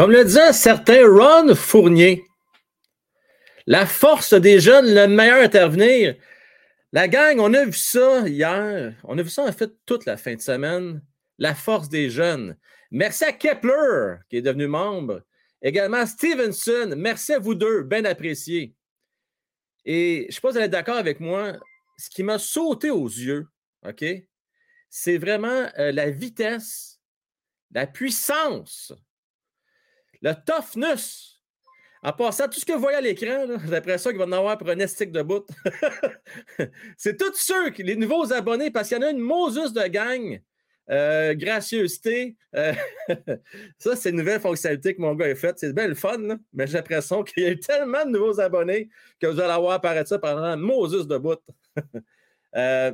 Comme le disait un certain Ron Fournier, la force des jeunes, le meilleur intervenir. La gang, on a vu ça hier. On a vu ça en fait toute la fin de semaine. La force des jeunes. Merci à Kepler, qui est devenu membre. Également Stevenson. Merci à vous deux. Bien apprécié. Et je ne sais pas si vous êtes d'accord avec moi. Ce qui m'a sauté aux yeux, OK, c'est vraiment euh, la vitesse, la puissance, le toughness. En passant, tout ce que vous voyez à l'écran, j'ai l'impression qu'il va en avoir pour un estique de bout. c'est tous ceux, les nouveaux abonnés, parce qu'il y en a une Moses de gang. Euh, gracieuseté. Euh, ça, c'est une nouvelle fonctionnalité que mon gars a faite. C'est bien le fun, mais j'ai l'impression qu'il y a eu tellement de nouveaux abonnés que vous allez avoir apparaître ça pendant Moses de bout. Euh,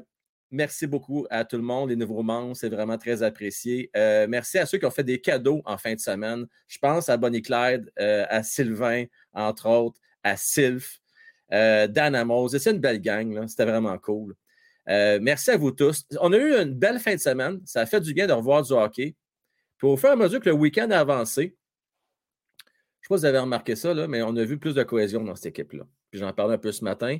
merci beaucoup à tout le monde, les nouveaux membres, c'est vraiment très apprécié. merci à ceux qui ont fait des cadeaux en fin de semaine. Je pense à Bonnie Clyde, à Sylvain, entre autres, à Sylph, Dan Amos. C'est une belle gang, c'était vraiment cool. Euh, merci à vous tous. On a eu une belle fin de semaine. Ça a fait du bien de revoir du hockey. Puis au fur et à mesure que le week-end a avancé, je ne sais pas si vous avez remarqué ça, mais on a vu plus de cohésion dans cette équipe-là. Puis j'en parlais un peu ce matin.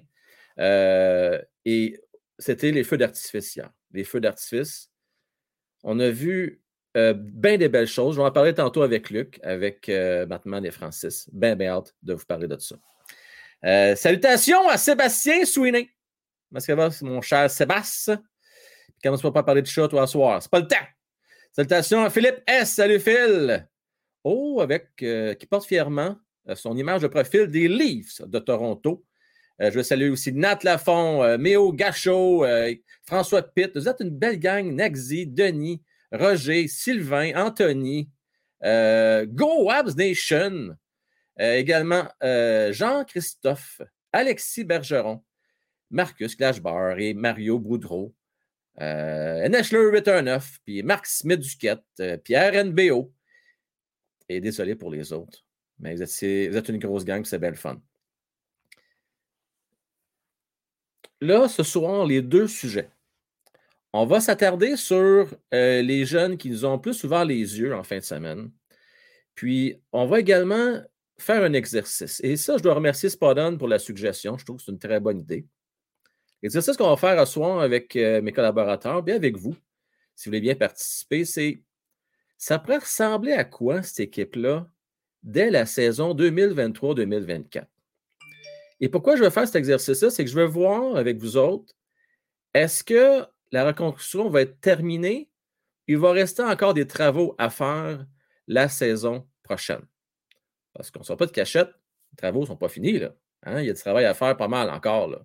Euh, et c'était les feux d'artifice hier. Les feux d'artifice. On a vu euh, bien des belles choses. Je vais en parler tantôt avec Luc, avec Batman et Francis. Bien, bien hâte de vous parler de ça. salutations à Sébastien Sweeney. Comment ça va, mon cher Sébastien? Commence pas parler de chat, toi, à soir. C'est pas le temps. Salutations à Philippe S. Salut, Phil. Oh, avec, euh, qui porte fièrement euh, son image de profil des Leafs de Toronto. Euh, je veux saluer aussi Nat Lafont, Méo Gachot, François Pitt. Vous êtes une belle gang. Naxi, Denis, Roger, Sylvain, Anthony, Go Abs Nation. également Jean-Christophe, Alexis Bergeron, Marcus Clashbar et Mario Boudreau. Euh, Nashler 819, puis Marc Smith Duquette, euh, Pierre NBO. Et désolé pour les autres. Mais vous êtes, une grosse gang, c'est belle fun. Là, ce soir, les deux sujets. On va s'attarder sur euh, les jeunes qui nous ont plus ouvert les yeux en fin de semaine. Puis, on va également faire un exercice. Et ça, je dois remercier Spadon pour la suggestion. Je trouve que c'est une très bonne idée. Et c'est ça ce qu'on va faire à soir avec euh, mes collaborateurs, bien avec vous, si vous voulez bien participer, c'est ça pourrait ressembler à quoi cette équipe-là dès la saison 2023-2024? Et pourquoi je veux faire cet exercice-là? C'est que je veux voir avec vous autres, est-ce que la reconstruction va être terminée? Il va rester encore des travaux à faire la saison prochaine. Parce qu'on ne sort pas de cachette, les travaux ne sont pas finis. Hein? Il y a du travail à faire pas mal encore.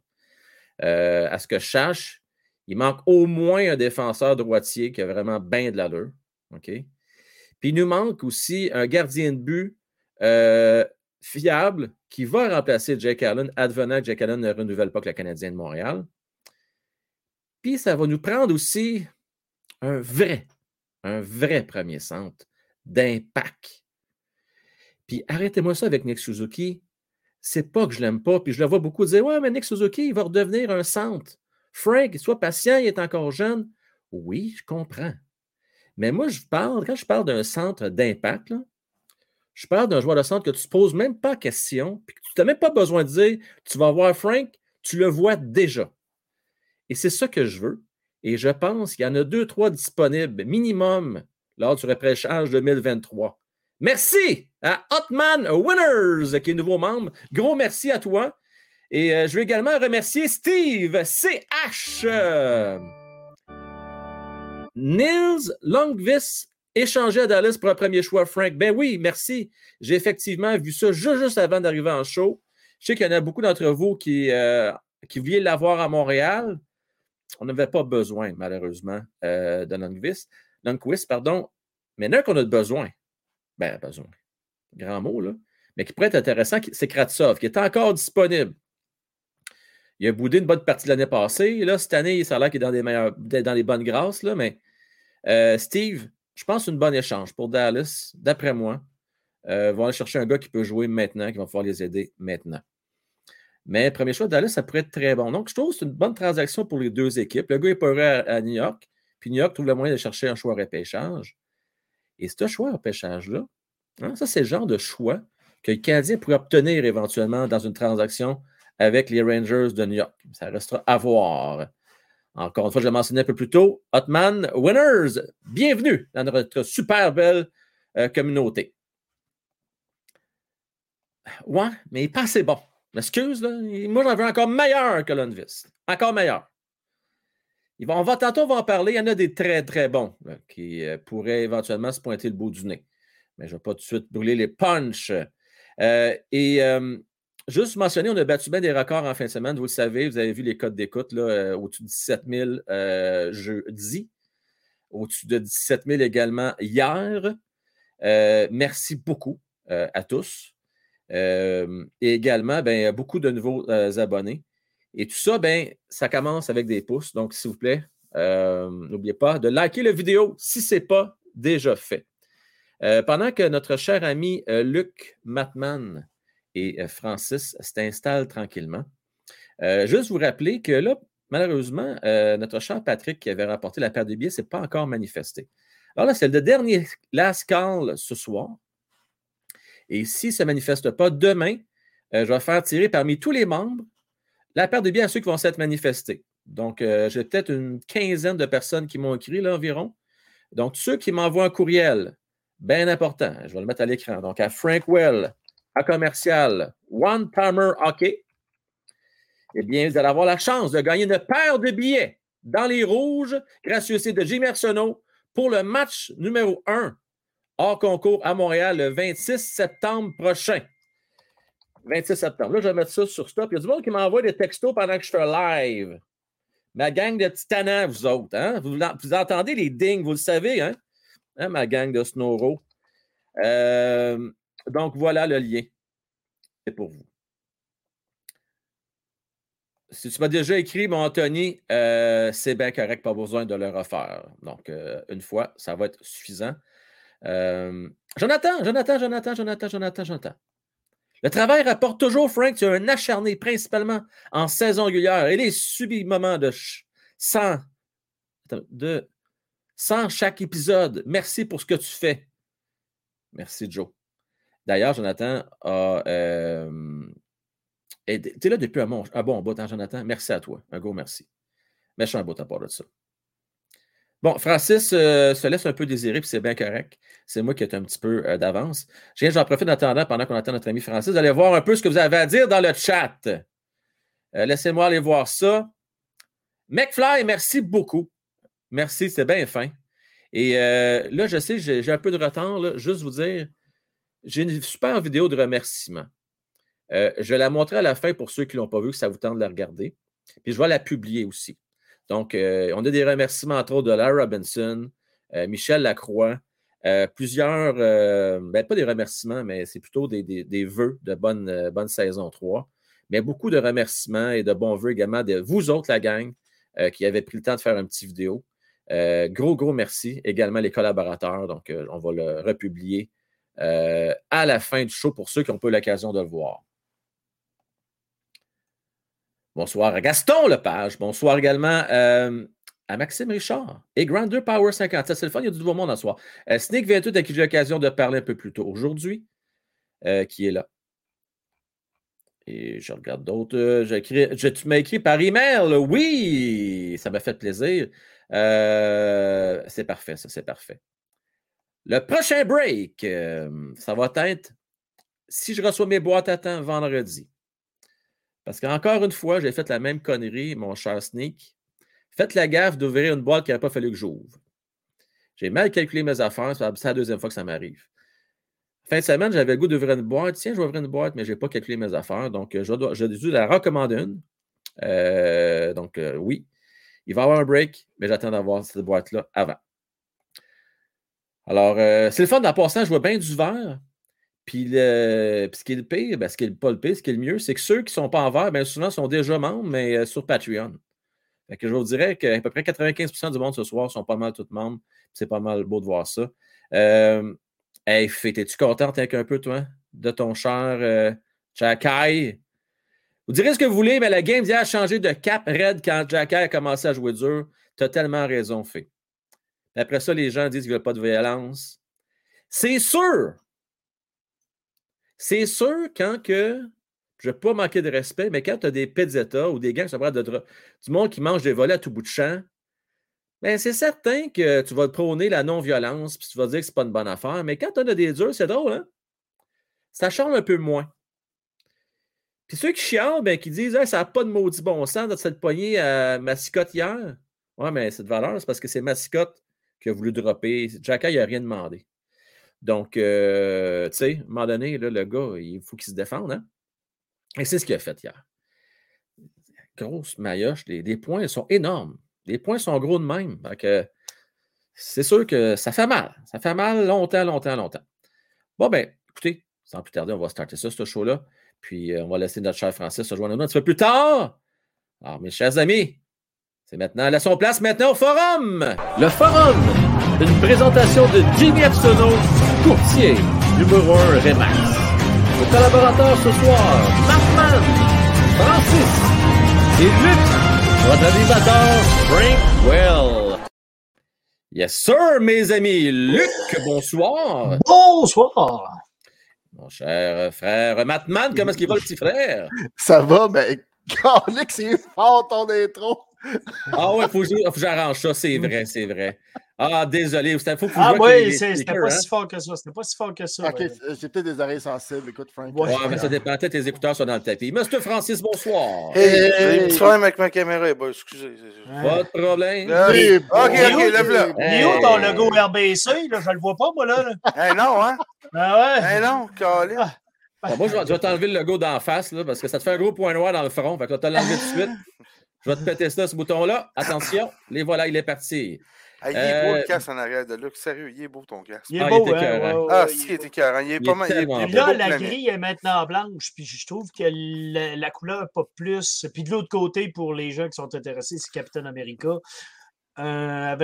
Euh, à ce que je sache, il manque au moins un défenseur droitier qui a vraiment bien de l'allure. OK? Puis il nous manque aussi un gardien de but euh, fiable qui va remplacer Jake Allen, advenant que Jake Allen ne renouvelle pas que le Canadien de Montréal. Puis ça va nous prendre aussi un vrai, un vrai premier centre d'impact. Puis arrêtez-moi ça avec Nick Suzuki c'est pas que je l'aime pas. Puis je le vois beaucoup dire Ouais, mais Nick Suzuki, il va redevenir un centre. Frank, sois patient, il est encore jeune. Oui, je comprends. Mais moi, je parle, quand je parle d'un centre d'impact, je parle d'un joueur de centre que tu ne poses même pas question, puis que tu n'as même pas besoin de dire Tu vas voir Frank, tu le vois déjà. Et c'est ça que je veux. Et je pense qu'il y en a deux, trois disponibles minimum lors du repêchage 2023. Merci à Hotman Winners, qui est nouveau membre. Gros merci à toi. Et euh, je veux également remercier Steve CH. Nils Longvis échangé à Dallas pour un premier choix, Frank. Ben oui, merci. J'ai effectivement vu ça juste, avant d'arriver en show. Je sais qu'il y en a beaucoup d'entre vous qui, euh, qui vouliez l'avoir à Montréal. On n'avait pas besoin, malheureusement, euh, de Longvis. Longvis, pardon. Mais là qu'on a besoin, ben, besoin. Grand mot, là. Mais qui pourrait être intéressant, c'est Kratsov, qui est encore disponible. Il a boudé une bonne partie de l'année passée. Là, cette année, ça a l'air qu'il est dans, des meilleurs, dans les bonnes grâces. Là, mais euh, Steve, je pense une bonne échange pour Dallas, d'après moi. Euh, vont aller chercher un gars qui peut jouer maintenant, qui va pouvoir les aider maintenant. Mais premier choix, Dallas, ça pourrait être très bon. Donc, je trouve que c'est une bonne transaction pour les deux équipes. Le gars est pas à, à New York, puis New York trouve le moyen de chercher un choix repêchage. Et ce choix au pêchage-là, Hein, ça, c'est le genre de choix que le Canadien pourrait obtenir éventuellement dans une transaction avec les Rangers de New York. Ça restera à voir. Encore une fois, je l'ai mentionné un peu plus tôt, Hotman Winners, bienvenue dans notre super belle euh, communauté. Ouais, mais il pas assez bon. M'excuse, moi j'en veux encore meilleur que Lundqvist. Encore meilleur. on va, tantôt, on va en parler. Il y en a des très, très bons qui euh, pourraient éventuellement se pointer le bout du nez. Mais je ne vais pas tout de suite brûler les punches. Euh, et Juste mentionner, on a battu bien des records en fin de semaine. Vous le savez, vous avez vu les codes d'écoute euh, au-dessus de 17 000 euh, jeudi, au-dessus de 17 000 également hier. Euh, merci beaucoup à tous. et également, ben, beaucoup de nouveaux abonnés. Et tout ça, ben, ça commence avec des pouces. Donc, s'il vous plaît, n'oubliez pas de liker la vidéo si ce n'est pas déjà fait. pendant que notre cher ami Luc Matman et euh, Francis s'installe tranquillement. Euh, juste vous rappeler que là, malheureusement, euh, notre cher Patrick qui avait remporté la paire de billets, n'est pas encore manifesté. Alors là, c'est le dernier last call ce soir. Et s'il ne se manifeste pas demain, je vais faire tirer parmi tous les membres la paire de billets à ceux qui vont s'être manifestés. Donc, j'ai peut-être une quinzaine de personnes qui m'ont écrit là environ. Donc, ceux qui m'envoient un courriel, bien important, je vais le mettre à l'écran. Donc, à Frank Well, à commercial One Timer Hockey, eh bien, vous allez avoir la chance de gagner une paire de billets dans les rouges, grâce au de Jimmy Arsenault, pour le match numéro 1 hors concours à Montréal le 26 septembre prochain. 26 septembre. Là, je vais mettre ça sur stop. Il y a du monde qui m'envoie des textos pendant que je fais live. Ma gang de titanants, vous autres. Hein? Vous, vous, entendez les dings, vous le savez, hein? hein ma gang de Snowro. Euh, donc, voilà le lien. C'est pour vous. Si tu m'as déjà écrit, mon Anthony, euh, c'est bien correct, pas besoin de le refaire. Donc, euh, une fois, ça va être suffisant. Euh, Jonathan, Jonathan, Jonathan, Jonathan, Jonathan, Jonathan. Le travail rapporte toujours, Frank, tu es un acharné, principalement en saison régulière. Et les subis moments de 100, de 100 chaque épisode. Merci pour ce que tu fais. Merci, Joe. D'ailleurs, Jonathan a. Euh, tu es là depuis un bon, bon bout, hein, Jonathan? Merci à toi. Un gros merci. Méchant bout à part de ça. Bon, Francis euh, se laisse un peu désirer, puis c'est bien correct. C'est moi qui ai un petit peu euh, d'avance. J'en profite d'attendre pendant qu'on attend notre ami Francis, d'aller voir un peu ce que vous avez à dire dans le chat. Laissez-moi aller voir ça. McFly, merci beaucoup. Merci, c'est bien fin. Et là, je sais, j'ai un peu de retard. Juste vous dire, j'ai une super vidéo de remerciement. Euh, je vais la montrer à la fin pour ceux qui ne l'ont pas vu, que ça vous tente de la regarder. Puis je vais la publier aussi. Donc, euh, on a des remerciements, entre autres, de Larry Robinson, euh, Michel Lacroix, plusieurs, ben, pas des remerciements, mais c'est plutôt des, des, vœux de bonne, bonne saison 3. Mais beaucoup de remerciements et de bons vœux également de vous autres, la gang, qui avez pris le temps de faire une petite vidéo. gros, gros merci. Également les collaborateurs. Donc, on va le republier euh, à la fin du show pour ceux qui n'ont pas eu l'occasion de le voir. Bonsoir à Gaston Lepage. Bonsoir également euh, à Maxime Richard et Grander Power 57. C'est le fun, il y a du nouveau monde en soir. Euh, Sneak 28 à qui j'ai l'occasion de parler un peu plus tôt aujourd'hui, qui est là. Et je regarde d'autres. Je, tu m'as écrit par email. Oui, ça m'a fait plaisir. c'est parfait, ça, c'est parfait. Le prochain break, euh, ça va être si je reçois mes boîtes à temps vendredi. Parce qu'encore une fois, j'ai fait la même connerie, mon cher Sneak. Faites la gaffe d'ouvrir une boîte qui n'a pas fallu que j'ouvre. J'ai mal calculé mes affaires, c'est la deuxième fois que ça m'arrive. Fin de semaine, j'avais le goût d'ouvrir une boîte. Tiens, je vais ouvrir une boîte, mais je n'ai pas calculé mes affaires. Donc, je dois, dû la recommander une. Euh, donc, euh, oui, il va y avoir un break, mais j'attends d'avoir cette boîte-là avant. Alors, euh, c'est le fun d'en passant, je vois bien du vert. Puis, ce qui est le pire, ben, ce qui n'est pas le pire, ce qui est le mieux, c'est que ceux qui ne sont pas en vert, bien souvent sont déjà membres, mais euh, sur Patreon. Fait que je vous dirais qu'à peu près 95% du monde ce soir sont pas mal tous membres. C'est pas mal beau de voir ça. Euh, hey, es-tu contente avec un peu, toi, de ton cher euh? Vous direz ce que vous voulez, mais la game a changé de cap red quand Jacky a commencé à jouer dur. Tu as tellement raison, fait. Après ça, les gens disent qu'il n'y a pas de violence. C'est sûr C'est sûr, quand que, je ne vais pas manquer de respect, mais quand tu as des pédétas ou des gangs qui sont de du monde qui mange des volets à tout bout de champ, ben c'est certain que tu vas prôner la non-violence, puis tu vas dire que ce n'est pas une bonne affaire. Mais quand tu as des durs, c'est drôle, hein? Ça change un peu moins. Puis ceux qui chialent, ben, qui disent ça n'a pas de maudit bon sens de cette poignée à Mascotte hier. Ouais, mais cette valeur, c'est parce que c'est Mascotte qui a voulu dropper. Jacka, il n'a rien demandé. Donc, euh, tu sais, à un moment donné, le gars, il faut qu'il se défende. Hein? Et c'est ce qu'il a fait hier. Grosse maillotche. Les, points sont énormes. Les points sont gros de même. c'est sûr que ça fait mal. Ça fait mal longtemps, longtemps, longtemps. Bon, ben, écoutez, sans plus tarder, on va starter ça, ce show-là. Puis, euh, on va laisser notre cher Francis se joindre à nous un petit peu plus tard. Alors, mes chers amis, c'est maintenant à son place maintenant au forum. Le forum, une présentation de Jimmy Epsono, courtier numéro 1 Remax. Nos collaborateurs ce soir, Markman, Francis et Luc, votre animateur Frank Well. Yes, sir, mes amis. Luc, bonsoir. Bonsoir. Mon cher frère Matman, comment est-ce qu'il va le petit frère? Ça va, mais Luc, c'est fort ton intro. Ah ouais, il faut, que j'arrange ça, c'est vrai, c'est vrai. Ah, désolé, il faut que Ah oui, c'était pas hein. si fort que ça. C'était pas si fort que ça. Ok, j'ai peut-être des oreilles sensibles. Écoute, Frank. Ouais, mais ça dépend. Peut-être tes écouteurs sont dans le tapis. Monsieur Francis, bonsoir. Hey, j'ai un petit problème avec ma caméra. excusez. Pas de problème. ok, ok, lève-le. Il est où ton logo RBC? Là, je le vois pas, moi, là. Eh non, hein? Ah ouais? Eh non, calé. Ah. moi, je vais, t'enlever le logo d'en face, là, parce que ça te fait un gros point noir dans le front. Fait que te l'enlever tout de suite. Je vais te péter ça, ce bouton-là. Attention, les voilà, il est parti. il est beau le euh, casque en arrière de Luc. Sérieux, il est beau ton casque. Il est ah, beau, hein, Ah, si, il est écœurant. Il est pas mal. là, la grille est maintenant blanche. Puis je trouve que la, couleur pas plus. Puis de l'autre côté, pour les gens qui sont intéressés, c'est Captain America. Euh,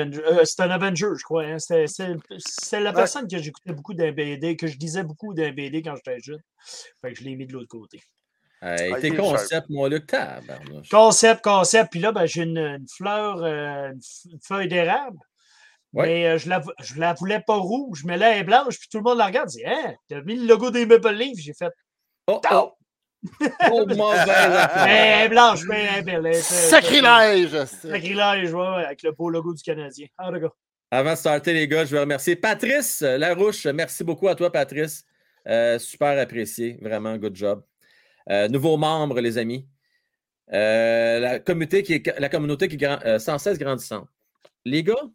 c'est un Avenger, je crois. Hein. C'est la personne que j'écoutais beaucoup d'un BD, que je disais beaucoup d'un BD quand j'étais jeune. Fait que je l'ai mis de l'autre côté. Hey, ah, tes concepts, moi, le Concept, concept. Puis là, ben, j'ai une, fleur, euh, une feuille d'érable. Mais euh, je la, je la voulais pas rouge, mais là, elle est blanche, puis tout le monde la regarde et dit Hein, t'as mis le logo des Maple Leafs J'ai fait Oh, oh. oh Elle est blanche, mais elle est belle. Sacrilège Sacrilège, ouais, avec le beau logo du Canadien. Ah, Avant de starter, les gars, je veux remercier Patrice Larouche. Merci beaucoup à toi, Patrice. Euh, super apprécié. Vraiment, good job. Euh, nouveaux membres, les amis. Euh, la, communauté qui est, la communauté qui euh, sans cesse grandissante. Les gars,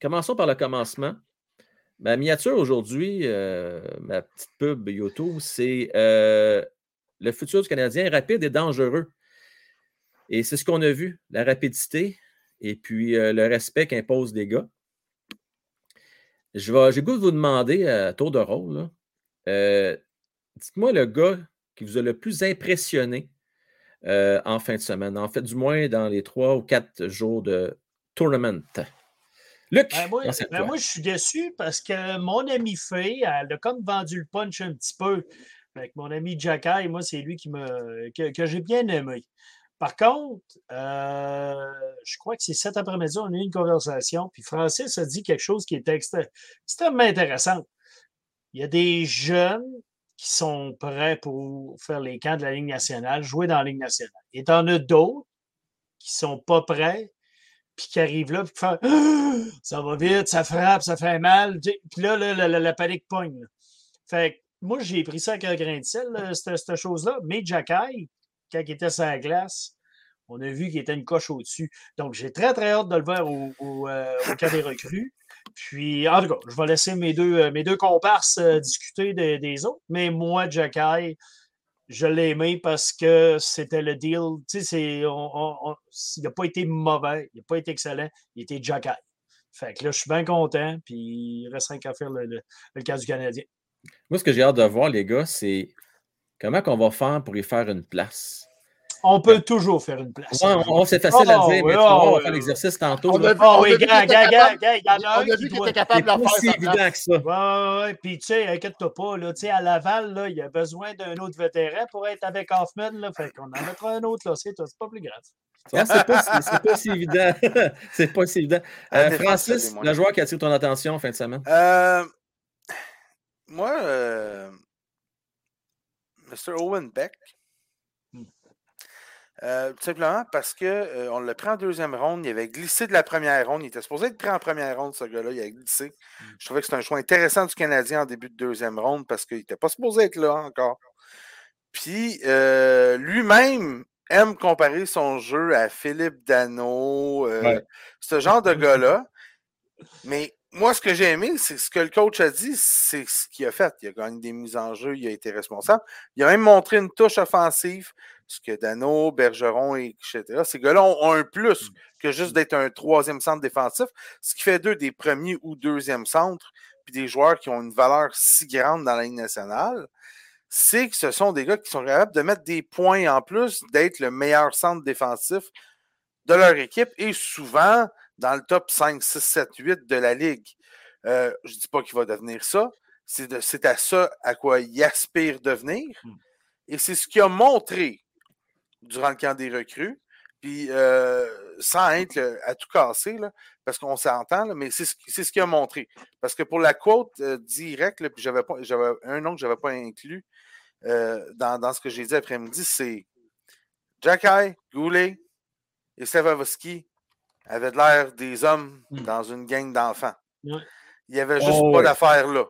commençons par le commencement. Ma miniature aujourd'hui, ma petite pub YouTube, c'est le futur du Canadien rapide et dangereux. Et c'est ce qu'on a vu, la rapidité et puis le respect qu'imposent les gars. J'ai goût de vous demander à tour de rôle, Dites-moi le gars qui vous a le plus impressionné euh, en fin de semaine, en fait, du moins dans les trois ou quatre jours de tournament. Luc, ben, ben, moi, je suis déçu parce que mon ami Faye, elle a comme vendu le punch un petit peu. Avec mon ami Jacky, moi, c'est lui qui me, que, j'ai bien aimé. Par contre, euh, je crois que c'est cet après-midi, on a eu une conversation, puis Francis a dit quelque chose qui était extrêmement intéressant. Il y a des jeunes qui sont prêts pour faire les camps de la Ligue nationale, jouer dans la Ligue nationale. Et en as d'autres qui sont pas prêts, puis qui arrivent là, puis qui font Ça va vite, ça frappe, ça fait mal. Puis là, la, panique pogne. Fait moi, j'ai pris ça avec un grain de sel, cette, chose-là. Mais Jacky, quand il était sur la glace, on a vu qu'il était une coche au-dessus. Donc, j'ai très, très hâte de le voir au, euh, au cas des recrues. Puis, en tout cas, je vais laisser mes deux, euh, mes deux comparses euh, discuter des autres. Mais moi, Jacky, je l'ai aimé parce que c'était le deal. Tu sais, il n'a pas été mauvais, il n'a pas été excellent, il était Jacky. Fait que là, je suis bien content, puis il resterait qu'à faire le, le, cas du Canadien. Moi, ce que j'ai hâte de voir, les gars, c'est comment on va faire pour y faire une place. On peut toujours faire une place. c'est facile à oh, dire, mais tu vois, on va faire l'exercice tantôt. Ah oui, gars, gars, gars, il y en a un qui doit... capable de faire. C'est évident que ça. Oui, oui, puis tu sais, inquiète-toi pas, là, tu sais, à Laval, là, il y a besoin d'un autre vétéran pour être avec Hoffman, là, fait qu'on en mettra un autre, là, c'est pas plus grave. c'est pas, pas, si évident. c'est pas si évident. Euh, Francis, le joueur qui attire ton attention en fin de semaine? Euh, moi, euh, Mr. Owen Beck. Euh, tout simplement parce que euh, on l'a pris en deuxième ronde, il avait glissé de la première ronde, il était supposé être pris en première ronde, ce gars-là, il a glissé. Hmm. Je trouvais que c'était un choix intéressant du Canadien en début de deuxième ronde parce qu'il n'était pas supposé être là encore. Puis euh, lui-même aime comparer son jeu à Philippe Dano, euh, Ouais. ce genre de gars-là. Mais moi, ce que j'ai aimé, c'est ce que le coach a dit, c'est ce qu'il a fait. Il a gagné des mises en jeu, il a été responsable. Il a même montré une touche offensive, ce que Dano, Bergeron, et etc. Ces gars-là ont, ont un plus que juste d'être un troisième centre défensif, ce qui fait d'eux des premiers ou deuxièmes centres, puis des joueurs qui ont une valeur si grande dans la Ligue nationale. C'est que ce sont des gars qui sont capables de mettre des points en plus, d'être le meilleur centre défensif de leur équipe et souvent dans le top 5, 6, 7, 8 de la Ligue. Euh, je ne dis pas qu'il va devenir ça. C'est de- à ça à quoi il aspire devenir. Mm. Et c'est ce qu'il a montré durant le camp des recrues. Puis euh, sans être à tout casser, là, parce qu'on s'entend, mais c'est ce, qu'il a montré. Parce que pour la quote euh, directe, puis j'avais un nom que je n'avais pas inclus dans, dans ce que j'ai dit après-midi, c'est Jacky, Goulet et Savavoski avaient l'air des hommes Mm. dans une gang d'enfants. Il n'y avait juste Oh, pas ouais. d'affaires là.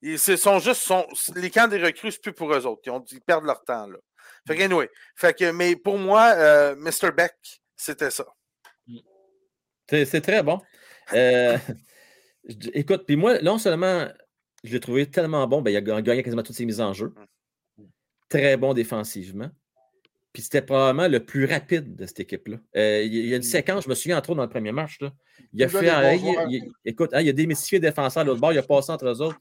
Ils sont juste. Sont, les camps des recrues, c'est plus pour eux autres. Ils, ont, ils perdent leur temps là. Fait que, anyway. Fait que, mais pour moi, euh, Mr. Beck, c'était ça. C'est c'est très bon. Euh, écoute, puis moi, non seulement je l'ai trouvé tellement bon, ben, il a ga- gagné quasiment toutes ses mises en jeu. Très bon défensivement. Puis c'était probablement le plus rapide de cette équipe-là. Euh, il y a- une séquence, je me souviens entre autres dans le premier match. là. Il a fait. il- il- écoute, hein, il a démystifié le défenseur à l'autre bord, il a passé entre eux autres.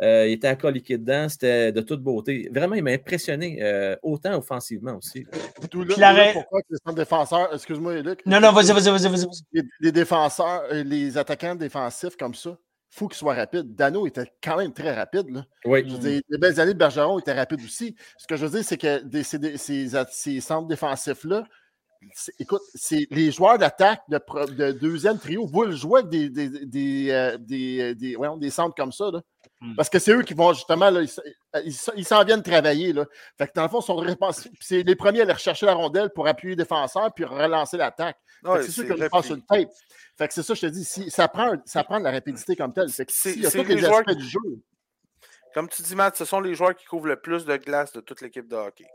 Euh, il était accoliqué dedans, c'était de toute beauté. Vraiment, il m'a impressionné, euh, autant offensivement aussi. Tout là, là, pourquoi que les centres défenseurs, excuse-moi, Luc. Non, non, vas-y, vas-y, vas-y, vas-y. vas-y. Les, les défenseurs, les attaquants défensifs comme ça, faut qu'ils soient rapides. Dano était quand même très rapide. Là. Oui. Je veux dire, les belles années de Bergeron étaient rapides aussi. Ce que je veux dire, c'est que des- ces, centres défensifs-là, écoute, c'est les joueurs d'attaque de, deuxième trio veulent jouer avec des, des, des, euh, des, des- voyons, des centres comme ça. Là. Hmm. Parce que c'est eux qui vont justement, là, ils s'en viennent travailler. Là. Fait que dans le fond, ils sont C'est les premiers à aller rechercher la rondelle pour appuyer les défenseurs puis relancer l'attaque. Ouais, c'est sûr que je passe le tape. Fait que c'est ça, je te dis, si, ça, prend, ça prend de la rapidité comme telle. Fait que C'est- s'il y a c'est tous les les joueurs aspects qui- du jeu. Comme tu dis, Matt, ce sont les joueurs qui couvrent le plus de glace de toute l'équipe de hockey.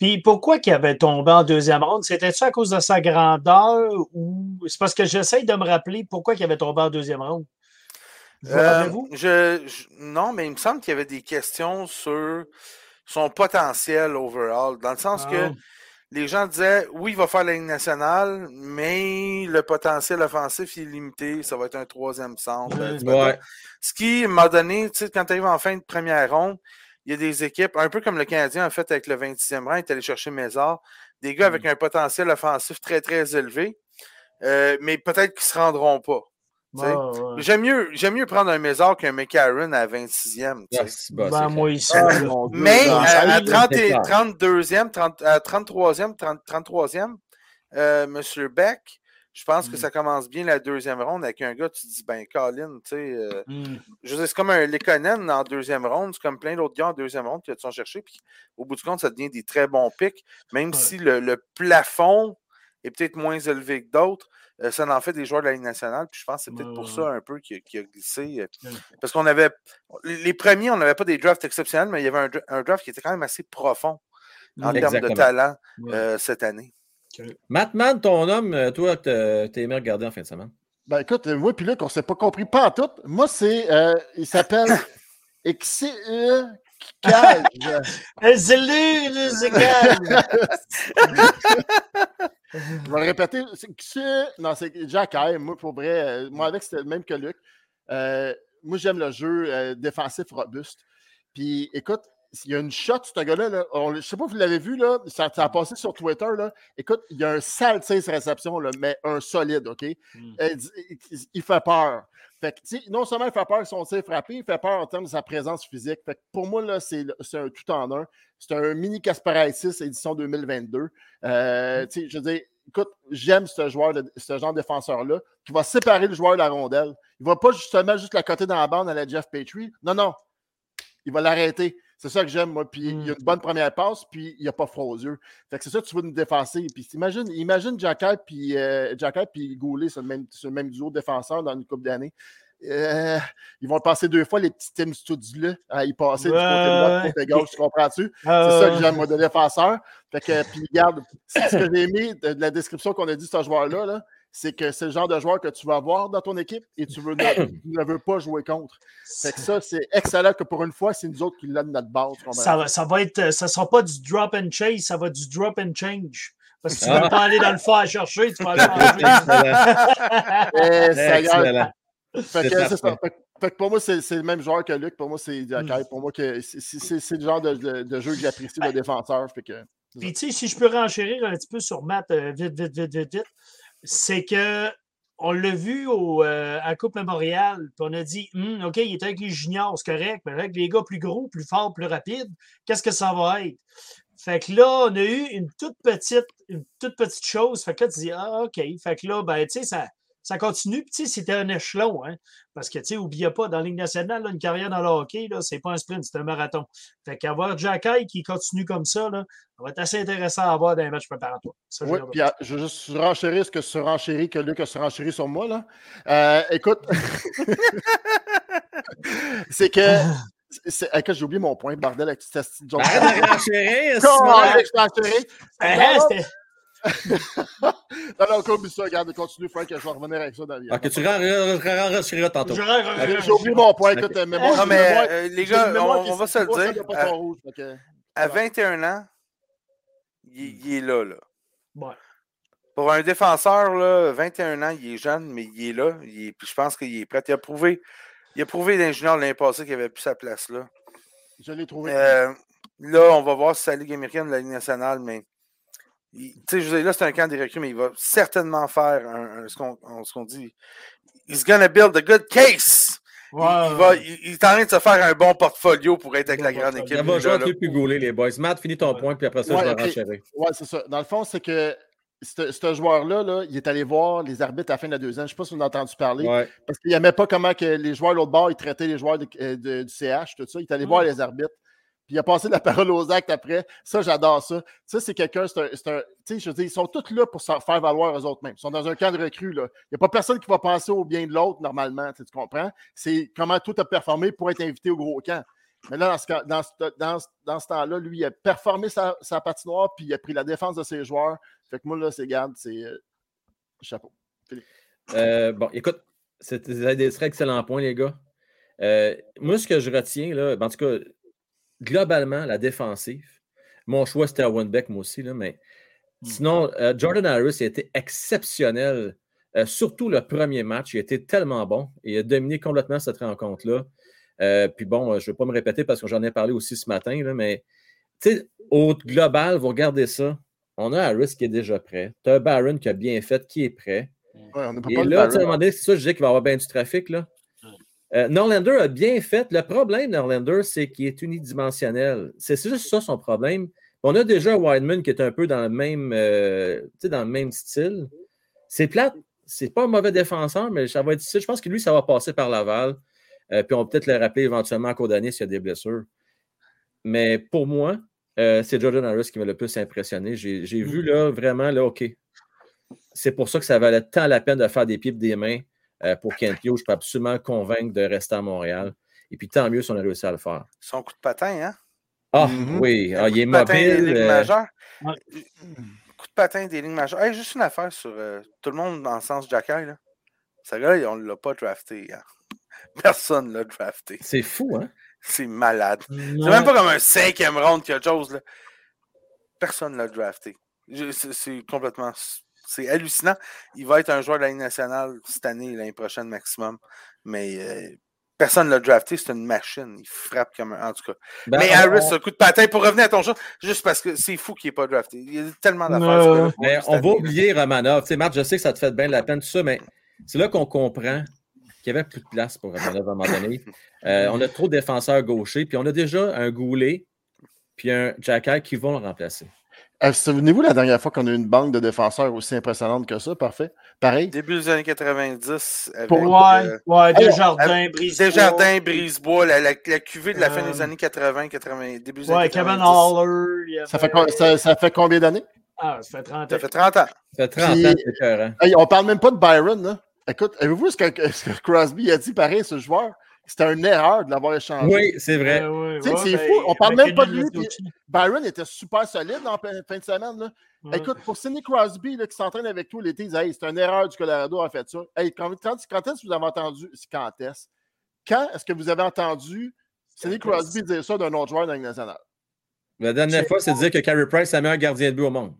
Puis pourquoi qu'il avait tombé en deuxième ronde? C'était-tu à cause de sa grandeur ou c'est parce que j'essaye de me rappeler pourquoi il avait tombé en deuxième ronde? Vous Euh, rappelez-vous? je, je- non, mais il me semble qu'il y avait des questions sur son potentiel overall, dans le sens Ah. que les gens disaient oui, il va faire la Ligue nationale, mais le potentiel offensif il est limité, ça va être un troisième centre. Ouais. Ce qui m'a donné, tu sais, quand tu arrives en fin de première ronde, il y a des équipes, un peu comme le Canadien a fait avec le 26e rang, il est allé chercher Mézard, des gars avec un potentiel offensif très, très élevé, euh, mais peut-être qu'ils ne se rendront pas. Ouais. J'aime mieux, j'aime mieux prendre un Mézard qu'un McCarron à 26e. tu sais. Ah, Ben, moi ici. Ah, Mais dans- à, à il 30 est et- clair. 32e, 30, à 33e, 30, 33e, euh, M. Beck, je pense que Mm. ça commence bien la deuxième ronde avec un gars, tu te dis, ben, Colin, tu sais, euh, je veux dire, c'est comme un Lekonen en deuxième ronde, c'est comme plein d'autres gars en deuxième ronde qui sont cherchés, puis au bout du compte, ça devient des très bons pics, même Ouais. si le, le plafond est peut-être moins élevé que d'autres. euh, ça en fait des joueurs de la Ligue nationale, puis je pense que c'est peut-être Ouais, pour ouais, ça un peu qu'il a, qu'il a glissé. euh. Parce qu'on avait. Les premiers, on n'avait pas des drafts exceptionnels, mais il y avait un, dra- un draft qui était quand même assez profond en Hmm. termes de talent Ouais. euh, cette année. Mattman, ton homme, euh, toi, t'as t'as aimé regarder en fin de semaine? Ben écoute, euh, moi puis Luc, on ne s'est pas compris pas en tout. Moi, c'est. euh, il s'appelle Xe Cage. Eh, C'est Je vais le répéter. C'est Non, c'est Jack Hay. Moi, pour vrai, euh, moi avec, c'était le même que Luc. Euh, moi, j'aime le jeu euh, défensif robuste. Puis écoute, il y a une shot, ce gars-là. Là, on- je ne sais pas si vous l'avez vu, là, ça, ça a passé sur Twitter. Là. Écoute, il y a un sale tir sur réception, là, mais un solide, OK? Mm. Il fait peur. Fait que, non seulement il fait peur de son tir frappé, il fait peur en termes de sa présence physique. Fait que pour moi, là, c'est un tout en un. C'est un mini Kasparaitis édition 2022. Euh, tu sais, je veux dire, écoute, j'aime ce joueur, de- ce genre de défenseur-là, qui va séparer le joueur de la rondelle. Il va pas justement juste la coter dans la bande à la Jeff Petrie. Non, non. il va l'arrêter. C'est ça que j'aime, moi. Puis il y a Mm. une bonne première passe, puis il n'a pas froid aux yeux. Fait que c'est ça que tu veux nous défenser. Puis imagine, imagine Jacky puis euh, puis Goulet sur le même, sur le même duo défenseur dans une couple d'années. Euh, ils vont passer deux fois, les petits Tim Studs là, à y passer du côté droit, du côté gauche, tu comprends-tu? C'est ça que j'aime, moi, de défenseur. Fait que, puis regarde, c'est ce que j'ai aimé de, de la description qu'on a dit de ce joueur-là, là, c'est que c'est le genre de joueur que tu vas avoir dans ton équipe et tu, veux, ne, tu ne veux pas jouer contre. Fait que ça, c'est excellent que pour une fois, c'est nous autres qui l'avons notre base. Ça, va- ça va être, ça sera pas du drop and chase, ça va être du drop and change. Parce que tu ne Ah. veux pas aller dans le fort à chercher, tu vas aller changer. Eh. Fait C'est que, ça. Fait que- fait que pour moi, c'est le même joueur que Luc. Pour moi, c'est Jacky. Pour moi, que c'est- le genre de, de- de jeu que j'apprécie de défenseur. Fait que, Puis, tu sais, si je peux renchérir un petit peu sur Matt, euh, vite, vite, vite, vite, vite, c'est que on l'a vu au, euh, à Coupe Memorial, puis on a dit, Hum, OK, il est avec les juniors, c'est correct, mais avec les gars plus gros, plus forts, plus rapides, qu'est-ce que ça va être? Fait que là, on a eu une toute petite, petite chose. Fait que là, tu dis, ah, OK. Fait que là, ben, tu sais, ça, ça continue. Puis, tu sais, c'était un échelon, hein. Parce que, tu sais, n'oubliez pas, dans la Ligue nationale, là, une carrière dans le hockey, là, c'est pas un sprint, c'est un marathon. Fait qu'avoir Jacky qui continue comme ça, là, ça va être assez intéressant à voir dans les matchs préparatoires. Ça, Oui, puis ah, je veux juste surenchérir ce que surenchérir que Luc a surenchéri sur moi. Là. Euh, écoute, c'est que. c'est- Écoute, j'ai oublié mon point, bordel, avec cette petite joke. Arrête de renchérir, Non, non, comme ça, regarde, continue, Frank, je vais revenir avec ça dans les. Ok, tu renchérir tantôt. Euh, J'ai oublié mon point, écoute, euh, mémoire. Non, mais euh, les gars, on, va se le dire. pas À, être rouge, fait que- à 21 ans, il, il est là, là. Ouais. Pour un défenseur, là, 21 ans, il est jeune, mais il est là. Il est- puis je pense qu'il est prêt. Il a prouvé, il a prouvé l'ingénieur l'année passée qu'il avait plus sa place là. Je l'ai trouvé. Euh, là, on va voir si c'est la Ligue américaine ou la Ligue nationale, mais tu sais, je veux dire, là, c'est un camp des recrues, mais il va certainement faire un- un- ce qu'on ce qu'on dit. He's gonna build a good case. Il- il, va, il, il est en train de se faire un bon portfolio pour être avec la grande équipe. Ça va jouer là. les plus gaulés, les boys. Matt, finis ton Ouais. point, puis après ça, Ouais, je vais renchérir. Ouais, c'est ça. Dans le fond, c'est que ce ce joueur-là, là, il est allé voir les arbitres à la fin de la deuxième. Je ne sais pas si vous en avez entendu parler. Ouais. Parce qu'il n'aimait pas comment que les joueurs de l'autre bord, ils traitaient les joueurs de- euh, de- du CH, tout ça. Il est allé Mm. voir les arbitres. Puis il a passé la parole aux actes après. Ça, j'adore ça. Ça, c'est quelqu'un, c'est un. c'est un- Tu sais, je veux dire, ils sont tous là pour faire valoir eux autres mêmes. Ils sont dans un camp de recrues, là. Il n'y a pas personne qui va penser au bien de l'autre, normalement. Tu comprends? C'est comment tout a performé pour être invité au gros camp. Mais là, dans ce, dans dans dans ce temps-là, lui, il a performé sa, sa patinoire, puis il a pris la défense de ses joueurs. Fait que moi, là, c'est garde, c'est. euh, chapeau. Euh, bon, écoute, des très excellents points, les gars. Euh, moi, ce que je retiens, là, ben, en tout cas, globalement, la défensive, mon choix, c'était à Beck, moi aussi, là, mais sinon, euh, Jordan Harris a été exceptionnel. Euh, surtout le premier match, il a été tellement bon. Il a dominé complètement cette rencontre-là. Euh, puis bon, je ne vais pas me répéter parce que j'en ai parlé aussi ce matin, là, mais tu sais, au global, vous regardez ça. On a Harris qui est déjà prêt. Tu as Barron qui a bien fait, qui est prêt. Ouais, on ne peut Et pas là, tu moment donné, c'est ça, je disais qu'il va y avoir bien du trafic. Là. Euh, Norlander a bien fait. Le problème, Norlander, c'est qu'il est unidimensionnel. C'est juste ça son problème. On a déjà Wideman qui est un peu dans le même, euh, dans le même style. C'est plate. C'est pas un mauvais défenseur, mais ça va être difficile. Je pense que lui, ça va passer par Laval. Euh, puis on va peut-être le rappeler éventuellement en cours d'année s'il y a des blessures. Mais pour moi, c'est Jordan Harris qui m'a le plus impressionné. J'ai j'ai vu là vraiment, là, OK. C'est pour ça que ça valait tant la peine de faire des pieds et des mains euh, pour Kent Hughes. Je peux absolument convaincre de rester à Montréal. Et puis tant mieux si on a réussi à le faire. Son coup de patin, hein? Ah Mhm. oui, ah, il est Coup de patin des mobile. lignes euh, majeures. Ouais. Coup de patin des lignes majeures. Hey, juste une affaire sur euh, tout le monde dans le sens Jacky. Là. Ce gars, on ne l'a pas drafté. hein. Personne ne l'a drafté. c'est fou, hein? C'est malade. C'est même pas comme un cinquième round quelque chose. Là. Personne ne l'a drafté. C'est complètement. C'est hallucinant. Il va être un joueur de la Ligue nationale cette année, l'année prochaine maximum. Mais euh, personne ne l'a drafté. C'est une machine. Il frappe comme un. En tout cas. Ben, mais Harris, on- ce coup de patin, pour revenir à ton jeu, juste parce que c'est fou qu'il n'ait pas drafté. Il y a tellement d'affaires. Lui, cette on va année, oublier Romanov. Tu sais, Marc, je sais que ça te fait bien de la peine, tout ça, mais c'est là qu'on comprend qu'il n'y avait plus de place pour Romanov à un moment donné. Euh, on a trop de défenseurs gauchers, puis on a déjà un Goulet puis un Jacky qui vont le remplacer. Euh, Souvenez-vous la dernière fois qu'on a eu une banque de défenseurs aussi impressionnante que ça? Parfait. Pareil? Début des années 90. Avec, Pour- Ouais, euh, ouais, Desjardins, Brisebois. Desjardins, Brisebois, la, la, la cuvée de la fin des Euh, années 80, 80 début des Ouais, années Kevin 90. Haller. il y Ça fait, ça, ça fait combien d'années? Ah, ça fait 30 Ça ans. fait 30 ans. Ça fait 30 Puis- ans, c'est écœurant. Hey, on parle même pas de Byron. Là. Écoute, avez-vous ce que, ce que Crosby a dit pareil, ce joueur? C'était une erreur de l'avoir échangé. Oui, c'est vrai. Ouais, ouais, ouais, c'est ben, fou, on parle même pas de lui. Byron était super solide en fin fin de semaine. Là. Ouais. Écoute, pour Sidney Crosby là, qui s'entraîne avec toi l'été, il dit hey, c'est une erreur du Colorado a fait ça. Hey, quand quand, quand est-ce que vous avez entendu? Quand est-ce? Quand est-ce que vous avez entendu Sidney? Crosby dire ça d'un autre joueur dans la Ligue nationale? La dernière fois, c'est de dire que Carey Price est le meilleur gardien de but au monde.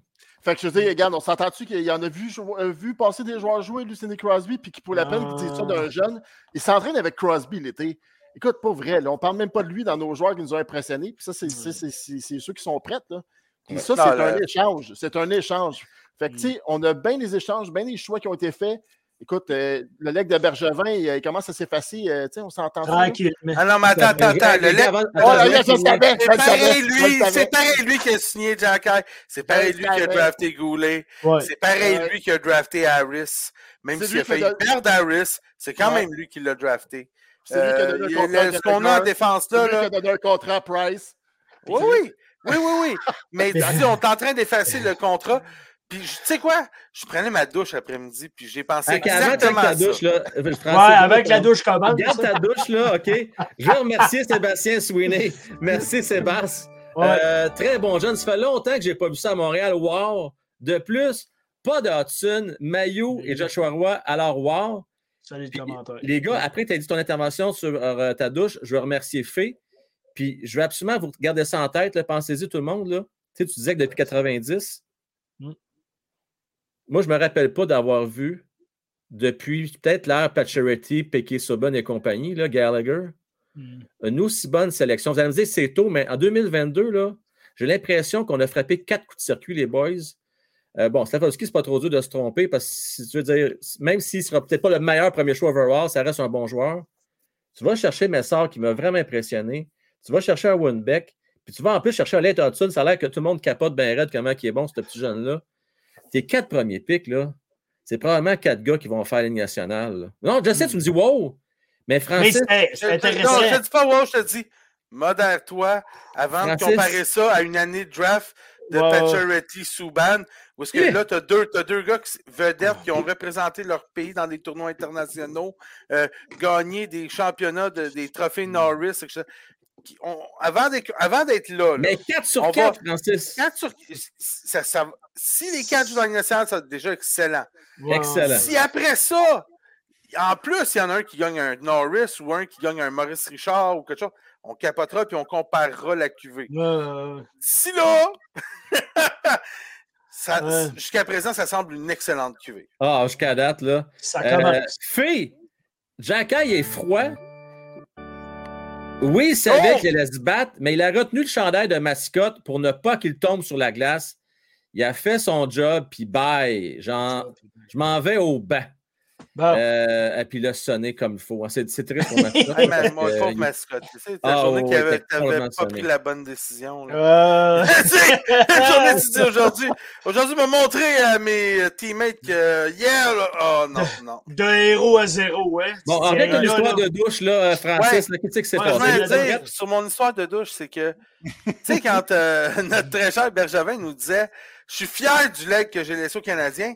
Fait que je veux dire, regarde, on s'entend-tu qu'il y en a vu, euh, vu passer des joueurs jouer, Sidney Crosby, puis qui pour la peine qu'il dise ça d'un jeune. Il s'entraîne avec Crosby l'été. Écoute, pas vrai, là, on parle même pas de lui dans nos joueurs qui nous ont impressionnés. Puis ça, c'est c'est- c'est- c'est- c'est ceux qui sont prêts. Là. Puis ça, c'est un échange. C'est un échange. Fait que, tu sais, on a bien des échanges, bien des choix qui ont été faits. Écoute, euh, le leg de Bergevin, il, il commence à s'effacer. euh, tu sais, on s'entend. Tranquillement. Ah non, mais attends, attends, attends. Le Les gars, lait- avant- Oh, attends, là, je là, je vais- le savais, je C'est pareil, lui, c'est pareil, lui qui a signé Jack High. C'est pareil, lui qui a drafté Goulet. Ouais. C'est pareil, Ouais. lui qui a drafté Harris. Même C'est s'il a failli perdre Harris, c'est quand Ouais. même lui qui l'a drafté. C'est lui qui a Euh, donné un il- contrat le- à ce qu'on a en défense C'est là, lui qui a donné un contrat à Price. oui, oui, oui, oui, oui. Mais on est en train d'effacer le contrat. Puis, tu sais quoi? Je prenais ma douche après-midi, puis j'ai pensé Ok, avant exactement ta ça. douche, là. euh, Ouais, avec la douche commande. Garde ta douche, là, OK? Je veux remercier Sébastien Sweeney. Merci, Sébastien. Ouais. Euh, très bon jeune. Ça fait longtemps que je n'ai pas vu ça à Montréal. Wow! De plus, pas de Hudson, Mayu et Joshua Roy. Alors, wow! Salut Puis. Les gars, après que tu as dit ton intervention sur euh, ta douche, je veux remercier Fé. Puis je veux absolument vous garder ça en tête. Pensez-y, tout le monde. Là. Tu, sais, tu disais que depuis 90, Mm. Moi, je ne me rappelle pas d'avoir vu depuis peut-être l'ère Pacioretty, Piquet Subban et compagnie, là, Gallagher, Hmm. une aussi bonne sélection. Vous allez me dire c'est tôt, mais en 2022, là, j'ai l'impression qu'on a frappé quatre coups de circuit, les boys. Euh, bon, Stefanski, c'est pas trop dur de se tromper parce que si tu veux dire, même s'il sera peut-être pas le meilleur premier choix overall, ça reste un bon joueur. Tu vas chercher Messard qui m'a vraiment impressionné. Tu vas chercher un Winbeck. Puis tu vas en plus chercher un Late Hudson. Ça a l'air que tout le monde capote bien raide comment il est bon, ce petit jeune-là. Tes quatre premiers pics, là, c'est probablement quatre gars qui vont faire la Ligue nationale. là. Non, je sais, tu me dis wow! Mais Mais Francis, c'est Je- c'est intéressant. Non, je te dis pas wow, je te dis modère-toi avant Francis. de comparer ça à une année de draft de ouais. Pacioretty Subban. Où est-ce que Yeah. là, tu as deux, t'as deux gars qui- vedettes qui ont représenté leur pays dans des tournois internationaux, euh, gagné des championnats, de- des trophées Norris, etc. Avant d'être avant d'être là, là, mais 4 sur On 4, Francis. quatre sur- ça- ça- si les quatre jouent dans la Ligue nationale, c'est déjà excellent. Ouais, Excellent. Si après ça, en plus, il y en a un qui gagne un Norris ou un qui gagne un Maurice Richard ou quelque chose, on capotera puis on comparera la ouais, D'ici là, jusqu'à présent, ça semble une excellente QV. Ah, jusqu'à date, là. Ça Euh, commence. Fille, Jacky est froid. Oui, il savait Oh! qu'il allait se battre, mais il a retenu le chandail de mascotte pour ne pas qu'il tombe sur la glace. Il a fait son job, puis bye. Genre, je m'en vais au banc. Bon. Euh, et puis il a sonné comme il faut. C'est c'est triste pour mascotte. Hey, ma, mon que pauvre mascotte. Tu sais, la Ah, journée ouais, qui avait, ouais, t'avais pas sonné. pris la bonne décision. là. Euh, Tu sais, la journée tu dis aujourd'hui. Aujourd'hui, m'a montré à mes euh, teammates que hier, là, oh non, non. de héros à zéro, hein. Bon, C'est- arrête là, l'histoire là, de douche, là, euh, Francis. là, Qu'est-ce Ouais, Je passé? sur mon histoire de douche, c'est que, tu sais, quand euh, notre très cher Bergevin nous disait Je suis fier du leg que j'ai laissé aux Canadiens,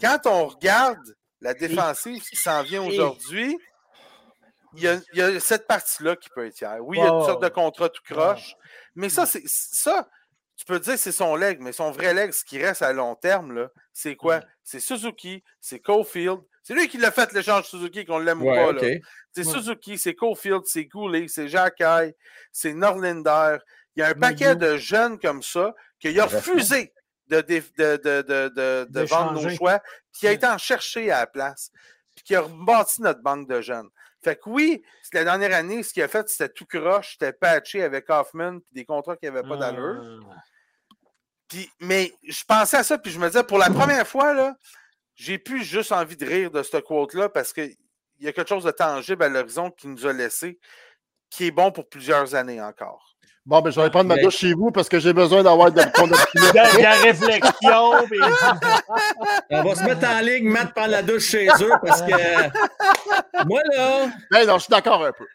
quand on regarde la défensive qui s'en vient aujourd'hui, il y, a, il y a cette partie-là qui peut être fière. Oui, il y a toutes sortes de contrats tout croche, mais ça, c'est ça. Tu peux dire que c'est son leg, mais son vrai leg, ce qui reste à long terme, c'est quoi? C'est Suzuki, c'est Cofield. C'est lui qui l'a fait l'échange Suzuki, qu'on l'aime ou pas. C'est Ouais. Suzuki, c'est Cofield, c'est Goulet, c'est Jacques c'est Norlinder. Il y a un paquet de jeunes comme ça qu'il a refusé de, vendre nos choix, puis qui a été en chercher à la place, puis qui a rebâti notre banque de jeunes. Fait que oui, la dernière année, ce qu'il a fait, c'était tout croche, c'était patché avec Hoffman, puis des contrats qui n'avaient pas d'allure. euh, Puis, mais je pensais à ça, puis je me disais, pour la première fois, là, j'ai plus juste envie de rire de ce quote-là parce qu'il y a quelque chose de tangible à l'horizon qui nous a laissé, qui est bon pour plusieurs années encore. Bon, ben, je vais prendre ma douche chez vous parce que j'ai besoin d'avoir de ton De, de la réflexion. On va se mettre en ligne, Matt prendre la douche chez eux parce que moi, là, Ben non, je suis d'accord un peu.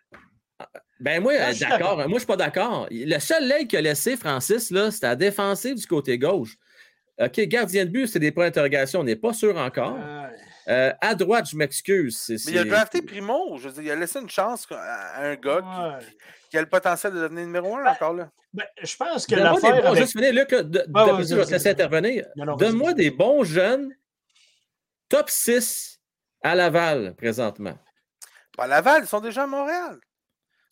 ben moi, Ah, euh, je suis d'accord. Moi, je suis pas d'accord. Le seul leg qu'il a laissé, Francis, là, c'était la défensive du côté gauche. OK, gardien de but, c'est des points d'interrogation. On n'est pas sûr encore. Euh, à droite, je m'excuse. Mais il a drafté Primo. Je veux dire, il a laissé une chance à un gars qui, Ouais. qui a le potentiel de devenir numéro un Ben, encore là. Ben, je pense que Donne-moi des l'affaire bons, avec... juste finir, Luc, de- ouais, je vais te laisser intervenir. Donne-moi des bons jeunes top 6 à Laval présentement. À Laval, ils sont déjà à Montréal.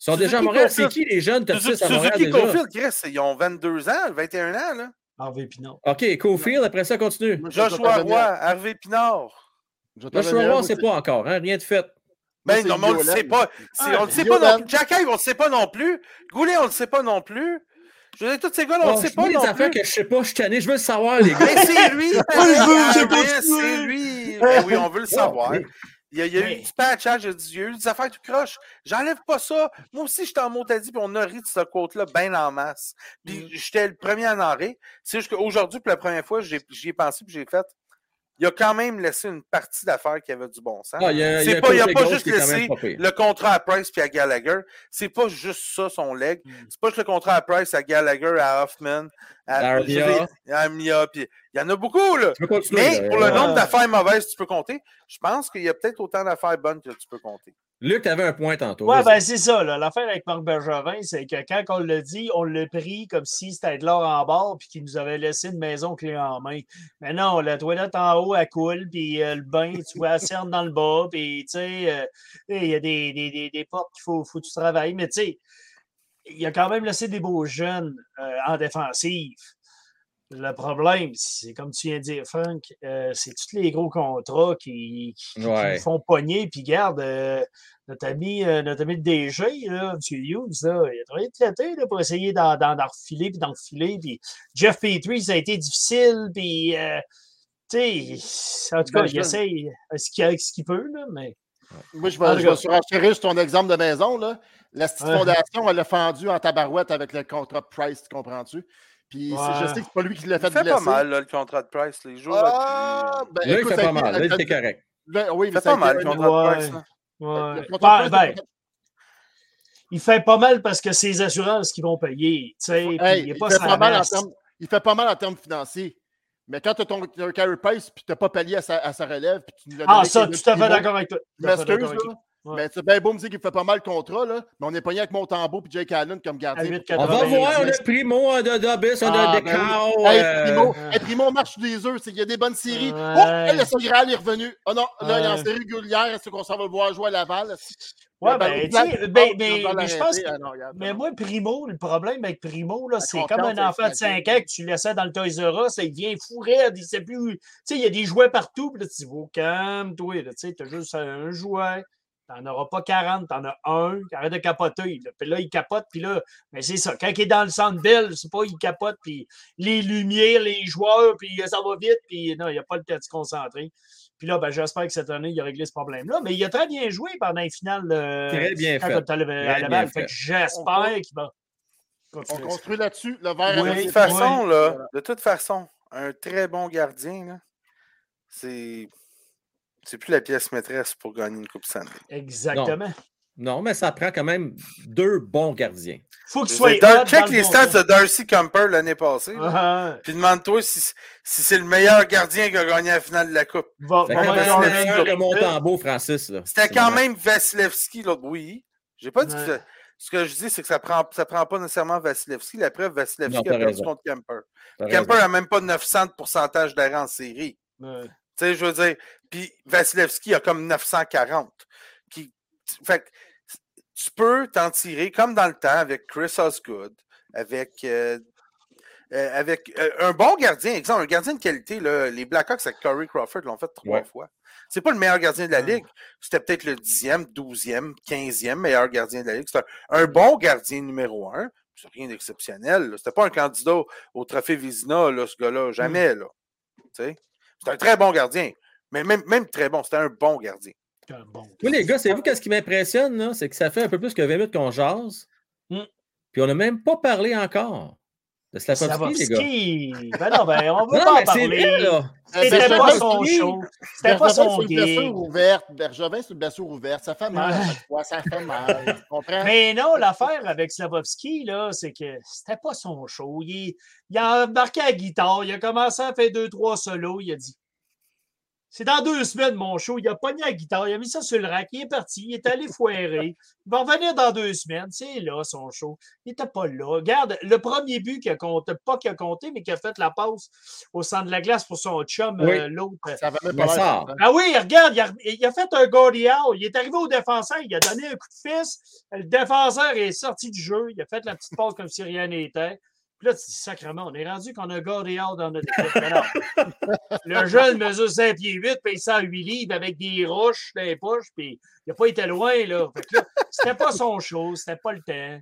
Ils sont Suzuki déjà à Montréal. C'est qui les jeunes top 6 à Montréal Suzuki déjà? Caulfield, Chris, ils ont 22 ans, 21 ans. Là. Harvey Pinot. OK, Cofield, après ça, continue. Joshua Roy. Harvey Pinard. Là, moi, voir, c'est c'est- pas encore, hein, rien de fait. Ben non, mais on le Yolan. sait pas. Ah, on le sait pas non plus. Jack on le sait pas non plus. Goulet, on le sait pas non plus. Je veux dire, tous ces gars-là, on Bon, le sait pas non affaires plus. que je sais pas, je suis tanné, je veux le savoir, les gars. Mais c'est lui! je veux, j'ai Ah. C'est lui! Ben oui, on veut le savoir. Il y a, il y a eu du patchage, il y a du- il y a eu des affaires tout croche. J'enlève pas ça. Moi aussi, j'étais en mot dit, puis on a ri de ce côte-là bien en masse. Puis Mm. j'étais le premier à en rire. C'est juste qu'aujourd'hui, pour la première fois, j'y ai pensé, puis j'ai fait. Il a quand même laissé une partie d'affaires qui avait du bon sens. Ah, il y a, il y C'est a pas- a pas juste laissé le contrat à Price puis à Gallagher. C'est pas juste ça son leg. Mm. C'est pas juste le contrat à Price, à Gallagher, à Hoffman, Armia. dire, à Armia, puis il y en a beaucoup, là. Tu peux continuer. Mais là. pour le Euh, nombre d'affaires mauvaises que tu peux compter, je pense qu'il y a peut-être autant d'affaires bonnes que tu peux compter. Luc, tu avais un point tantôt. Ouais, vas-y. ben c'est ça. L'affaire avec Marc Bergevin, c'est que quand on l'a dit, on l'a pris comme si c'était de l'or en bord puis qu'il nous avait laissé une maison clé en main. Mais non, la toilette en haut, elle coule, puis euh, le bain, tu vois, la cerne dans le bas, puis tu sais, euh, il y a des, des, des, des portes qu'il faut, faut que tu travailles. Mais tu sais, il a quand même laissé des beaux jeunes euh, en défensive. Le problème, c'est comme tu viens de dire, Frank, euh, c'est tous les gros contrats qui, qui, Ouais. font pogner. Puis garde, euh, notre ami, notre ami le DG, là, M. Hughes, là, il a travaillé de traité là, pour essayer d'en, d'en, d'en refiler puis d'en refiler. Puis Jeff Petrie, ça a été difficile. Puis, tu sais, en tout cas, Ben, il essaye ce qu'il, ce qu'il peut, là, mais. Moi, je vais, je vais surenchérir sur ton exemple de maison. Là. La petite Ouais. fondation, elle l'a fendu en tabarouette avec le contrat de Price, tu comprends-tu? Puis c'est- je Ouais. sais que c'est pas lui qui l'a Il fait fait blesser. pas mal, là, le contrat de Price. Les jours. Ah, ben, Là, il écoute, fait pas mal. Là, il était correct. Ben, oui, Il mais fait ça pas mal, le contrat de Ouais. Price. là. Ouais. le contrat de Ben, Price, ben, il fait pas mal parce que c'est les assurances qui vont payer. Hey, il est il, pas fait pas mal en masse. termes, il fait pas mal en termes financiers. Mais quand tu as ton t'as un Carey Price puis tu n'as pas pallié à sa, à sa relève, puis tu nous Ah, ça, tout à fait d'accord avec toi. Je m'excuse, Ouais. Mais c'est bien beau me dire qu'il fait pas mal le contrat, là, mais on est pogné avec Montembeau et Jake Allen comme gardien. 8,90. On va Ben, voir ben, le primo de Dobis, un Ah, de ben euh, Primo, hey, Primo marche des œufs. c'est- Il y a des bonnes séries. Ouais. Oh, le Sagral est revenu. Oh non, là, il est en série régulière. Est-ce qu'on s'en va le voir jouer à Laval? Ouais, ben, ben, passe, mais- je pense que- Ah Mais moi, Primo, le problème avec Primo, là, c'est comme un enfant de facile. 5 ans que tu laissais dans le Toys R Us, il devient fou raide, il sait plus. Tu sais, il y a des jouets partout, puis là, tu dis, oh, calme-toi, tu sais, t'as juste un jouet. T'en auras pas 40, t'en as un, arrête de capoter. Là. Puis là, il capote, puis là, mais c'est ça. Quand il est dans le centre belle, c'est pas, il capote, puis les lumières, les joueurs, puis ça va vite, puis non, il n'y a pas le temps de se concentrer. Puis là, ben, j'espère que cette année, il a réglé ce problème-là. Mais il a très bien joué pendant les finales. euh, Très bien quand fait. Fait j'espère qu'il va On continuer construit là-dessus. Le verre Oui, De toute oui. façon, là, de toute façon, un très bon gardien, là, c'est. C'est plus la pièce maîtresse pour gagner une Coupe Stanley. Exactement. Non, mais ça prend quand même deux bons gardiens. faut qu'il soit. check dans le les bon stats de Darcy Camper l'année passée. là. Ah, Puis demande-toi si, si c'est le meilleur gardien qui a gagné la finale de la Coupe. ring que de- Montembeau, Francis. C'était quand même Vasilevski, l'autre. Oui. J'ai pas dit que Ouais. ça- Ce que je dis, c'est que ça prend, ça prend pas nécessairement Vasilevski. La preuve, Vasilevski a perdu raison. contre Kemper. Kemper n'a même pas 900 de pourcentage d'arrêt en série. Ouais. Tu sais, je veux dire, puis Vasilevski a comme 940. Qui, fait que tu peux t'en tirer comme dans le temps avec Chris Osgood, avec, euh, euh, avec euh, un bon gardien. Exemple, un gardien de qualité, là, les Blackhawks avec Corey Crawford l'ont fait trois Ouais. fois. C'est pas le meilleur gardien de la ligue. C'était peut-être le 10e, 12e, 15e meilleur gardien de la ligue. C'est un, un bon gardien numéro un. C'est rien d'exceptionnel. C'était pas un candidat au, trophée Vizina, là, ce gars-là. Jamais, là. Tu sais? C'est un très bon gardien. Mais même, même très bon, c'était un bon gardien. C'est un bon. Moi, les gars, c'est vous, qu'est-ce qui m'impressionne, c'est que ça fait un peu plus que 20 minutes qu'on jase. Hmm. Puis on n'a même pas parlé encore de Slavovski, les gars. Slavovski. Ben non, ben, on veut Non, pas en parler. vrai, là. C'était Bergevin, pas son show. C'était pas Bergevin, son c'est une blessure gig. ouverte. Bergevin, c'est une blessure ouverte. Ça fait mal fois. Ça fait mal. Tu comprends? Mais non, l'affaire avec Slavovski, là, c'est que c'était pas son show. Il, il a embarqué à la guitare, il a commencé à faire deux, trois solos, il a dit. C'est dans deux semaines, mon show. Il a pogné la guitare, il a mis ça sur le rack, il est parti, il est allé foirer. Il va revenir dans deux semaines. C'est là, son show. Il n'était pas là. Regarde, le premier but qui a compté, pas qui a compté, mais qui a fait la passe au centre de la glace pour son chum, Oui. euh, l'autre. Ça va même Mais pas ça- l'air. Ah oui, regarde, il a, il a fait un Gordy out. Il est arrivé au défenseur, il a donné un coup de fils. Le défenseur est sorti du jeu. Il a fait la petite passe comme si rien n'était. Puis là, tu dis sacrément, on est rendu qu'on a out dans notre équipe. Le jeune mesure 5 pieds 8, puis il sent 8 livres avec des roches dans les poches, puis il n'a pas été loin, là. Fait que là, c'était pas son show, c'était pas le temps.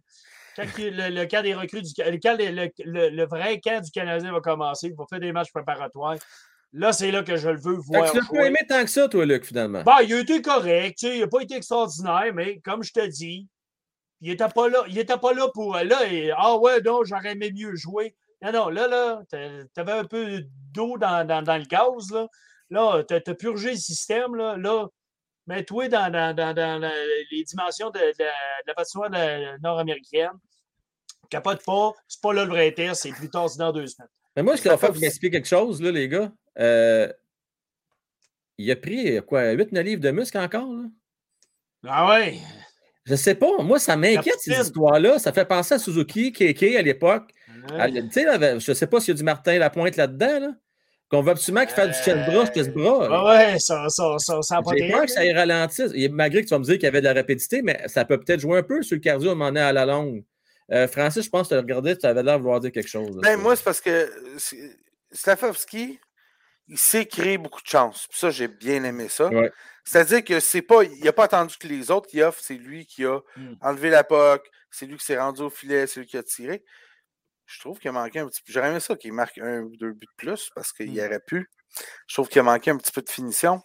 Quand le, le camp des recrues, du, le, le- le- le vrai camp du Canadien va commencer, il va faire des matchs préparatoires. Là, c'est là que je le veux voir. tu l'as pas aimé tant que ça, toi, Luc, finalement? Ben, il a été correct, tu sais, il n'a pas été extraordinaire, mais comme je te dis, il n'était pas là. Il était pas là pour. Là, et- ah ouais, non, j'aurais aimé mieux jouer. Non, non, là, là, tu avais un peu d'eau dans, dans, dans le gaz, là. Là, tu as, purgé le système, là. Là, mets-toi dans, dans, dans, dans la- les dimensions de, de la- de la patinoire nord-américaine. Capote pas, c'est pas là le vrai test, c'est plus tard, c'est dans deux semaines. Mais moi, qu'il va falloir que vous m'expliquiez quelque chose, là, les gars. Euh, il a pris, quoi, 8-9 livres de muscle encore, là? Ah ouais. Je sais pas. Moi, ça m'inquiète, ces histoires-là. Ça fait penser à Suzuki, KK à l'époque. Ouais. Tu sais, là, je sais pas s'il y a du Martin Lapointe là-dedans, là. Qu'on veut absolument qu'il fasse du chest bras, chest bras. Ah ouais, ça, ça, ça, ça a pas J'ai été- peur que ça y ralentisse. Et Malgré que tu vas me dire qu'il y avait de la rapidité, mais ça peut peut-être jouer un peu sur le cardio à un moment donné à la longue. Euh, Francis, je pense que tu as regardé, tu avais l'air de vouloir dire quelque chose. là, Ben, moi, c'est parce que euh, Slavovski, il sait créer beaucoup de chances. Puis ça, j'ai bien aimé ça. Ouais. C'est-à-dire que c'est pas. Il n'a pas attendu que les autres qui offrent, c'est lui qui a Hmm. enlevé la POC, c'est lui qui s'est rendu au filet, c'est lui qui a tiré. Je trouve qu'il a manqué un petit peu. J'aurais aimé ça qu'il marque un ou deux buts de plus parce qu'il Hmm. aurait pu. Je trouve qu'il a manqué un petit peu de finition.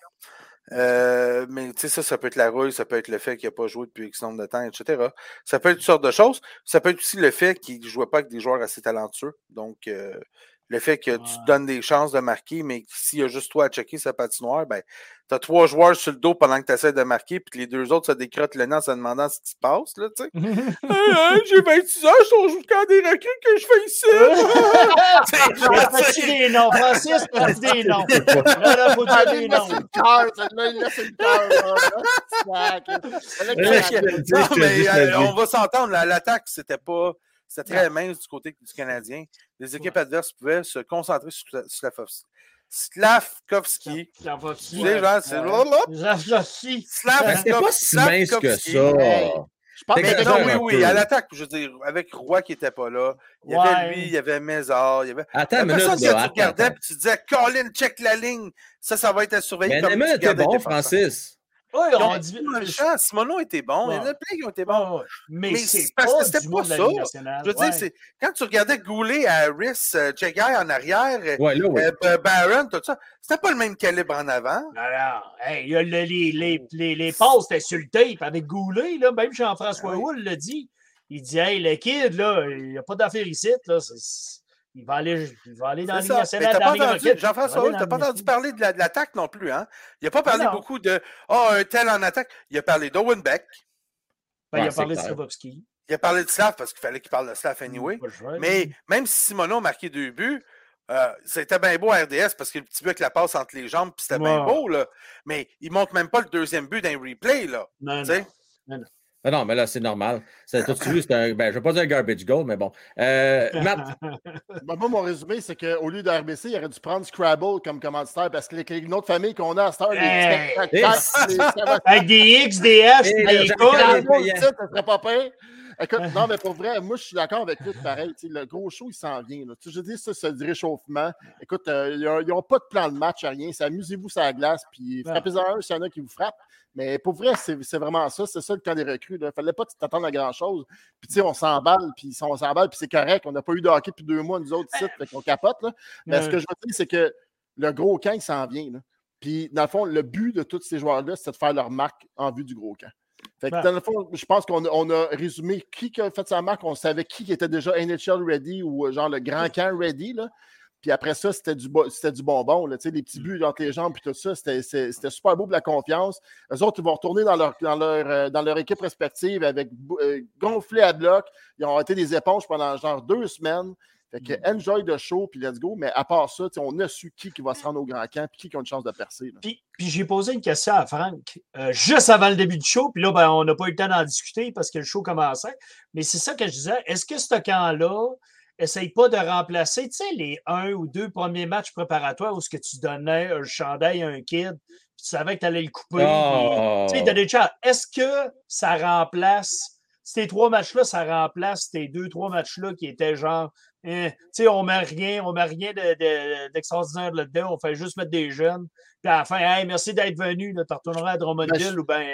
Euh, mais tu sais, ça, ça peut être la rouille, ça peut être le fait qu'il n'a pas joué depuis X nombre de temps, etc. Ça peut être toutes sortes de choses. Ça peut être aussi le fait qu'il ne jouait pas avec des joueurs assez talentueux. Donc, euh, le fait que tu te donnes des chances de marquer, mais s'il y a juste toi à checker sa patinoire, ben, tu as trois joueurs sur le dos pendant que tu essaies de marquer, puis que les deux autres se décrottent le nez en se demandant ce qui se passe. Là, tu sais. Hey, hey, J'ai 26 ans, je suis au camp des recrues que je fais ici. Fais-tu des noms, Francis, des noms? Là, là, faut dire il des noms. le cœur, celle-là, il laisse le cœur. le euh, on va s'entendre. là, L'attaque, c'était pas. C'était très mince du côté du Canadien. Les équipes adverses pouvaient se concentrer sur. Slavkovski. C'est blablabla. Slavovski. Ben, C'était pas si mince que Slavkovski. ça. Hey. Je pense Mais que non, oui, oui, à l'attaque, je veux dire, avec Roy qui n'était pas là, il y avait Ouais. lui, il y avait Mézard, il y avait. Attends La une minute, personne que là, tu regardais, puis tu disais, Colin, check la ligne, ça, ça va être à surveiller. Mais Neyman était bon. Francis. Oui, Ils on ont dit. eu un champ, Simoneau était bon, il y en a plein qui ont été bons. Ouais. Mais, Mais c'est parce que c'était pas ça. Je veux Ouais. dire, quand tu regardais Goulet, Harris, euh, Jagger en arrière, euh, Ouais, euh, Barron, tout ça, c'était pas le même calibre en avant. Alors, hey, il y a le- les, les, les, les passes étaient sur le tape avec Goulet, là, même Jean-François. Houle l'a dit. Il dit Hey, le kid, là, il n'y a pas d'affaire ici. Là, c'est- il, va aller, il va aller dans la Ligue nationale. Jean-François Houle, t'as la pas entendu parler de la- de l'attaque non plus, hein? Il n'a pas parlé non. beaucoup de Ah, un tel en attaque. Il a parlé d'Owen Beck, Ben, il a parlé de. Slavovski. il a parlé de Slav parce qu'il fallait qu'il parle de Slav anyway. Mais même si Simoneau a marqué deux buts, euh, c'était bien beau à RDS parce que le petit but avec la passe entre les jambes, puis c'était bien beau, là. Mais il montre même pas le deuxième but d'un replay, là. Non, Tu non. Ah non, mais là, c'est normal. C'est tout de suite, c'est un. Ben, je ne vais pas dire un garbage goal, mais bon. Euh, Matt, Ben, moi, mon résumé, c'est qu'au lieu d'RBC, il aurait dû prendre Scrabble comme commanditaire parce que les, les autre famille qu'on a à cette heure, les Hey! les- ça va- Avec des X, des Hey, des ça serait pas pire. Écoute, non, mais pour vrai, moi, je suis d'accord avec lui, pareil. Le gros show, il s'en vient. Là. Je dis, ça, c'est du réchauffement. Écoute, euh, ils n'ont pas de plan de match, rien. C'est Amusez-vous sur la glace, puis frappez-en un s'il y en a qui vous frappent. Mais pour vrai, c'est vraiment ça. C'est ça le camp des recrues. Il ne fallait pas t'attendre à grand-chose. Puis, tu sais, on s'emballe, puis on s'emballe, puis c'est correct. On n'a pas eu de hockey depuis deux mois, nous autres, sites, qu'on capote. Là. Mais ce que je veux dire, c'est que le gros camp, il s'en vient. là. Puis, dans le fond, le but de tous ces joueurs-là, c'est de faire leur marque en vue du gros camp. Fait que Ben. dans le fond, je pense qu'on a, on a résumé qui a fait sa marque. On savait qui était déjà NHL ready ou euh, genre le grand camp ready. Là. Puis après ça, c'était du, c'était du bonbon. Là, tu sais, les petits buts entre les jambes puis tout ça. C'était, c'était super beau pour la confiance. Eux autres, ils vont retourner dans leur, dans leur, euh, dans leur équipe respective avec euh, gonflé à bloc. Ils ont été des éponges pendant genre deux semaines. Fait que enjoy the show, puis let's go. Mais à part ça, tu sais, on a su qui, qui va se rendre au grand camp puis qui, qui a une chance de percer. là. Puis, puis j'ai posé une question à Franck euh, juste avant le début du show. Puis là, ben, on n'a pas eu le temps d'en discuter parce que le show commençait. Mais c'est ça que je disais. Est-ce que ce camp-là essaye pas de remplacer, tu sais, les un ou deux premiers matchs préparatoires où ce que tu donnais un chandail à un kid, puis tu savais que tu allais le couper. Oh. tu sais, chance. Est-ce que ça remplace, ces trois matchs-là, ça remplace tes deux, trois matchs-là qui étaient genre, hein, tu sais, on met rien, on met rien de- de- d'extraordinaire là-dedans, on fait juste mettre des jeunes. Puis à la fin, hey, merci d'être venu, tu retourneras à Drummondville Ben, ou bien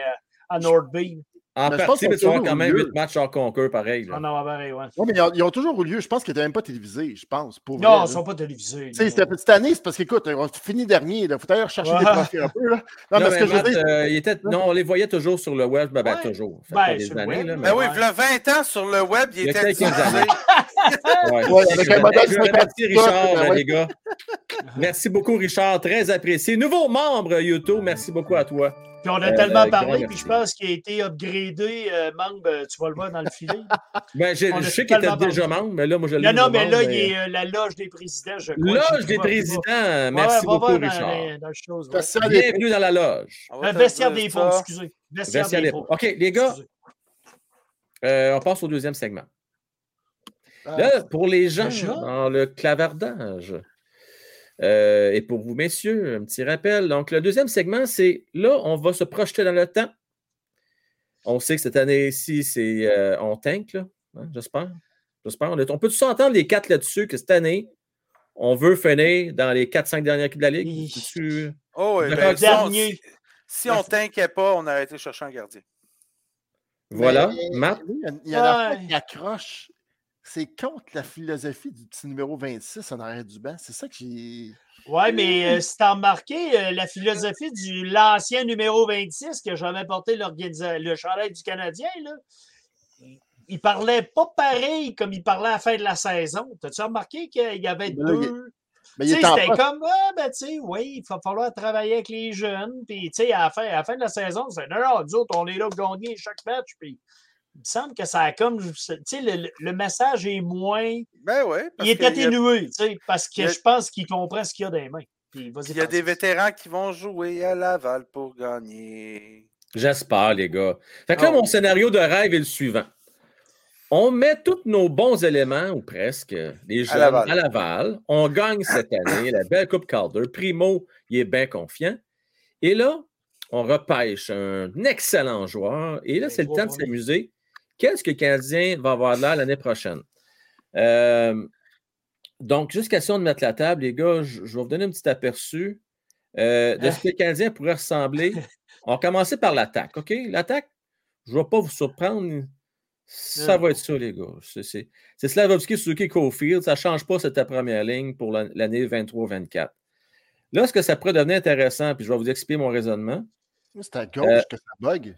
à North Bay. En Mais je pense partie, mais tu tourne quand même mieux. 8 matchs hors concours, pareil. là. Ah non, pareil, ouais. Ouais, mais ils ont, ils ont toujours eu lieu. Je pense qu'ils n'étaient même pas télévisés, je pense. Pour Non, ils ne sont pas télévisés. Tu sais, là. c'était- cette année, c'est parce qu'écoute, on finit dernier. Il faut d'ailleurs chercher des Ouais. trophées un peu. Là. Non, Non, parce mais que je dire, euh, il était- non, on les voyait toujours sur le web, ben, ben, Ouais. toujours. Ça Ben, des années, web, là, mais Ben oui, il y a 20 ans sur le web, il, Il y a était quelques années. Ouais. Ouais, avec un modèle Je remercie 50 Richard, ouais. les gars. Merci beaucoup, Richard. Très apprécié. Nouveau membre YouTube. Merci beaucoup à toi. Puis on a Euh, tellement parlé, puis je pense qu'il a été upgradé euh, membre, euh, tu vas le voir dans le filet. Ben, je sais qu'il était tellement déjà membre, mais là, moi, je l'ai non, non, mais là, il est euh, la loge des présidents, je crois. Loge des présidents. Merci ouais, beaucoup, dans Richard. les- dans ouais. Bienvenue dans la loge. Le te vestiaire des pros, excusez. Vestiaire Vestiaire des pros. OK, les gars, euh, on passe au deuxième segment. Là, pour les gens dans le clavardage, euh, et pour vous, messieurs, un petit rappel. Donc, le deuxième segment, c'est là, on va se projeter dans le temps. On sait que cette année-ci, c'est euh, on tank, là. hein, j'espère. J'espère. On, peut tous s'entendre les quatre là-dessus que cette année, on veut finir dans les 4-5 dernières équipes de la Ligue? Oh, oui, ben, si, on, dernier. si on t'inquiète pas, on aurait été chercher un gardien. Voilà, mais- Matt? Il y a- il y en a Ouais. pas qui accroche. C'est contre la philosophie du petit numéro 26 en arrière du banc. C'est ça que j'ai. Oui, mais euh, si t'as remarqué, euh, la philosophie de l'ancien numéro 26 que j'avais porté l'organisa- le chandail du Canadien, là, il- parlait pas pareil comme il parlait à la fin de la saison. T'as-tu remarqué qu'il y avait est- deux? Mais Tu il sais, est en c'était comme, ah, ben, tu sais, oui, il va falloir travailler avec les jeunes. Puis, tu sais, à, la fin- à la fin de la saison, c'est non, non, nous autres, on est là pour gagner chaque match. Puis, il me semble que ça a comme, tu sais, le, le message est moins. Ben oui. Il est atténué, tu sais, parce que a- je pense qu'il comprend ce qu'il y a dans les mains. Puis, Il y a des vétérans qui vont jouer à Laval pour gagner. J'espère, les gars. Fait que là, Oh. mon scénario de rêve est le suivant. On met tous nos bons éléments, ou presque, les jeunes, à Laval. Laval. On gagne cette année la belle Coupe Calder. Primo, il est bien confiant. Et là, on repêche un excellent joueur. Et là, c'est le temps de s'amuser. Qu'est-ce que le Canadien va avoir de l'air l'année prochaine? Euh, donc, juste question de mettre la table, les gars, je, je vais vous donner un petit aperçu euh, de ce que le Canadien pourrait ressembler. On va commencer par l'attaque, OK? L'attaque, je ne vais pas vous surprendre. Ça va être ça, les gars. C'est- Slavovski, Suzuki, Cofield. Ça ne change pas cette première ligne pour la- l'année 23-24. Là, ce que ça pourrait devenir intéressant, puis je vais vous expliquer mon raisonnement. C'est à gauche Euh, que ça bug.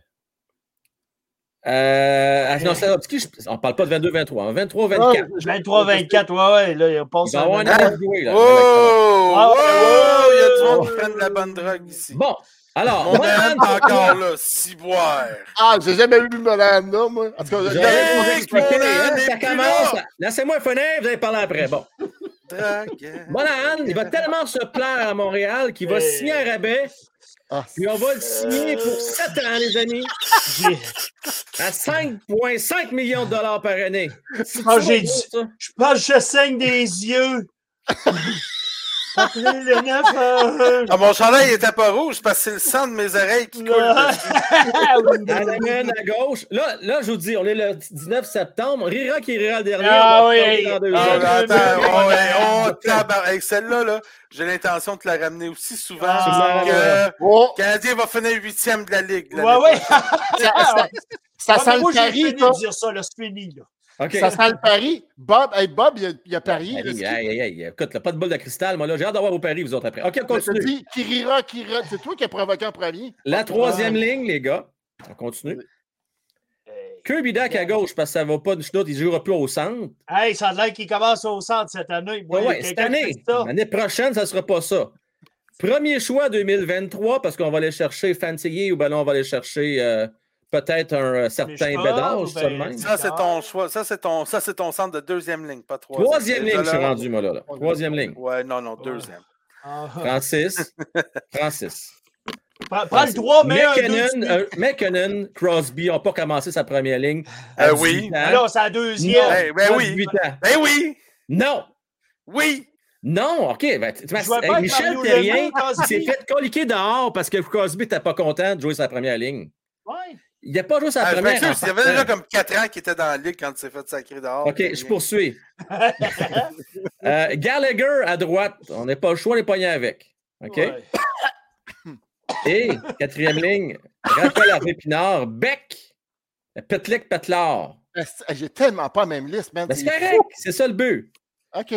Euh, ah, non, Slavovski, je- on ne parle pas de 22-23. 23-24. Ah, je- 23-24, ouais, ouais, là, il va y avoir un an de jouer, là, Oh! Ah, Oh! ouais, Il y a du ouais, monde qui prennent de la bonne drogue ici. Bon, alors, Mon Monahan, encore là, ciboire. Ah, j'ai jamais vu Monanda, moi. En tout cas, je j'ai- Monahan hein, ça plus commence. là. Laissez-moi finir, vous allez parler après. Bon. Monahan, il va tellement se plaire à Montréal qu'il va Euh. signer un rabais, Ah, puis on va le signer pour 7 ans, les amis, à 5,5 millions de dollars par année. Ah? Je pense que je saigne des yeux. Le 9 à Ah, mon chandail était pas rouge parce que c'est le sang de mes oreilles qui coule. dessus. À la main à gauche. Là, là, je vous dis, on est le 19 septembre. Rira qui rira le dernier. Ah oui, ah. Ah, attends, tabar- avec celle-là, là, j'ai l'intention de te la ramener aussi souvent. Ah, que oh, le Canadien va finir huitième de la Ligue. l'année Ouais, ouais. ça, ça- ça Ah, sent le dire ça, là, c'est fini, là. Ça sent le pari. Bob, hey, Bob, il a, il a parié. là, Hey, c'est- hey, hey, hey, Écoute, là, pas de boule de cristal, moi, là. J'ai hâte d'avoir vos paris, vous autres, après. OK, on Je continue. dis, qui rira, qui rira. C'est toi qui as provoqué en premier. La troisième ligne, les gars. On continue. Kirby Dak à gauche parce que ça ne va pas du tout, il ne jouera plus au centre. Hey, ça a l'air qu'il commence au centre cette année. Ouais, ouais, cette année. L'année prochaine, ça ne sera pas ça. Premier choix 2023 parce qu'on va aller chercher Fantillier ou ben non, on va aller chercher euh, peut-être un euh, certain Bédard, ben-. Ça, c'est ton choix. Ça, c'est ton, ça, c'est ton centre de deuxième ligne, pas troisième. Troisième ligne, je suis rendu, moi, là. là. Troisième ligne. Ouais, non, non, deuxième. Ah. Francis. Francis. Prends, prends le 3, mais McKinnon, euh, McKinnon, Crosby n'ont pas commencé sa première ligne. Euh, oui. 18 ans. Alors, c'est la deuxième. Non. Ben À oui. 18 ans. Ben oui! Non! Oui! Non, OK. Ben, hey, pas Michel Terrien, s'est fait coliquer dehors parce que Crosby n'était pas content de jouer sa première ligne. Ouais. Il n'a pas joué sa Ah, première. en il y avait déjà comme 4 ans qu'il était dans la ligue quand il s'est fait sacrer dehors. OK, je poursuis. Euh, Gallagher à droite, on n'a pas le choix, les poignets avec. OK? Ouais. Et quatrième ligne, Raphaël Harvey Pinard, Beck, Petlick Petlard. Esti, J'ai tellement pas la même liste, man. Ben, c'est correct, c'est ça le but. OK.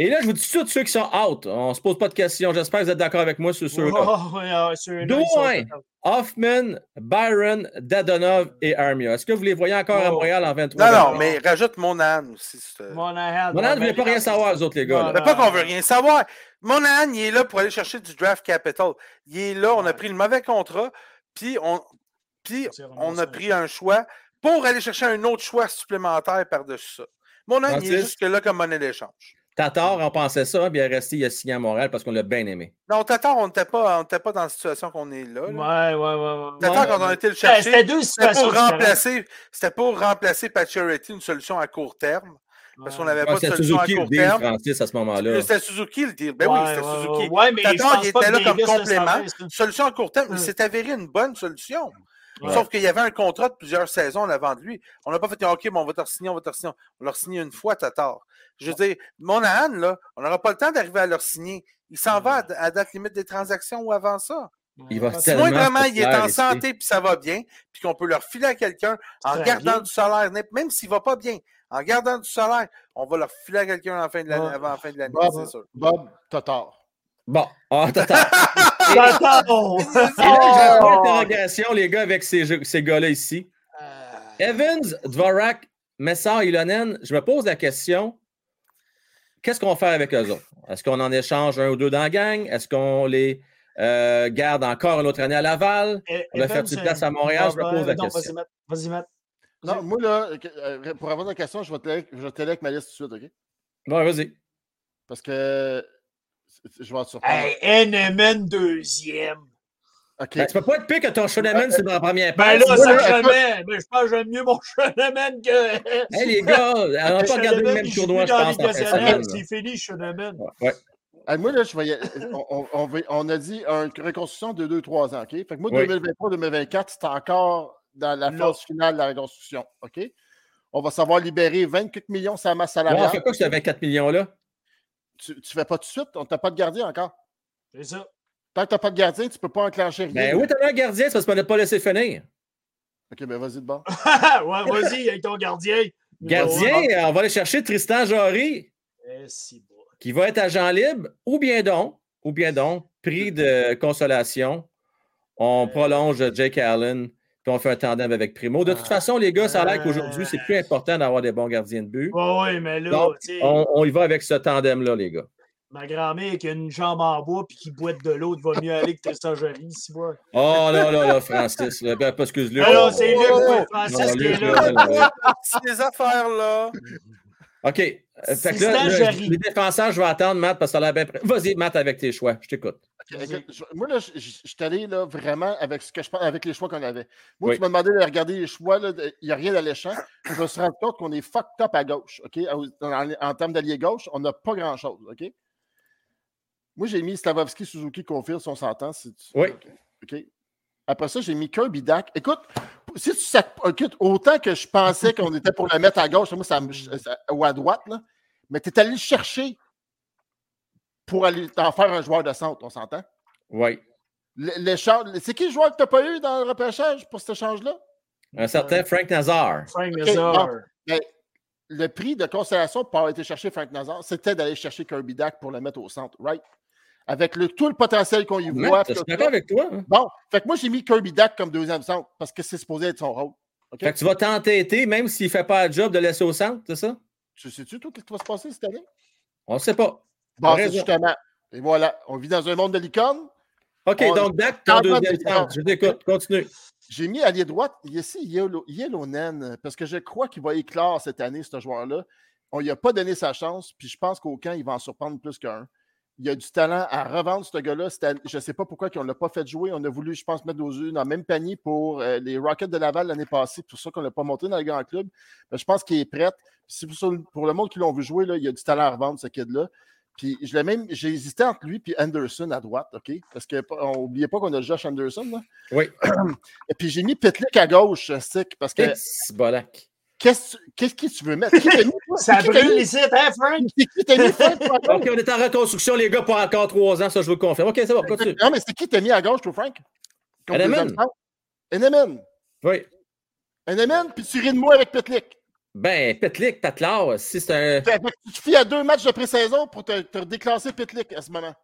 Et là, je vous dis tout ceux qui sont out. On ne se pose pas de questions. J'espère que vous êtes d'accord avec moi sur ceux-là. Oh, contents. Hoffman, Byron, Dadonov et Armia. Est-ce que vous les voyez encore à Oh. Montréal en 23 Non, non, 23? mais rajoute Monahan aussi. Monahan. Monahan ne voulait pas rien savoir, les autres, les gars. Mais pas qu'on veut rien savoir. Monahan, il est là pour aller chercher du draft capital. Il est là, on a pris le mauvais contrat, puis on, puis on a pris un choix pour aller chercher un autre choix supplémentaire par-dessus ça. Monahan, il est juste là comme monnaie d'échange. Tatar, on pensait ça, puis il est resté, il a signé à Montréal parce qu'on l'a bien aimé. Non, Tatar, on n'était pas, on n'était pas dans la situation qu'on est là. là. Ouais, ouais, ouais. ouais. Tatar, Ouais. quand on a été le chercher, C'était deux c'était situations pour remplacer, c'était pour remplacer Pacioretty, une solution à court terme, parce qu'on n'avait Ouais, pas de C'était solution à Suzuki le court deal, terme. Francis, à ce moment-là. C'était Suzuki le deal. Ben oui, c'était ouais, Suzuki. Mais Tatar, il pas était là comme complément. ça. Solution à court terme, il Ouais. s'est avéré une bonne solution. Ouais. Sauf qu'il y avait un contrat de plusieurs saisons en avant de lui. On n'a pas fait OK, mais on va te signer, on va te signer. On l'a signé une fois, Tatar. Je veux dire, Monahan, là, on n'aura pas le temps d'arriver à leur signer. Il s'en va à, à date limite des transactions ou avant ça. Il va Ouais. Si tellement moi, vraiment, il est en santé puis ça va bien, puis qu'on peut leur filer à quelqu'un en gardant bien. du salaire, même s'il ne va pas bien, en gardant du salaire, on va leur filer à quelqu'un en fin de l'année, avant la fin de l'année, Bob, c'est sûr. Bob, t'as tort. Bon, ah! Et là, j'ai un point d'interrogation, les gars, avec ces, ces gars-là ici. Euh, Evans, Dvorak, Messar, Ilonen, je me pose la question qu'est-ce qu'on va faire avec eux autres? Est-ce qu'on en échange un ou deux dans la gang? Est-ce qu'on les euh, garde encore une autre année à Laval? On va faire une place à Montréal, je me pose la non, question. Vas-y, Matt. Non, moi, là, euh, pour avoir ta question, je vais te t'aider avec ma liste tout de suite, OK? Bon, vas-y. Parce que je vais te surprendre. Hey, NMN deuxième. OK. Ben, tu peux pas être pire que ton Shoneman, c'est dans la première Ben passe. là, moi, ça là, jamais. Ben, je pense que j'aime mieux mon Shoneman que. Hey, les gars, on n'a pas regardé le même tournoi, je pense, de. C'est fini, Shoneman. Ouais. Moi, là, je voyais, on, a dit une reconstruction de 2-3 ans, OK? Fait que moi, Oui. 2023-2024, c'est encore dans la Là. phase finale de la reconstruction, OK? On va savoir libérer 24 millions sur la masse Ouais, on salariale. fait quoi ces 24 millions-là? Tu, tu fais pas tout de suite, on t'a pas de gardien encore? C'est ça. Tant que t'as pas de gardien, tu peux pas enclencher rien. Ben oui, t'as un gardien, c'est parce qu'on n'a pas laissé finir. OK, ben vas-y de bord. ouais, vas-y, avec ton gardien. Gardien, on va aller chercher Tristan Jarry. Eh, si bon. qui va être agent libre, ou bien donc, ou bien donc, prix de consolation, on Euh. prolonge Jake Allen, puis on fait un tandem avec Primo. De toute Ah. façon, les gars, ça a l'air qu'aujourd'hui, c'est plus important d'avoir des bons gardiens de but. Ouais, ouais, mais là, Donc, tu On, on y va avec ce tandem-là, les gars. Ma grand-mère qui a une jambe en bois puis qui boite de l'eau, va mieux aller que Tristan Joly, si moi. Oh là là là, Francis, là, ben, parce que Luc. Non, c'est Luc, oh, ouais, oh. Francis Non, qui Luc, est là, là. là, là. Ces affaires-là. OK. Euh, Fait que Tristan là, le- Jarry. les défenseurs, je vais attendre, Matt, parce que ça a l'air bien prêt. Vas-y, Matt, avec tes choix. Je t'écoute. Moi, là, je je- je suis allé là, vraiment avec ce que je pense, avec les choix qu'on avait. Moi, Oui. tu m'as demandé de regarder les choix, il n'y a rien d'alléchant. Je me suis rendu compte qu'on est fucked up à gauche. OK? En, en- en termes d'allié gauche, on n'a pas grand-chose. OK? Moi, j'ai mis Slavovski, Suzuki, Confield, si on s'entend. si tu- Oui. OK. Après ça, j'ai mis Kirby Dak. Écoute, si tu sac- écoute, autant que je pensais qu'on était pour le mettre à gauche, moi, ça ou à droite, là, mais tu es allé le chercher pour aller t'en faire un joueur de centre, on s'entend? Oui. C'est qui le joueur que tu n'as pas eu dans le repêchage pour cet échange-là? Un certain Frank Nazar. Frank Nazar. bon. Ben, le prix de consolation pour avoir été chercher Frank Nazar, c'était d'aller chercher Kirby Dak pour le mettre au centre, right? Avec le, tout le potentiel qu'on y voit. Je tout suis d'accord avec toi. hein. Bon, fait que moi, j'ai mis Kirby Dak comme deuxième centre parce que c'est supposé être son rôle. Fait que tu vas t'entêter, même s'il ne fait pas le job de laisser au centre, c'est ça? Tu sais-tu, toi, qu'est-ce qui va se passer cette année? On ne sait pas. Bon, c'est justement. Et voilà, on vit dans un monde de licorne. OK, On- donc Dak, ton deuxième centre. Je t'écoute. Continue. J'ai mis allié droite ici Yellow, Yellownen parce que je crois qu'il va éclore cette année, ce joueur-là. On lui a pas donné sa chance, puis je pense qu'au camp, il va en surprendre plus qu'un. Il a du talent à revendre, ce gars-là. Je ne sais pas pourquoi on ne l'a pas fait jouer. On a voulu, je pense, mettre nos yeux dans le même panier pour euh, les Rockets de Laval l'année passée. C'est pour ça qu'on ne l'a pas monté dans le grand club. Mais je pense qu'il est prêt. C'est pour, le monde qui l'ont vu jouer, là, il a du talent à revendre, ce kid-là. Puis je l'ai même, j'ai hésité entre lui et Anderson à droite, OK? Parce qu'on n'oubliez pas qu'on a Josh Anderson. Là. Oui. Et puis j'ai mis Petlick à gauche, Stick, parce que C'est bolac. Qu'est-ce qu'est-ce que tu veux mettre? Ça brûle mis? les sites, hein, Frank? C'est qui t'a mis, Frank, OK, on est en reconstruction, les gars, pour encore trois ans. Ça, je vous le confirme. OK, c'est bon, continue. Non, mais c'est qui t'a mis à gauche, toi, Frank? Centre? Eneman. Oui. Eneman, puis tu ris de moi avec Petlick. Ben, Petlick, Tatlar, si c'est un. Tu te fies à deux matchs de pré-saison pour te, te déclasser Petlick à ce moment.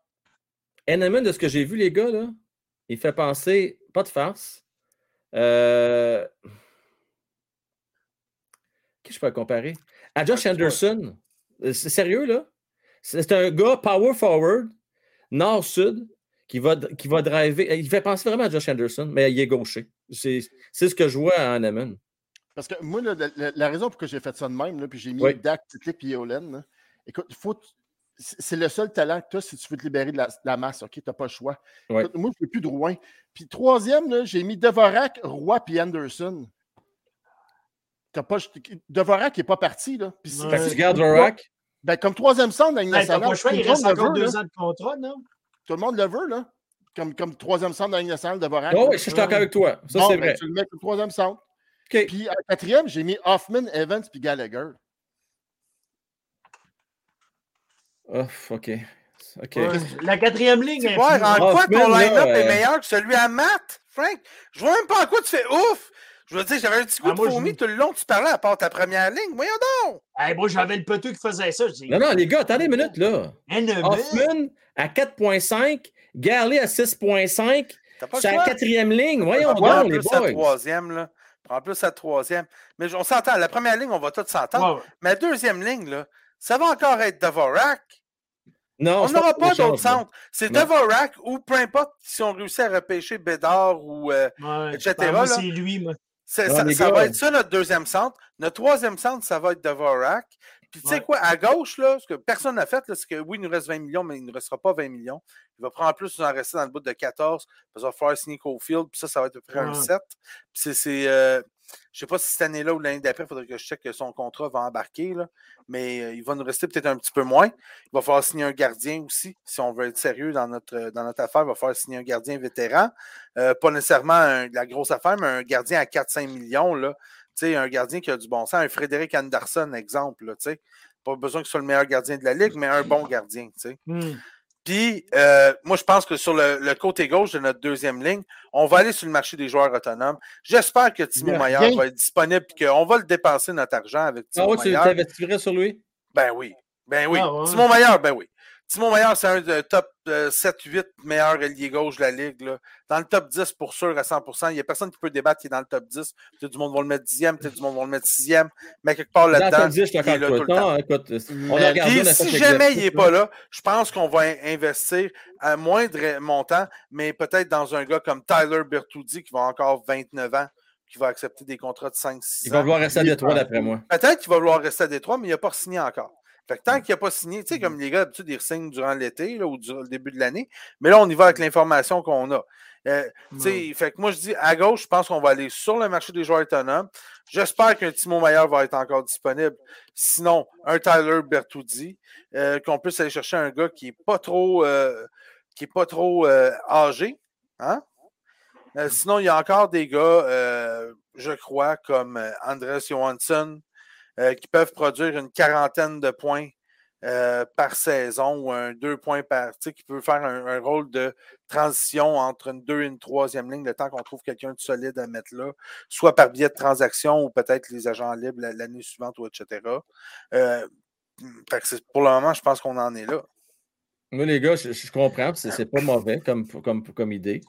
Eneman, de ce que j'ai vu, les gars, là, il fait penser, pas de farce. Euh... Qui je peux comparer? À Josh Anderson. Euh, C'est sérieux, là? C'est un gars power forward, nord-sud, qui va, qui va driver. Il fait penser vraiment à Josh Anderson, mais il est gaucher. C'est ce que je vois à Eneman. Parce que moi, là, la, la- raison pour que j'ai fait ça de même, là, puis j'ai mis Oui. Dak, Petlick et Olen, là, écoute, faut. C'est le seul talent que tu as si tu veux te libérer de la, de la masse, OK? Tu n'as pas le choix. Écoute, moi, je ne veux plus de Rouen. Puis troisième, j'ai mis Devorak, Roy puis Anderson. T'as Pas, Devorak n'est pas parti. Là. Puis c'est- Ouais. Fait que tu gardes Vorak. ben, comme troisième centre dans Ben, choix, tout, il le monde reste le encore veut, deux là. ans de contrat, non? Tout le monde le veut, là. Comme, comme troisième centre dans nationale, Devorak. Oh, oui, je suis d'accord avec toi. Ça, Bon, c'est ben, vrai. Tu le mets comme troisième centre. OK. Puis en quatrième, j'ai mis Hoffman, Evans puis Gallagher. Ouf, OK. OK. Ouais. La quatrième ligne. Tu est vois, finie. en quoi ton line-up est euh, meilleur que celui à Matt, Frank? Je vois même pas en quoi tu fais ouf. Je veux dire, j'avais un petit coup Ah, de moi, je fourmi vous- tout le long que tu parlais à part ta première ligne. Voyons donc! Hey, moi, j'avais le peteux qui faisait ça. Je dis, Non, non, les gars, attendez une minute, là. Hoffman à 4.5, Garley à 6.5, T'as pas le c'est la quatrième ligne. Voyons Prends donc, les plus la boys. troisième, là. Prends plus la troisième. Mais on s'entend, la première ligne, on va tous s'entendre. Ouais, ouais. Mais la deuxième ligne, là, ça va encore être Dvorak. Non, On n'aura pas là. centres. C'est. Dvorak ou peu importe si on réussit à repêcher Bédard ou. euh, Ouais. etc., Ben, c'est lui, moi. Non, ça va être ça notre deuxième centre. Notre troisième centre, ça va être Dvorak. Puis tu sais Ouais. quoi, à gauche, là, ce que personne n'a fait, c'est que oui, il nous reste 20 millions, mais il ne restera pas 20 millions. Il va prendre plus, nous en rester dans le bout de 14, parce qu'il va falloir signer Cofield, puis ça, ça va être à peu près un Ouais. 7. Puis c'est. c'est, euh, je sais pas si cette année-là ou l'année d'après, il faudrait que je check que son contrat va embarquer, là. mais euh, il va nous rester peut-être un petit peu moins. Il va falloir signer un gardien aussi. Si on veut être sérieux dans notre, dans notre affaire, il va falloir signer un gardien vétéran. Euh, pas nécessairement un- la grosse affaire, mais un gardien à 4-5 millions. Là. Tu sais, un gardien qui a du bon sens, un Frédéric Anderson, exemple. Là, tu sais. pas besoin que ce soit le meilleur gardien de la Ligue, mais un bon gardien. tu sais. Hmm. Puis, euh, moi, je pense que sur le, le côté gauche de notre deuxième ligne, on va aller sur le marché des joueurs autonomes. J'espère que Timo. Maillard va être disponible et qu'on va le dépenser notre argent avec Ah Timo ouais, tu t'investirais sur lui? Ben oui. Ben oui. Ah ouais. Simon Maillard, ben oui. Simon Maillard, c'est un de top 7-8 meilleurs alliés gauche de la Ligue. Là. Dans le top 10 pour sûr à 100% Il n'y a personne qui peut débattre qui est dans le top 10. Peut-être du monde va le mettre 10e, peut-être du monde va le mettre 6e. Mais quelque part Dans le là-dedans, top 10, je suis il est d'accord là tout le temps. Écoute, on a regardé. Puis, si jamais il n'est pas là, je pense qu'on va in- investir à moindre montant, mais peut-être dans un gars comme Tyler Bertuzzi qui va encore 29 ans, qui va accepter des contrats de 5-6 Il va ans. vouloir rester à Détroit, d'après moi. Peut-être qu'il va vouloir rester à Détroit, mais il n'a pas signé encore. Fait que tant qu'il n'a pas signé, tu sais, comme les gars, d'habitude, ils signent durant l'été ou durant le début de l'année. Mais là, on y va avec l'information qu'on a. Euh, tu sais, Fait que moi, je dis à gauche, je pense qu'on va aller sur le marché des joueurs autonomes. J'espère qu'un Timo Maillard va être encore disponible. Sinon, un Tyler Bertuzzi, euh, qu'on puisse aller chercher un gars qui n'est pas trop, euh, qui est pas trop âgé. Hein? Euh, sinon, il y a encore des gars, je crois, comme Andres Johansson, euh, qui peuvent produire une quarantaine de points euh, par saison ou un deux points par. Tu sais, qui peut faire un, rôle de transition entre une deux et une troisième ligne, le temps qu'on trouve quelqu'un de solide à mettre là, soit par biais de transaction ou peut-être les agents libres la- l'année suivante ou etc. Euh, pour le moment, je pense qu'on en est là. Moi, les gars, je, je comprends, c'est pas mauvais comme, comme, comme idée.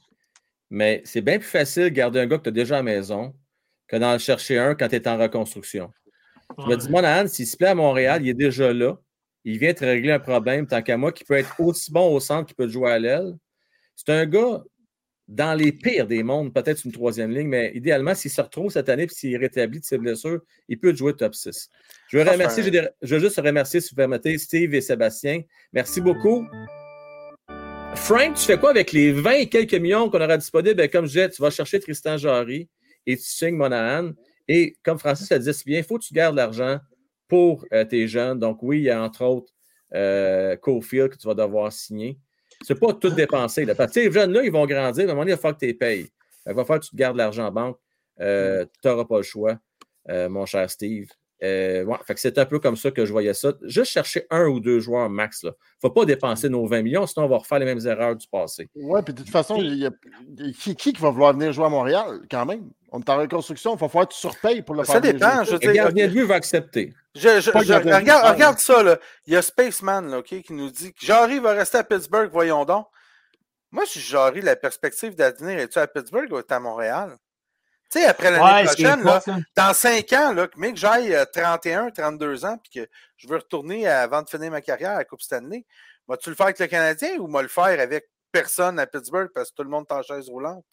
Mais c'est bien plus facile de garder un gars que tu as déjà à la maison que d'en chercher un quand tu es en reconstruction. Je me dis, Monahan, s'il se plaît à Montréal, il est déjà là. Il vient te régler un problème, tant qu'à moi, qui peut être aussi bon au centre qu'il peut jouer à l'aile. C'est un gars, dans les pires des mondes, peut-être une troisième ligne, mais idéalement, s'il se retrouve cette année et s'il rétablit de ses blessures, il peut jouer top 6. Je veux, remercier, je veux juste remercier, si vous permettez, Steve et Sébastien. Merci beaucoup. Frank, tu fais quoi avec les 20 et quelques millions qu'on aura disponibles? Ben, comme je disais, tu vas chercher Tristan Jarry et tu signes Monahan. Et comme Francis l'a dit si bien, il faut que tu gardes l'argent pour euh, tes jeunes. Donc, oui, il y a entre autres euh, Cofield que tu vas devoir signer. C'est pas tout dépenser. Là. Parce que ces jeunes-là, ils vont grandir. À un moment donné, il va falloir que tu les payes. Il va falloir que tu te gardes l'argent en banque. Euh, tu n'auras pas le choix, euh, mon cher Steve. Euh, c'est un peu comme ça que je voyais ça. Juste chercher un ou deux joueurs max. Il ne faut pas dépenser nos 20 millions, sinon on va refaire les mêmes erreurs du passé. Oui, puis de toute façon, il y a, qui, qui, va vouloir venir jouer à Montréal quand même? On est en reconstruction, il va falloir que tu surpayes pour le faire. Ça dépend. Je le gardien de va accepter. regarde, ça. Là. Il y a Spaceman là, qui nous dit que Jarry va rester à Pittsburgh, voyons donc. Moi, si Jarry, la perspective d'avenir, es-tu à Pittsburgh ou es-tu à Montréal? Tu sais, après l'année prochaine, là, dans 5 ans, là, mais que j'aille 31, 32 ans, puis que je veux retourner avant de finir ma carrière à la Coupe Stanley, vas-tu le faire avec le Canadien ou vas le faire avec personne à Pittsburgh parce que tout le monde est en chaise roulante?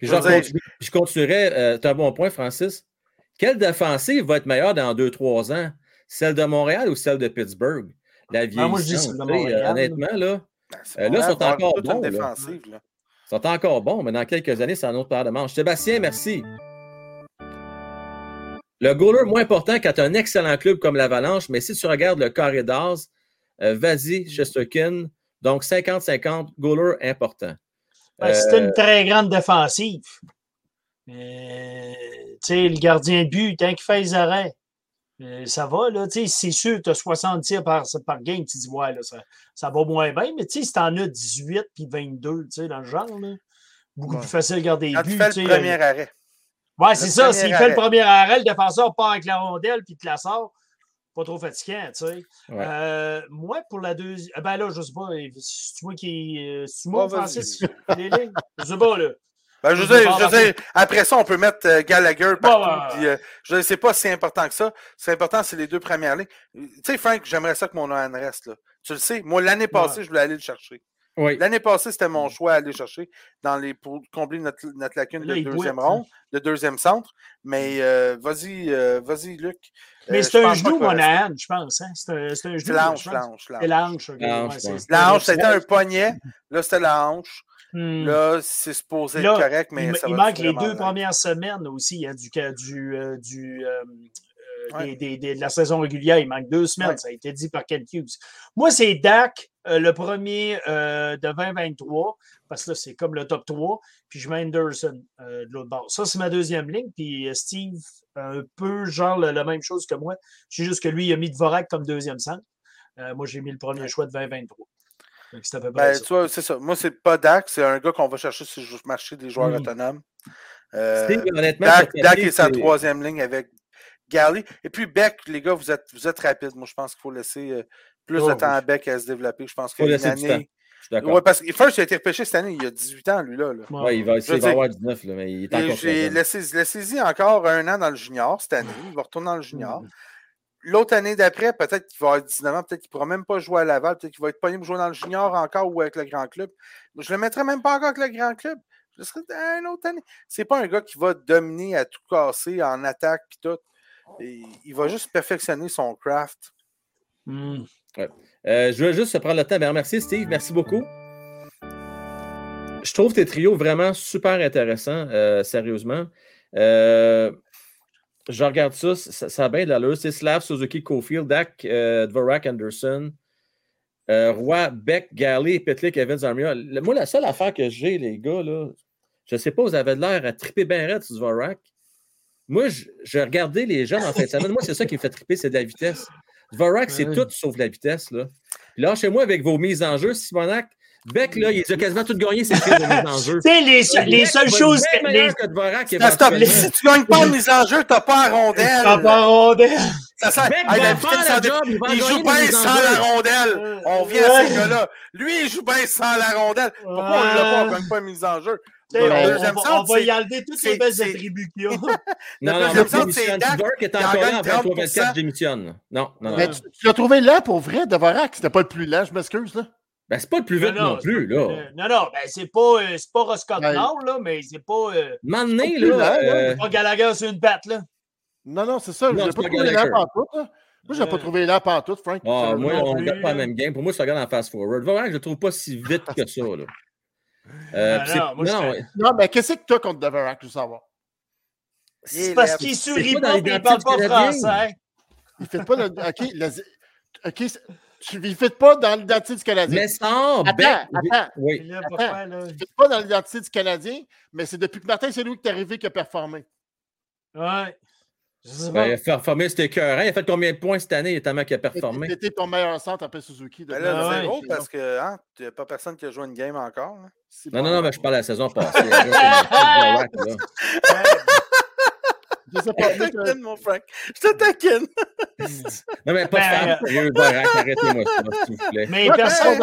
je, continuerai, euh, tu as un bon point, Francis. Quelle défensive va être meilleure dans 2-3 ans? Celle de Montréal ou celle de Pittsburgh? La vieille. Ah, moi, je dis celle de Montréal. Honnêtement, là, ben, euh, là, ils sont encore bons. Là. Ils sont encore bons, mais dans quelques années, c'est un autre paire de manches. Sébastien, merci. Le goaler moins important quand tu un excellent club comme l'Avalanche, mais si tu regardes le carré d'Az, euh, vas-y, Chesterkin. Donc, 50-50, goaler important. Ben, c'est une euh, très grande défensive. Euh, le gardien de but, tant qu'il fait les arrêts, euh, ça va, là. C'est sûr, tu as 60 tirs par, par game. Tu dis, ouais, là, ça, ça va moins bien. Mais si tu en as 18 puis 22, dans le genre, là, beaucoup plus facile de garder les buts. Tu fais le premier arrêt. Ouais, c'est ça. S'il fait le premier arrêt, le défenseur part avec la rondelle puis te la sort pas trop fatigant, tu sais. Euh, moi, pour la deuxième. Ben là, je sais pas, c'est moi qui. Euh, c'est moi, Francis, les lignes. Je sais pas, là. Ben, je, sais, je sais, après ça, on peut mettre euh, Gallagher partout. je ne sais pas si c'est important que ça. C'est important, c'est les deux premières lignes. Tu sais, Frank, j'aimerais ça que mon ON reste. Là. Tu le sais, moi, l'année passée, je voulais aller le chercher. L'année passée, c'était mon choix à aller chercher dans les, pour combler notre, notre lacune de deuxième ronde, de deuxième centre. Mais euh, vas-y, euh, vas-y, Luc. Euh, Mais c'est un genou, mon âne, je pense. Hein? C'est un, un genou. La hanche, la hanche. La hanche. La hanche, c'était un poignet. Là, c'était la hanche. Hmm. Là, c'est supposé être correct, mais il, ça il manque les deux premières semaines aussi. Il y a du, du, du de la saison régulière. Il manque deux semaines. Ça a été dit par Ken Hughes. Moi, c'est Dak, euh, le premier euh, de 2023, parce que là, c'est comme le top 3. Puis je mets Anderson euh, de l'autre bord. Ça, c'est ma deuxième ligne. Puis Steve, un peu genre la, même chose que moi. C'est juste que lui, il a mis Dvorak comme deuxième centre. moi, j'ai mis le premier choix de 2023. C'est ben, ça. c'est ça. Moi, c'est pas Dak, c'est un gars qu'on va chercher sur le marché des joueurs hmm. autonomes. Dak, Dak est sa troisième ligne avec Galley. Et puis Beck, les gars, vous êtes, vous êtes rapides. Moi, je pense qu'il faut laisser plus de oh, temps à Beck à se développer. Je pense qu'il y a une année. Oui, parce que First, il a été repêché cette année, il a 18 ans, lui, là. Oui, il va, il va avoir 19, là, mais il est encore Laissez-y encore un an dans le junior cette année. Il va retourner dans le junior. Mm. L'autre année d'après, peut-être qu'il va avoir 19 ans, peut-être qu'il ne pourra même pas jouer à Laval, peut-être qu'il va être pas pour jouer dans le junior encore ou avec le grand club. Je ne le mettrai même pas encore avec le grand club. Je serais une autre année. C'est pas un gars qui va dominer à tout casser en attaque et tout il va juste perfectionner son craft. Euh, je veux juste prendre le temps. Ben, merci, Steve. Merci beaucoup. Je trouve tes trios vraiment super intéressants, euh, sérieusement. Euh, je regarde ça, ça, a bien de l'allure. C'est Slav, Suzuki, Cofield, Dak, Dvorak, Anderson, Roy, Beck, Galley, Petlik, Evans, Armia. Moi, la seule affaire que j'ai, les gars, là, je ne sais pas, vous avez l'air à triper bien raide sur Dvorak. Moi, je, regardais les jeunes en fin de semaine. Moi, c'est ça qui me fait triper, c'est de la vitesse. Dvorak, c'est tout sauf la vitesse. Là. Puis là, chez moi, avec vos mises en jeu, Simonac, Beck, là, il a quasiment tout gagné ses prises de mise en jeu. Tu sais, les, les seules choses. les- que Dvorak, Ça stop. Si tu gagnes pas en mise en jeu, t'as pas la rondelle. T'as pas rondelle. Ça sert. Beck Hey, va la faire vitesse la en dé- job, il joue bien sans jeu. la rondelle. On vient à ces gars-là. Lui, il joue bien sans la rondelle. Pourquoi on l'a pas? On gagne pas une mise en jeu? On, va- centre, on va c'est- y enlever toutes c'est- les belles c'est- attributs qu'il y a. Non, non, si c'est Dak, Dirk est en encore 30%. 24, je démissionne. Non, non, non. Mais tu, l'as trouvé là pour vrai, Dvorak. C'était pas le plus lent, je m'excuse. là. Ben, c'est pas le plus vite non, plus, là. Euh, Non, non, ben c'est pas, euh, c'est pas Roscoe. Nord, là, mais c'est pas, euh, lent, là, là. euh, pas Gallagher sur une patte, là. Non, non, c'est ça. Je Non, l'ai c'est pas trouvé là pantoute. là. Moi, je l'ai Euh. pas trouvé là pantoute, Frank. ah, moi, non on regarde pas la même game. Pour moi, je regarde en fast-forward. Vraiment, je le trouve pas si vite que ça, là. Euh, non, moi, je non, fais- Non, mais qu'est-ce que tu as contre Dvorak, je veux savoir? C'est parce qu'il sourit pas il parle pas français. Il fait pas. OK, le- OK, tu ne fait pas dans l'identité du Canadien. Mais ça, Attends, Beck. attends. Oui. là, là? Ne pas dans l'identité du Canadien, mais c'est depuis que Martin c'est lui qui est arrivé qui a performé. Ouais. Ben, il a performé, c'était écœurant. Il a fait combien de points cette année, tellement qu'il a performé? C'était ton meilleur centre après Suzuki. Ben depuis- là, ouais. zéro, parce que hein, il n'y a pas personne qui a joué une game encore. là. Non, non, non, mais je parle de la saison passée. Là. Je sais pas. je- mon Frank. Je te taquine. Non, mais pas de Ben, fan. euh, arrêtez-moi s'il vous plaît. Mais Ouais, personne.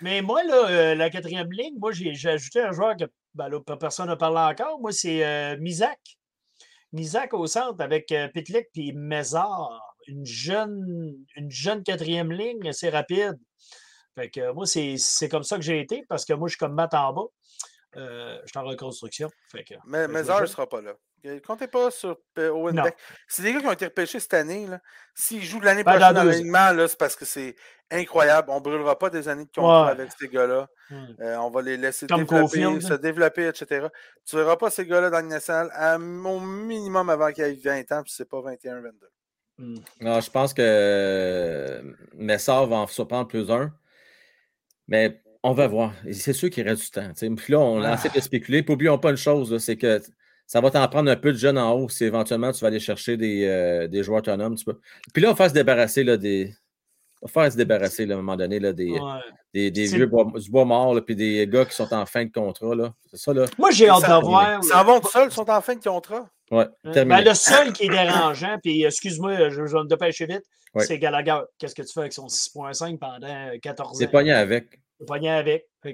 Mais moi, là, euh, la quatrième ligne, moi, j'ai j'ai ajouté un joueur que ben, là, pas personne n'a parlé encore. Moi, c'est euh, Misak. Misak au centre avec euh, Pitlick puis Mézard. Une jeune, une jeune quatrième ligne assez rapide. Fait que moi, c'est comme ça que j'ai été parce que moi, je suis comme Matt en bas. Euh, je suis en reconstruction. Fait que, Mais Mézard ne sera pas là. Euh, Comptez pas sur Owen Non. Beck. C'est des gars qui ont été repêchés cette année. S'ils jouent l'année Ben, prochaine dans l'alignement, c'est parce que c'est incroyable. On ne brûlera pas des années de contrat Ouais. avec ces gars-là. Hmm. Euh, on va les laisser développer, se développer, etc. Tu ne verras pas ces gars-là dans le national à mon minimum avant qu'ils aient 20 ans, puis c'est pas 21-22. Hmm. Non, je pense que euh, Messard va en surprendre plus un. Mais on va voir. C'est sûr qu'il reste du temps. Puis là, on Ah. essaie de spéculer. Puis oublions pas une chose, c'est que ça va t'en prendre un peu de jeunes en haut si éventuellement tu vas aller chercher des, euh, des joueurs autonomes. Tu peux. Puis là, on va se débarrasser là, des. On va se débarrasser là, à un moment donné là, des, Ouais. des, des C'est- vieux bois, du bois mort, là, puis des gars qui sont en fin de contrat. là. C'est ça, là. Moi, j'ai hâte s'en- de voir. Ils s'en vont tout seuls, ils sont en fin de contrat. Ouais, Euh, terminé. ben, le seul qui est dérangeant, puis excuse-moi, je, je vais me dépêcher vite, Ouais. c'est Gallagher. Qu'est-ce que tu fais avec son 6.5 pendant 14 C'est ans? pogné avec. C'est pogné avec. Euh,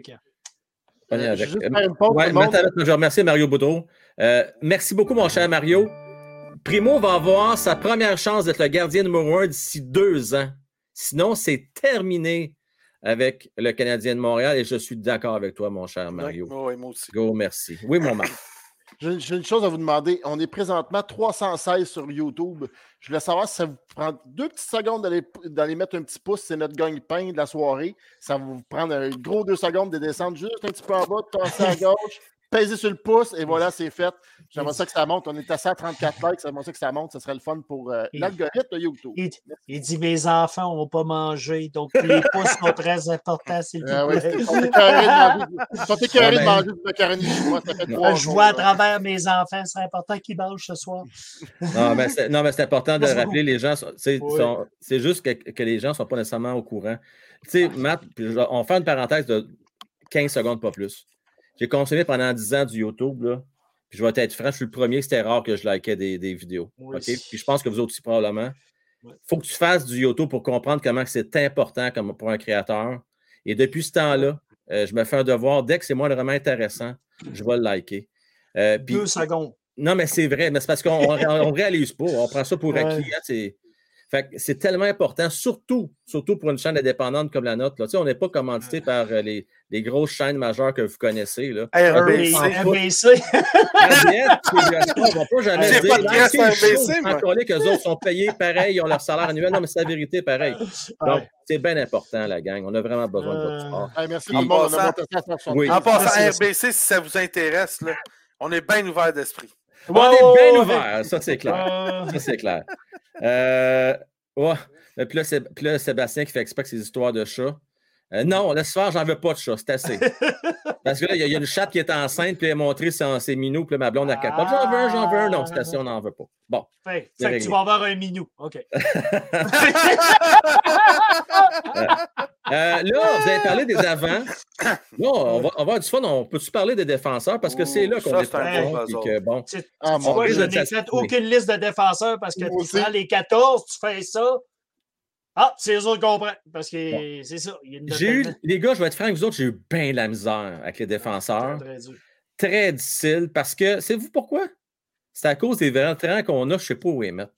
avec. Euh, Ouais, je vais remercier Mario Boudreau. Euh, merci beaucoup, mon cher Mario. Primo va avoir sa première chance d'être le gardien numéro un d'ici deux ans. Sinon, c'est terminé avec le Canadien de Montréal et je suis d'accord avec toi, mon cher Mario. Oui, moi aussi. Go, merci. Oui, mon Marc. J'ai une chose à vous demander. On est présentement 316 sur YouTube. Je voulais savoir si ça vous prend deux petites secondes d'aller d'aller mettre un petit pouce. C'est notre gagne-pain de la soirée. Ça va vous prendre un gros deux secondes de descendre juste un petit peu en bas, de passer à gauche, peser sur le pouce et voilà, c'est fait. J'aimerais ça que ça monte. On est à 134 likes. J'aimerais ça que ça monte. Ce serait le fun pour euh, l'algorithme de YouTube. Il, il dit Mes enfants n'ont pas mangé, donc les pouces sont très importants, s'il vous Ah plaît. ils sont écœurés de manger- ils sont écœurés Ah de ben. manger du macaroni chinois. Ça fait trois Je jours, vois à travers mes enfants, c'est important qu'ils mangent ce soir. Non, mais c'est, non, mais c'est important de rappeler les gens. C'est, Oui. sont- c'est juste que, que les gens ne sont pas nécessairement au courant. Tu sais, Matt, puis je- on fait une parenthèse de 15 secondes, pas plus. J'ai consommé pendant 10 ans du YouTube, là. Puis je vais être franc, je suis le premier, c'était rare que je likais des, des vidéos. Oui. Puis je pense que vous autres aussi, probablement. Il Oui. faut que tu fasses du YouTube pour comprendre comment c'est important comme pour un créateur. Et depuis ce temps-là, euh, je me fais un devoir. Dès que c'est moi vraiment intéressant, je vais le liker. Euh, puis- Deux secondes. non, mais c'est vrai, mais c'est parce qu'on ne réalise pas. On prend ça pour acquis. hein. Fait que c'est tellement important, surtout, surtout pour une chaîne indépendante comme la nôtre. Là. Tu sais, on n'est pas commandité par euh, les, les grosses chaînes majeures que vous connaissez. Là. RBC. RBC. On ne va pas jamais dire. pas encore qu'eux autres sont payés pareil, ils ont leur salaire annuel. Non, mais c'est la vérité, pareil. Donc, c'est bien important, la gang. On a vraiment besoin de votre Euh, support. Merci Puis- tout le monde. On a passant- monté ça à 160. Oui. En passant ça. RBC, si ça vous intéresse, là, on est bien ouvert d'esprit. On est ouais, bien ouvert, ça c'est clair. Euh, Ça, c'est clair. Euh, ouais. Puis là, Sébastien qui fait exprès que ses histoires de chats. Euh, non, laisse faire, j'en veux pas de chat, c'est assez. Parce que là, il y, a- il y a une chatte qui est enceinte, puis elle a montré ses, ses minous, puis là, ma blonde a capote. J'en veux un, j'en veux un. Non, c'est assez, on n'en veut pas. Bon. Fait, C'est que tu vas avoir un minou. OK. Euh, là, vous avez parlé des avants. Là, on va, on va avoir du fun. On peut-tu parler des défenseurs? Parce que c'est là qu'on ça, est pas bon bon. puis puzzle. que, bon. Tu, tu Ah, vois, je n'ai fait aucune liste de défenseurs parce que tu prends les 14, tu fais ça. Ah, c'est eux autres qu'on prend. Parce que c'est ça. J'ai eu, les gars, je vais être franc avec vous autres, j'ai eu bien la misère avec les tellement défenseurs. très dur. Très difficile parce que, savez-vous pourquoi? C'est à cause des vétérans qu'on a, je ne sais pas où les mettre.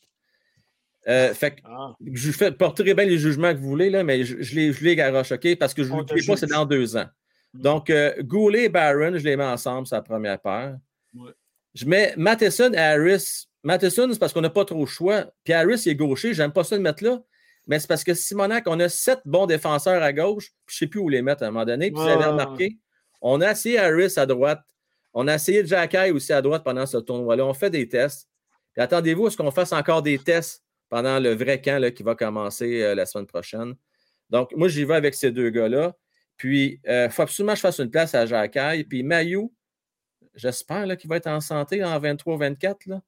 Euh, fait que Ah, je fais, porterez bien les jugements que vous voulez, là, mais je, je les, je les garoche, OK? Parce que je ne vous dis pas, c'est dans deux ans. Mm. Donc, euh, Goulet et Barron, je les mets ensemble, c'est la première paire. Ouais. Je mets Matheson et Harris. Matheson, c'est parce qu'on n'a pas trop le choix. Puis Harris, il est gaucher, j'aime pas ça de mettre là. Mais c'est parce que Simonac, on a sept bons défenseurs à gauche, puis je ne sais plus où les mettre à un moment donné. Puis vous avez ouais, remarqué, on a essayé Harris à droite. On a essayé Jack Eye aussi à droite pendant ce tournoi-là. On fait des tests. Puis attendez-vous à ce qu'on fasse encore des tests pendant le vrai camp là, qui va commencer euh, la semaine prochaine. Donc, moi, j'y vais avec ces deux gars-là. Puis, il faut absolument que je fasse une place à Jack Eye. Puis, Mayou, j'espère là, qu'il va être en santé en 23-24. Là.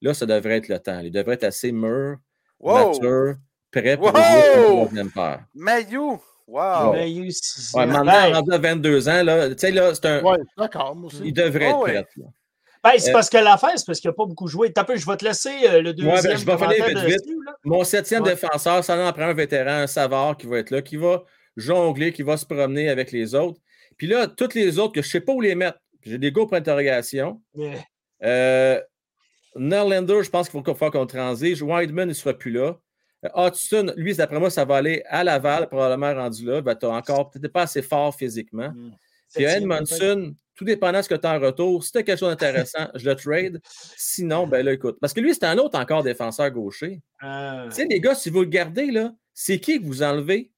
là, ça devrait être le temps. Il devrait être assez mûr, Wow! mature, prêt pour Wow! jouer la troisième paire. Mayou! Wow! Six- Ouais, maintenant, rendu à 22 ans, là, tu sais, là, c'est un. Ouais, d'accord, moi aussi. Il devrait être Oh, ouais. prêt. là. ben, c'est Euh, parce que l'affaire, c'est parce qu'il n'a pas beaucoup joué. T'as peu, je vais te laisser euh, le deuxième. Ouais, ben, je vais finir commentaire vite, vite. dessus. Mon septième Ouais. défenseur, ça en prend un vétéran, un savard qui va être là, qui va jongler, qui va se promener avec les autres. Puis là, toutes les autres que je ne sais pas où les mettre. J'ai des go pour interrogation. Euh, Nerlander, je pense qu'il faut faire qu'on transige. Wideman, il ne sera plus là. Euh, Hudson, lui, d'après moi, ça va aller à Laval, probablement rendu là. Ben, tu as encore peut-être pas assez fort physiquement. Hmm. Puis. Edmondson, tout dépendant de ce que tu as en retour, si tu as quelque chose d'intéressant, je le trade. Sinon, ben là, écoute. Parce que lui, c'est un autre encore défenseur gaucher. Euh, Tu sais, les gars, si vous le gardez, là, c'est qui que vous enlevez?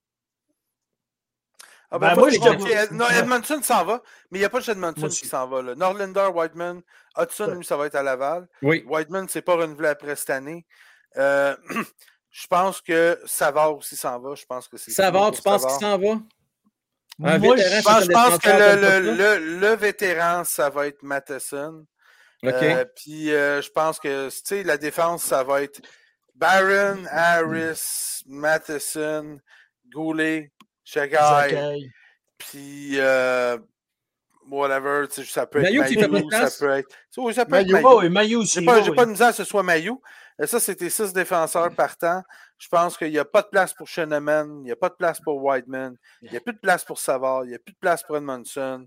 Ah Ben, ben, moi, je vais- Non, Edmondson s'en va, mais il n'y a pas juste Edmondson qui s'en va. Là. Norlander, Whiteman, Hudson, lui, ça va être à Laval. Oui. Whiteman, c'est pas renouvelé après cette année. Euh, je pense que Savard aussi s'en va. Je pense que c'est. Savard, tu penses qu'il s'en va? Un moi, vétéran, Je pense, je pense que le, le, le, le vétéran, ça va être Matheson. OK. Euh, Puis euh, je pense que tu sais, la défense, ça va être Barron, Harris, Matheson, Goulet, Shagai, Zachary. puis euh, whatever. Ça peut être Mailloux, ça peut être. Oui, ça peut être. Oh, aussi. J'ai pas, pas de misère que ce soit Mailloux. Euh, Ça, c'était six défenseurs partants. Je pense qu'il n'y a pas de place pour Sheneman, il n'y a pas de place pour Whiteman, il n'y a plus de place pour Savard, il n'y a plus de place pour Edmondson.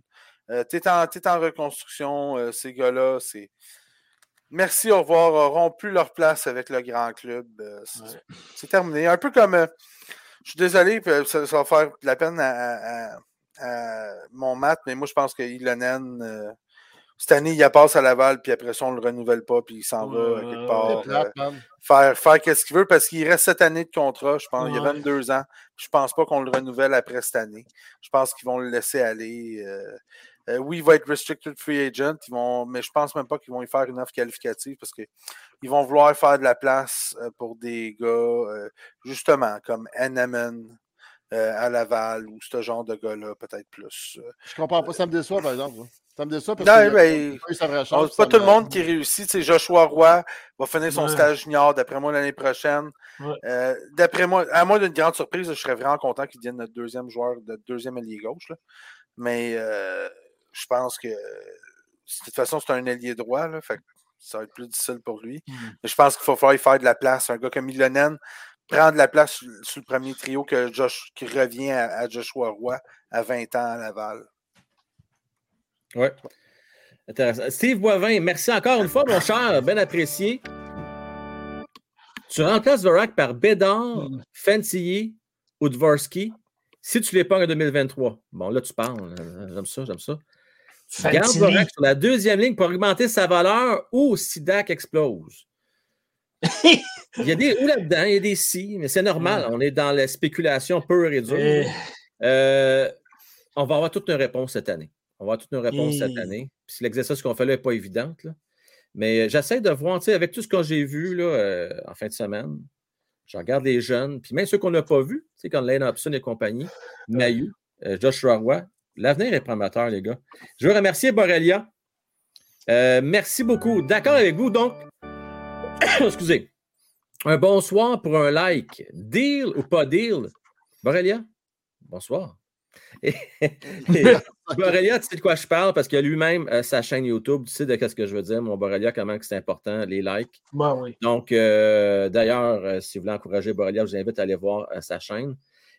Euh, tu es, en reconstruction, euh, ces gars-là. C'est... Merci, au revoir, auront plus leur place avec le grand club. Euh, c'est, Ouais. terminé. Un peu comme. je suis désolé, ça, ça va faire de la peine à, à- à- à mon mat, mais moi, je pense que Ilonen, cette année, il passe à Laval, puis après ça, on ne le renouvelle pas, puis il s'en va quelque part. Plate, euh, faire, faire qu'est-ce qu'il veut parce qu'il reste cette année de contrat, je pense. Il y a Ouais. 22 ans. Je pense pas qu'on le renouvelle après cette année. Je pense qu'ils vont le laisser aller. euh, euh, oui, il va être restricted free agent, ils vont, mais je pense même pas qu'ils vont y faire une offre qualificative parce qu'ils vont vouloir faire de la place pour des gars, justement, comme euh, à Laval ou ce genre de gars-là, peut-être plus. euh. Je comprends pas. Ça me déçoit, par exemple. Ça me déçoit parce Non, que ben, C'est pas ça tout le monde qui réussit. Joshua Roy va finir son Ouais. stage junior, d'après moi, l'année prochaine. Ouais. Euh, d'après moi, à moins d'une grande surprise, je serais vraiment content qu'il devienne notre deuxième joueur, notre deuxième allié gauche. là. Mais euh, je pense que de toute façon, c'est un allié droit. Là, fait que ça va être plus difficile pour lui. Mm. Mais je pense qu'il faut falloir y faire de la place. Un gars comme Ilonen prend de la place sur, sur le premier trio que Josh, qui revient à, à Joshua Roy à 20 ans à Laval. Oui. Intéressant. Steve Boivin, merci encore une fois, mon cher, bien apprécié. Tu remplaces Vorak par Bédard, Mm. Fantilly ou Dvorsky si tu les pognes en 2023. Bon, là, tu parles. J'aime ça, j'aime ça. Tu gardes Fantilly. Vorak sur la deuxième ligne pour augmenter sa valeur ou si Dak explose. Il y a des ou là-dedans, il y a des si, mais c'est normal. On est dans la spéculation pure et dure. Euh, Euh, on va avoir toute une réponse cette année. On va avoir toute une réponse cette Et- année. Puis l'exercice qu'on fait là n'est pas évidente. là. Mais euh, j'essaie de voir, tu sais, avec tout ce que j'ai vu là, euh, en fin de semaine, Je regarde les jeunes, puis même ceux qu'on n'a pas vus, tu sais, comme Lane Hobson et compagnie, Mayu, euh, Joshua Roy. L'avenir est prometteur, les gars. Je veux remercier Borrelia. Euh, merci beaucoup. D'accord avec vous, donc. Excusez. Un bonsoir pour un like. Deal ou pas deal? Borrelia? Bonsoir. Borrelia, tu sais de quoi je parle? Parce qu'il a lui-même euh, sa chaîne YouTube. Tu sais de ce que je veux dire, mon Borrelia, comment c'est important, les likes. Ben oui. Donc, euh, d'ailleurs, euh, si vous voulez encourager Borrelia, je vous invite à aller voir sa chaîne.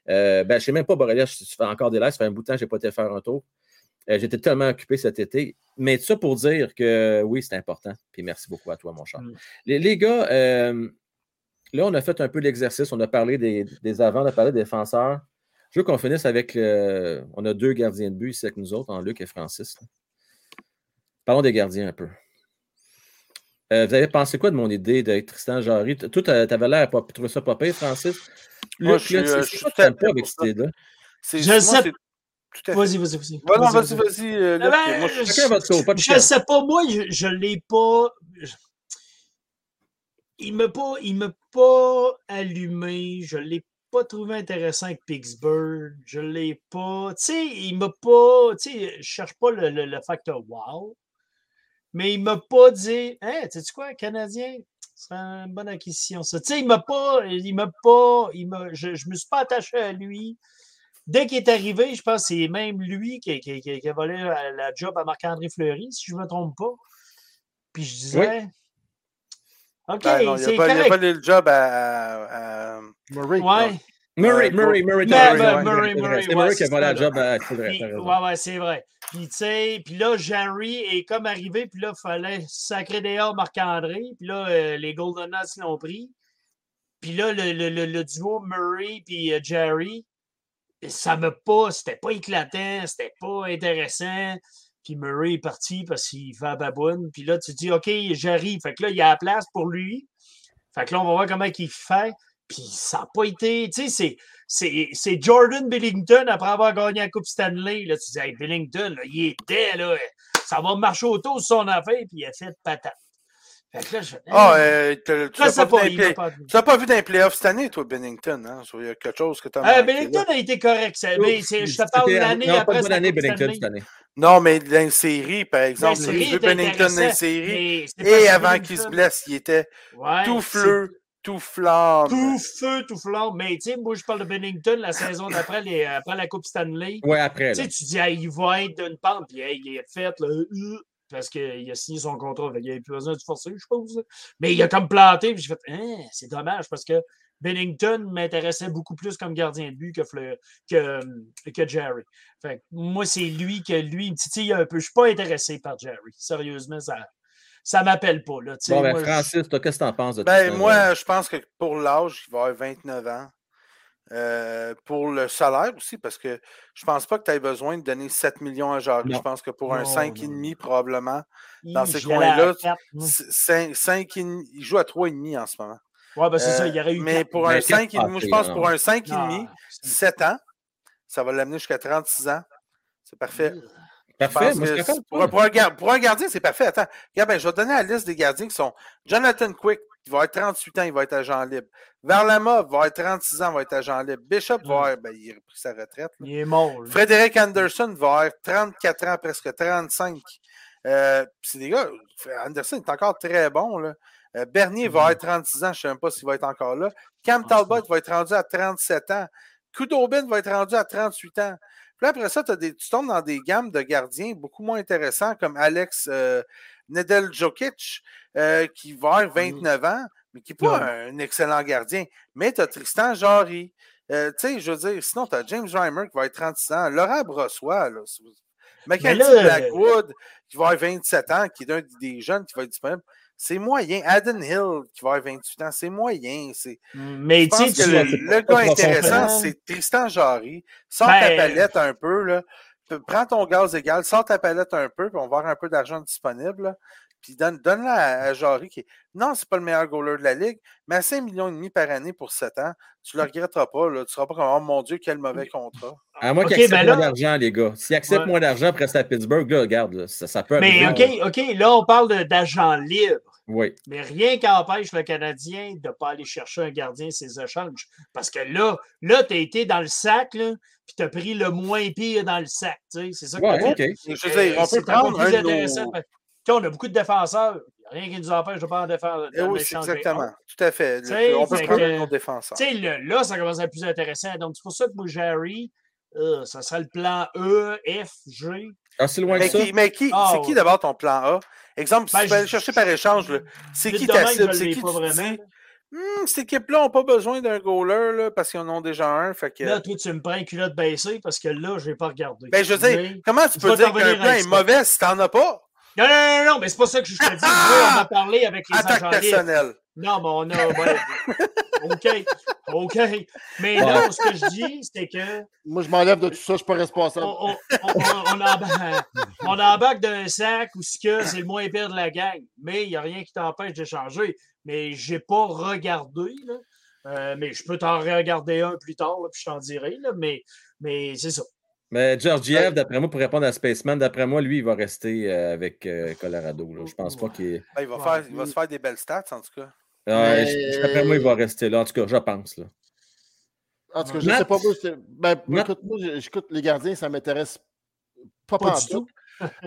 ben, je ne sais même pas, Borrelia, je fais encore des lives. Ça fait un bout de temps que je n'ai pas été faire un tour. J'étais tellement occupé cet été. Mais ça pour dire que oui, c'est important. Puis merci beaucoup à toi, mon cher. Mm. Les, les, gars, là, on a fait un peu l'exercice. On a parlé des, des avants, on a parlé des défenseurs. Je veux qu'on finisse avec. on a deux gardiens de but ici avec nous autres, en Luc et Francis. Parlons des gardiens un peu. Euh, vous avez pensé quoi de mon idée de Tristan Jarry? Toi, tu avais l'air de trouver ça pas pire, Francis? Moi, je euh, suis pas avec cette idée-là. Je sais. Vas-y, vas-y, vas-y. vas-y, vas-y. Euh, ah ben, je ne sais pas, moi, je ne l'ai pas. Il ne m'a pas, pas allumé. Je ne l'ai pas trouvé intéressant avec Pittsburgh. Je l'ai pas. Tu sais, il m'a pas. Tu sais, je cherche pas le, le, facteur wow. Mais il m'a pas dit Hein, tu sais quoi, Canadien? Ce serait une bonne acquisition, ça. Tu sais, il m'a pas. Il m'a pas. Il m'a, je, je me suis pas attaché à lui. Dès qu'il est arrivé, je pense que c'est même lui qui, qui, qui, a volé la, job à Marc-André Fleury, si je ne me trompe pas. Puis je disais. OK, ben c'est correct. Il n'a pas le job à, à Murray. Ouais. Murray, Murray, Murray, Murray, Murray, C'est Murray qui a volé job à Ouais, ouais, c'est vrai. Puis, tu sais, puis là, Jerry est comme arrivé, puis là, il fallait sacrer dehors Marc-André, puis là, euh, les Golden Knights l'ont pris. Puis là, le, le, le, duo Murray puis euh, Jerry, ça me pas, c'était pas éclatant, c'était pas intéressant. Puis Murray est parti parce qu'il fait la baboune. Puis là, tu te dis, OK, j'arrive. Fait que là, il y a la place pour lui. Fait que là, on va voir comment il fait. Puis ça n'a pas été. Tu sais, c'est Jordan Billington après avoir gagné la Coupe Stanley. Là, tu dis, hey, Billington, là, il était là. Ça va marcher autour de son affaire. Puis il a fait patate. Ah, euh, tu n'as pas, pas, vu d'un playoff cette année, toi, Bennington. Hein? Il y a quelque chose que tu as. Euh, Bennington a été correct. Mais je te parle de l'année après. Pas année, Bennington, cette année. Non, mais dans série, par exemple, j'ai vu Bennington dans série. Et avant qu'il se blesse, il était tout fleu, tout flamme. Tout feu, tout flamme. Mais tu sais, moi, je parle de Bennington la saison d'après, après la Coupe Stanley. Oui, après. Tu sais, tu dis, il va être d'une pente, puis il est fait, là, euh, parce qu'il a signé son contrat. Il a plus besoin de forcer, je suppose. Mais il a comme planté, puis j'ai fait, hein, c'est dommage, parce que Bennington m'intéressait beaucoup plus comme gardien de but que, que, que Jerry. Fait moi, c'est lui que lui, il me titille un peu. Je ne suis pas intéressé par Jerry. Sérieusement, ça ça m'appelle pas. Là, bon, ben, Francis, toi, qu'est-ce que tu en penses de ben, Moi, je pense que pour l'âge, il va avoir 29 ans. Euh, pour le salaire aussi, parce que je ne pense pas que tu aies besoin de donner 7 millions à Jarry. Je pense que pour un 5,5, probablement, dans ces coins-là, il joue à 3,5 en ce moment. Oui, ben c'est ça, il y aurait eu. Mais pour un 5,5, moi, je pense pour un 5,5, 7 ans, ça va l'amener jusqu'à 36 ans. C'est parfait. Parfait. pour, pour, un, pour, un, gardien, c'est parfait. Attends, regarde, ben, je vais te donner la liste des gardiens qui sont Jonathan Quick, il va être 38 ans, il va être agent libre. Varlama va être 36 ans, il va être agent libre. Bishop va être, ben, il a pris sa retraite. Il est mort. Frédéric Anderson va être 34 ans, presque 35. Euh, c'est des gars, Anderson est encore très bon. Là. Euh, Bernier va mm. être 36 ans, je ne sais même pas s'il va être encore là. Cam ah, Talbot va être rendu à 37 ans. Kudobin va être rendu à 38 ans. Puis après ça, des, tu tombes dans des gammes de gardiens beaucoup moins intéressants comme Alex euh, euh, qui va avoir 29 ans, mais qui n'est pas un, excellent gardien. Mais tu as Tristan Jarry. Euh, tu sais, je veux dire, sinon, tu as James Reimer qui va être 36 ans. Laurent Brossois, là. Mackenzie Blackwood, qui va avoir 27 ans, qui est un des jeunes qui va être disponible. C'est moyen. Adam Hill, qui va avoir 28 ans, c'est moyen. Mais je pense que le, gars intéressant, c'est Tristan Jarry. Sors ta ben, palette un peu, là. Prends ton gaz égal, sors ta palette un peu, puis on va avoir un peu d'argent disponible. Puis donne, donne-la à, Jarry qui Non, c'est pas le meilleur goaler de la Ligue, mais à 5 millions et demi par année pour 7 ans, tu ne le regretteras pas. Là. Tu ne seras pas comme Oh mon Dieu, quel mauvais contrat. À moins qu'il accepte ben moins d'argent, les gars. S'il accepte moins d'argent après à Pittsburgh, là, regarde, ça, ça, peut Mais OK, OK, là, on parle d'agent libre. Oui. Mais rien qui empêche le Canadien de ne pas aller chercher un gardien ses échanges. Parce que là, là tu as été dans le sac, là, puis tu as pris le moins pire dans le sac. C'est ça que Ouais. Je veux dire, on peut prendre plus un de intéressant. nos- que, tu On a beaucoup de défenseurs. Rien qui nous empêche de pas en défendre. Eh oui, c'est exactement. Tout à fait. Le- on peut fait prendre que- un autre défenseur. Tu sais, là, là, ça commence à être plus intéressant. Donc, c'est pour ça que moi, Jerry, euh, ça serait le plan E, F, G. Ah, c'est loin que Mais ça. qui, mais qui- Ah, c'est qui ouais. d'abord ton plan A? Exemple, si Ben, tu peux aller je- chercher par échange, c'est qui ta cible? C'est qui pas tu vraiment. dis? Hum, cette équipe-là n'a pas besoin d'un goaler là, parce qu'ils en ont déjà un. Fait que... Là, toi, tu me prends une culotte baissée parce que là, je n'ai pas regardé. ben, je veux dire, Mais- comment tu peux dire qu'un plan est ça. mauvais si t'en as pas? Non, non, non, non, mais c'est pas ça que je te dis. On a parlé avec les Attaque agents personnelle. Non, mais on a. ouais, OK. OK. Mais non, ce que je dis, c'est que Moi, je m'enlève de tout ça, je ne suis pas responsable. on, on, on, on embarque, d'un sac où ce que c'est le moins pire de la gang. Mais il n'y a rien qui t'empêche d'échanger. Mais je n'ai pas regardé. Là. Euh, mais je peux t'en regarder un plus tard, là, puis je t'en dirai. Là, mais mais c'est ça. Mais Georgiev, d'après moi, pour répondre à Spaceman, d'après moi, lui, il va rester euh, avec euh, Colorado. là. Je pense pas qu'il. Ben, il, va Ouais. faire, il va se faire des belles stats, en tout cas. Ah, Mais- D'après moi, il va rester là. En tout cas, je pense. Là. En tout cas, je Matt- sais pas. Moi, c'est- ben, Matt- écoute, moi, j'écoute les gardiens, ça m'intéresse pas, Pas du tout.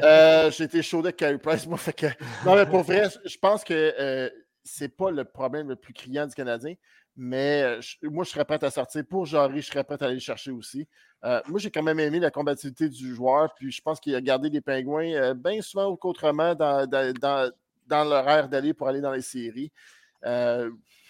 Euh, J'ai été chaud avec Carey Price, moi. Fait que... Non, mais pour vrai, je pense que euh, c'est pas le problème le plus criant du Canadien. Mais euh, moi, je serais prêt à sortir. Pour Jarry, je serais prêt à aller le chercher aussi. Euh, moi, j'ai quand même aimé la combativité du joueur. Puis je pense qu'il a gardé les pingouins euh, bien souvent qu'autrement dans, dans, dans, l'horaire d'aller pour aller dans les séries.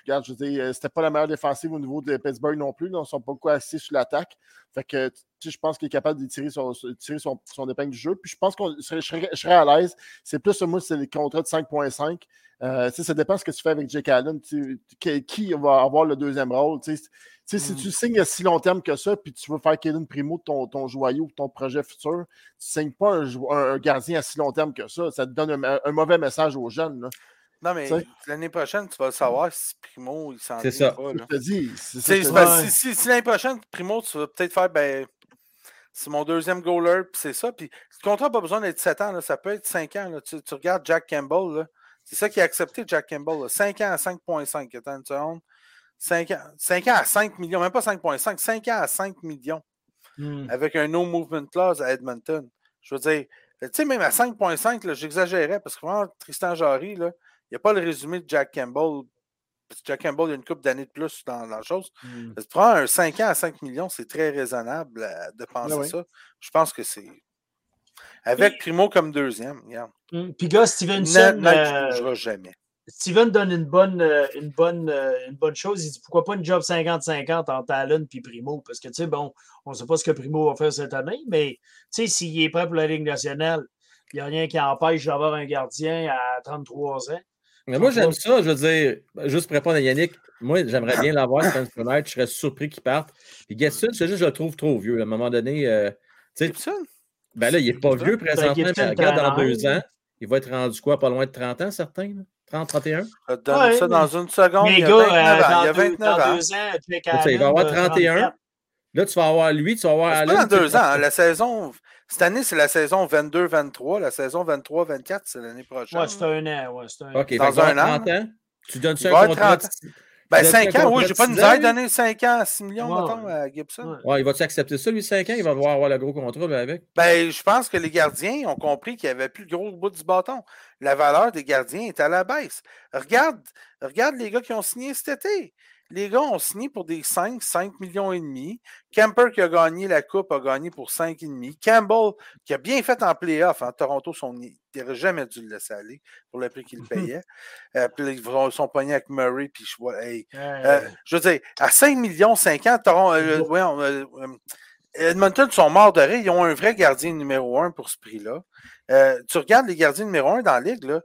Regarde, je veux dire, euh, c'était pas la meilleure défensive au niveau de Pittsburgh non plus. là. Ils sont pas beaucoup assis sur l'attaque. Fait que, je pense qu'il est capable de tirer son, tirer son, son épingle du jeu. Puis je pense que je serais, je serais- à l'aise. C'est plus, moi, c'est les contrats de 5.5. Euh, tu sais, ça dépend ce que tu fais avec Jake Allen. qui, va avoir le deuxième rôle? Si Mm. tu signes à si long terme que ça, puis tu veux faire Kevin Primo ton, ton joyau, ton projet futur, tu ne signes pas un, un- un gardien à si long terme que ça. Ça te donne un, un mauvais message aux jeunes. là. Non, mais l'année prochaine, tu vas le savoir si Primo, il s'en C'est vient ça. pas. là. Je te dis. c'est ça C'est- si, si- si l'année prochaine, Primo, tu vas peut-être faire, ben, c'est mon deuxième goaler, puis c'est ça. Puis le contrat n'a pas besoin d'être 7 ans, là, ça peut être 5 ans. là. Tu, tu regardes Jack Campbell, là, c'est ça qui a accepté Jack Campbell. là. 5 ans à 5,5. Attends une seconde. 5 ans, 5 ans à 5 millions, même pas 5,5, 5 ans à 5 millions Hmm. avec un no movement clause à Edmonton. Je veux dire, tu sais, même à 5,5, là, j'exagérais parce que vraiment, Tristan Jarry, là, n'y a pas le résumé de Jack Campbell. Parce que Jack Campbell, il y a une couple d'années de plus dans, dans la chose. Tu prends un 5 ans à 5 millions, c'est très raisonnable euh, de penser oui. ça. Je pense que c'est. Avec Primo comme deuxième, regarde. Hmm. Puis, gars, Stevenson, net, euh, ne bougera jamais. Steven donne une bonne, euh, une, bonne, euh, une bonne chose. Il dit pourquoi pas une job 50-50 entre Allen et Primo? Parce que, tu sais, bon, on ne sait pas ce que Primo va faire cette année, mais, tu sais, s'il est prêt pour la Ligue nationale, il n'y a rien qui empêche d'avoir un gardien à 33 ans. Mais moi, j'aime ça. Je veux dire, juste pour répondre à Yannick, moi, j'aimerais bien l'avoir, Spencer. Je serais surpris qu'il parte. Puis Gibson, c'est juste, je le trouve trop vieux. À un moment donné, euh, tu sais, ben là, il n'est pas vieux présentement, mais regarde, dans 30 ans. deux ans, il va être rendu quoi, pas loin de 30 ans, certains? là? 30, 31? Je te donne Ouais, ça mais- dans une seconde. Mais il y a gars, 29 euh, ans. Il y a dans, deux, 29 dans ans. deux ans, Jake Tu sais, il va avoir euh, 31. 34. Là, tu vas avoir lui, tu vas avoir Allen. pas dans deux ans. hein. La saison, cette année, c'est la saison 22-23. La saison 23-24, c'est l'année prochaine. Ouais, c'est un an. Ouais, c'est un an. Dans un an, 30 ans? Tu donnes ça un avoir contrat. 30 de- Ben, Tu donnes 5 un ans, oui, j'ai pas de misère de donner 5 ans à 6 millions, Ouais, mettons, à Gibson. Ouais. Ouais, il va-tu accepter ça, lui, 5 ans? Il va devoir avoir le gros contrat lui, avec? Ben, je pense que les gardiens ont compris qu'il n'y avait plus le gros bout du bâton. La valeur des gardiens est à la baisse. Regarde, regarde les gars qui ont signé cet été. Les gars ont signé pour des 5, 5 millions et demi. Camper qui a gagné la Coupe a gagné pour 5,5. Campbell, qui a bien fait en playoff. En Toronto, son, il n'aurait jamais dû le laisser aller pour le prix qu'il payait. Euh, puis ils sont- sont pognés avec Murray. Puis je vois, hey, Euh, je veux dire, à 5 millions, 5 ans, Toron- euh, voyons, euh, Edmonton sont morts de rire. Ils ont un vrai gardien numéro 1 pour ce prix-là. Tu regardes les gardiens numéro 1 dans la ligue, là,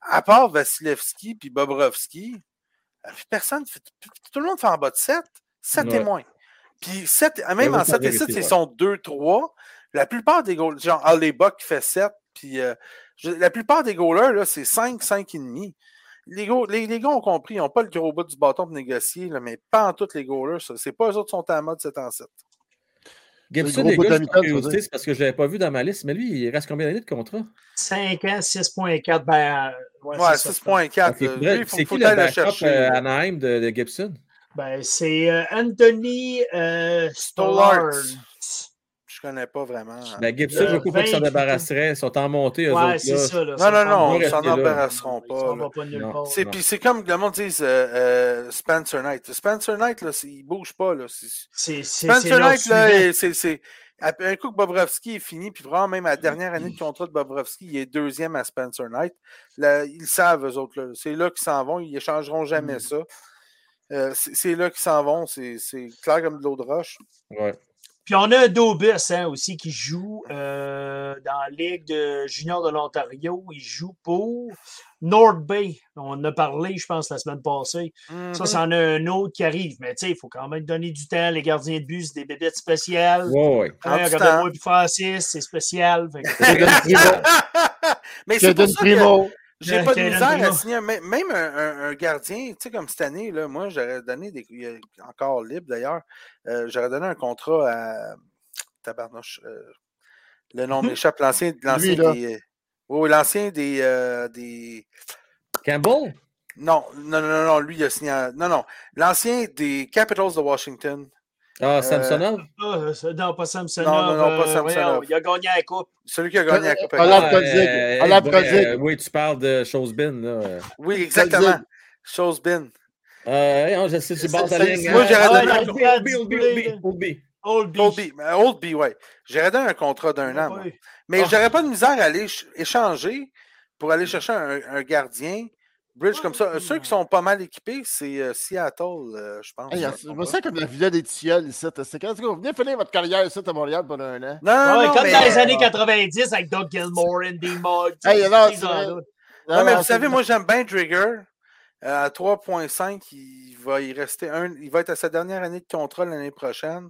à part Vasilevski puis Bobrovski, personne, tout le monde fait en bas de 7, 7 Ouais. et moins. Puis 7, même en ça 7 et vérifie, 7, ils sont 2-3. La plupart des goals, genre Buck qui fait 7, puis euh, la plupart des goalers, là, c'est 5, 5,5. Les, go- les, les gars ont compris, ils n'ont pas le gros bout du bâton pour négocier, là, mais pas en tous les goalers. ça. C'est pas eux autres qui sont à la mode 7 en 7. Gibson, les gars, c'est parce que je ne l'avais pas vu dans ma liste, mais lui, il reste combien d'années de contrat? 5 ans, 6.4. Ben, euh, ouais, Ouais, c'est ça. 6.4. Ok, euh, faut- c'est faut qui le backup chercher. euh, Anaheim de, de Gibson? Ben, c'est euh, Anthony euh. Stollard. Je connais pas vraiment. Ben, Gibson, je ne crois pas qu'ils s'en 20, débarrasseraient. Ils sont en montée, eux Ouais, autres. là. ça. Là, Non, non, non, ils s'en là. embarrasseront Ils pas, s'en là. vont pas nulle Non. part. C'est, non. puis c'est comme le monde dit euh, euh, Spencer Knight. Spencer Knight, là, il bouge pas. Là. Spencer Knight, là, c'est, un coup que Bobrovski est fini, puis vraiment même à la dernière année de contrat de Bobrovski, il est deuxième à Spencer Knight. Là, ils le savent, eux autres. Là. C'est là qu'ils s'en vont. Ils échangeront jamais Mm. ça. Euh, c'est, là qu'ils s'en vont. C'est, c'est clair comme de l'eau de roche. Ouais. Puis on a un Dobus hein, aussi qui joue euh, dans la Ligue de junior de l'Ontario. Il joue pour North Bay. On en a parlé, je pense, la semaine passée. Ça, Mhm. c'en a un autre qui arrive. Mais tu sais, il faut quand même donner du temps. Les gardiens de but, c'est des bébêtes spéciales. Ouais, ouais. Hein, Francis, c'est spécial. Que- Mais c'est pour ça que Primo. J'ai pas de misère à signer. Même un, un- un gardien, tu sais, comme cette année, là, moi, j'aurais donné des. il est encore libre d'ailleurs. euh, j'aurais donné un contrat à. Tabarnouche. euh, le nom m'échappe. L'ancien, des. Oui, l'ancien des, euh, des. Campbell? Non, non, non, non, non, lui, il a signé. à- Non, non. L'ancien des Capitals de Washington. Ah, Euh, Samsonov? Ah, ça- non, pas Samsonov. Non, non, non, pas euh, Samsonov. Il a gagné la coupe. Celui qui a gagné la Coupe. Euh, Olaf Ah, euh, Olaf euh, oui, tu parles de Chosebin, là. Oui, exactement. Chose bin. Euh, je sais, tu C'est- ta c'est- ligne. moi, hein. j'aurais Ah, donné un- Oldby, Oldby, Oldby, Oldby, ouais. J'aurais donné un contrat d'un an. moi. Mais Ah. j'aurais pas de misère à aller ch- échanger pour aller chercher un gardien. Bridge comme ça. Ceux qui sont pas mal équipés, c'est euh, Seattle, euh, je pense. Hey, Je me sens comme la villa des tilleuls ici. C'est quand tu venez finir votre carrière ici à Montréal pendant un an. Non, non, non, comme mais, dans les années 90 avec Doug Gilmore, Andy Mugg. Hey, non, non, mais non, vous savez, moi, j'aime bien Trigger. Euh, à 3.5, il va y rester un. Il va être à sa dernière année de contrat l'année prochaine.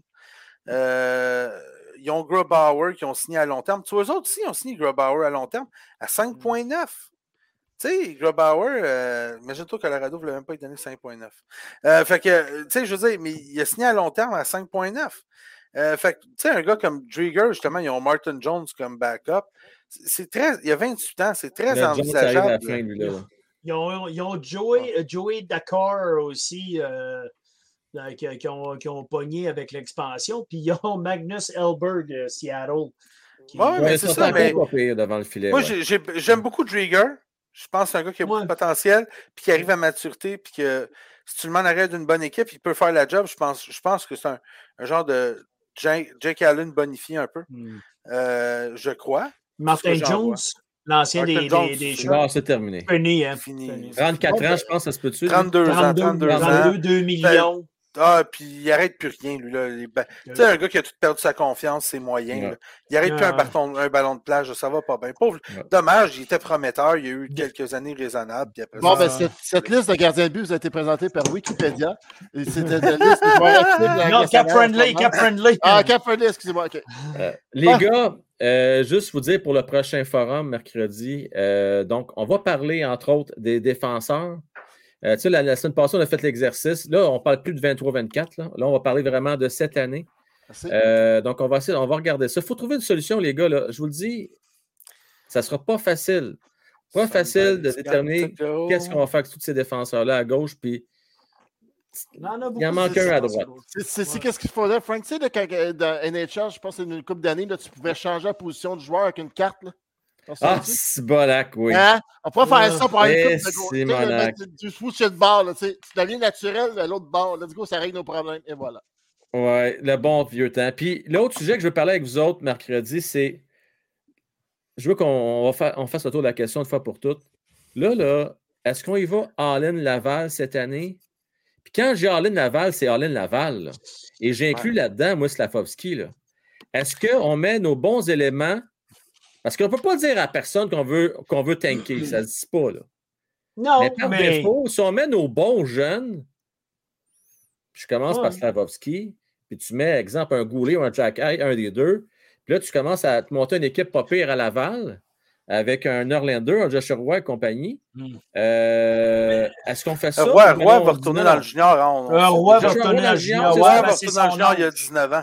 Euh, ils ont Grubauer qui ont signé à long terme. Tu vois, eux autres aussi, ils ont signé Grubauer à long terme à 5.9. Tu sais, Grubauer, euh, imagine-toi que Colorado ne voulait même pas lui donner 5.9. Euh, fait que, tu sais, je veux dire, mais il a signé à long terme à 5.9. Euh, fait que, tu sais, un gars comme Drieger, justement, ils ont Martin Jones comme backup. C'est très. Il y a 28 ans, c'est très Le Jones arrive à la envisageable. fin, lui, là. Ils ont, ils ont Joey, euh, Joey Dakar aussi, euh, euh, qui, qui ont, qui ont pogné avec l'expansion. Puis ils ont Magnus Elberg, euh, Seattle. qui- Ouais, mais c'est ça, mais- pas devant le filet. Moi, ouais. j'aime beaucoup Drieger. Je pense que c'est un gars qui a beaucoup de potentiel, puis qui arrive à maturité, puis que si tu le mets en arrière d'une bonne équipe, il peut faire la job. Je pense, je pense que c'est un, un genre de Jake, Allen bonifié un peu, Hmm. euh, je crois. Martin Jones, l'ancien des, des, des c'est Sharks. Ah, c'est terminé. Fini, hein. Fini. Fini. 34 Ouais, ans, ben, je pense, ça se peut-tu? lui? 32 ans, 32, 32 ans. 32, 2 millions. Ah, puis il arrête plus rien, lui. Là. Tu sais, un gars qui a tout perdu sa confiance, c'est moyen. Ouais. là. Il arrête plus un, Ouais. bâton- un ballon de plage, ça va pas bien. Pauvre. Ouais. Dommage, il était prometteur, il y a eu quelques années raisonnables. Puis après Bon, ça, ben, cette, cette liste de gardiens de but vous a été présentée par Wikipédia. Et C'était la liste des actifs Non, Cap Friendly, Cap. Friendly. Ah, Cap Friendly, excusez-moi. Euh, les Ah. gars, euh, juste vous dire pour le prochain forum mercredi, euh, donc on va parler entre autres des défenseurs. Euh, tu sais, la, la semaine passée, on a fait l'exercice. Là, on ne parle plus de 23-24. Là. Là, on va parler vraiment de cette année. Euh, donc, on va essayer, on va regarder ça. Il faut trouver une solution, les gars. Là. Je vous le dis, ça ne sera pas facile. Pas facile de déterminer qu'est-ce qu'on va faire avec tous ces défenseurs-là à gauche. Puis, Il en, a beaucoup Il en manque de un à droite. C'est- C'est c'est qu'est-ce qu'il faudrait, Frank. Tu sais, euh, dans NHL, je pense que c'est une couple d'années, là, tu pouvais changer la position du joueur avec une carte. Là. Ah, souviens-tu? c'est bolac, oui. Hein? On pourrait faire Ouais. ça pour une Eh, coupe de c'est gros. Tu tu switches de bord, là, tu deviens naturel à l'autre bord. Let's go, ça règle nos problèmes. Et voilà. Ouais, le bon vieux temps. Puis l'autre sujet que je veux parler avec vous autres mercredi, c'est. Je veux qu'on on fasse le tour de la question une fois pour toutes. Là, là, est-ce qu'on y va Allen Laval cette année? Puis quand j'ai Allen Laval, c'est Allen Laval. là. Et j'inclus là-dedans, moi, Slavovski. Là. Est-ce qu'on met nos bons éléments? Parce qu'on ne peut pas dire à personne qu'on veut, qu'on veut tanker. Ça ne se dit pas. Là. Non, Mais par mais défaut, si on met nos bons jeunes, je commence par. Slavovski, puis tu mets, exemple, un Goulet ou un Jack Eye, un des deux, puis là, tu commences à te monter une équipe pas pire à Laval avec un Norlander, un Joshua Roy et compagnie. Hmm. Euh, Est-ce qu'on fait ça? Euh, Roy, ou Roy non, va on dit retourner dans le junior. hein, Euh, Roy va retourner Roy dans le junior, Roy va retourner dans le junior il y a âge. 19 ans.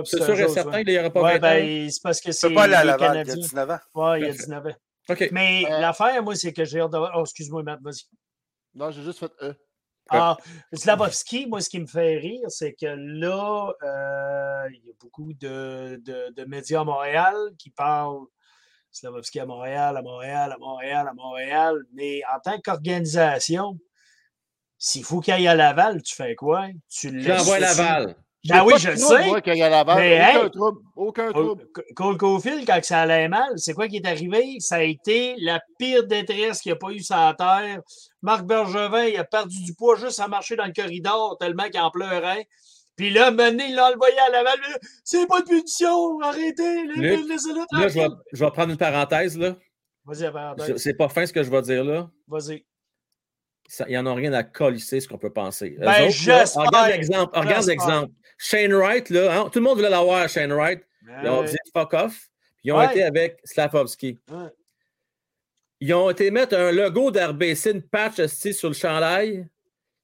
Ouais, C'est sûr et certain qu'il n'y aura pas Ouais, 20 ans. ben, c'est parce que c'est pas aller à Laval, il y a Canadiens. 19 ans. Ouais, il y a Parfait. 19 ans. OK. Mais Euh, l'affaire, moi, c'est que j'ai hâte de voir. Oh, excuse-moi, Matt, vas-y. Non, j'ai juste fait E. Ah, Slavovski, moi, ce qui me fait rire, c'est que là, euh, il y a beaucoup de, de- de médias à Montréal qui parlent Slavovski à Montréal, à Montréal, à Montréal, à Montréal. Mais en tant qu'organisation, s'il faut qu'il aille à Laval, tu fais quoi? Tu le Je l'envoie à laisses- Laval. Ben oui, je le sais. moi, qu'il y a Laval. Mais, aucun hey! trouble. Aucun Cole trouble. Cole Caulfield, quand ça allait mal, c'est quoi qui est arrivé? Ça a été la pire détresse qu'il n'y a pas eu sur la terre. Marc Bergevin, il a perdu du poids juste à marcher dans le corridor tellement qu'il en pleurait. Puis là, maintenant, il l'a envoyé à Laval. Mais là, C'est pas de punition, arrêtez, Luc, laissez-le Là, je vais, tranquille. je vais prendre une parenthèse. là. Vas-y, avant, Je- C'est pas fin ce que je vais dire là. vas-y. Ils n'en ont rien à colisser ce qu'on peut penser. Ben, autres, là, j'espère. regarde l'exemple. Regarde l'exemple. Shane Wright, là, hein, tout le monde voulait l'avoir, Shane Wright. Ils ont dit fuck off. Ils ont Ouais. été avec Slavovski. Ouais. Ils ont été mettre un logo d'RBC, une patch sur le chandail.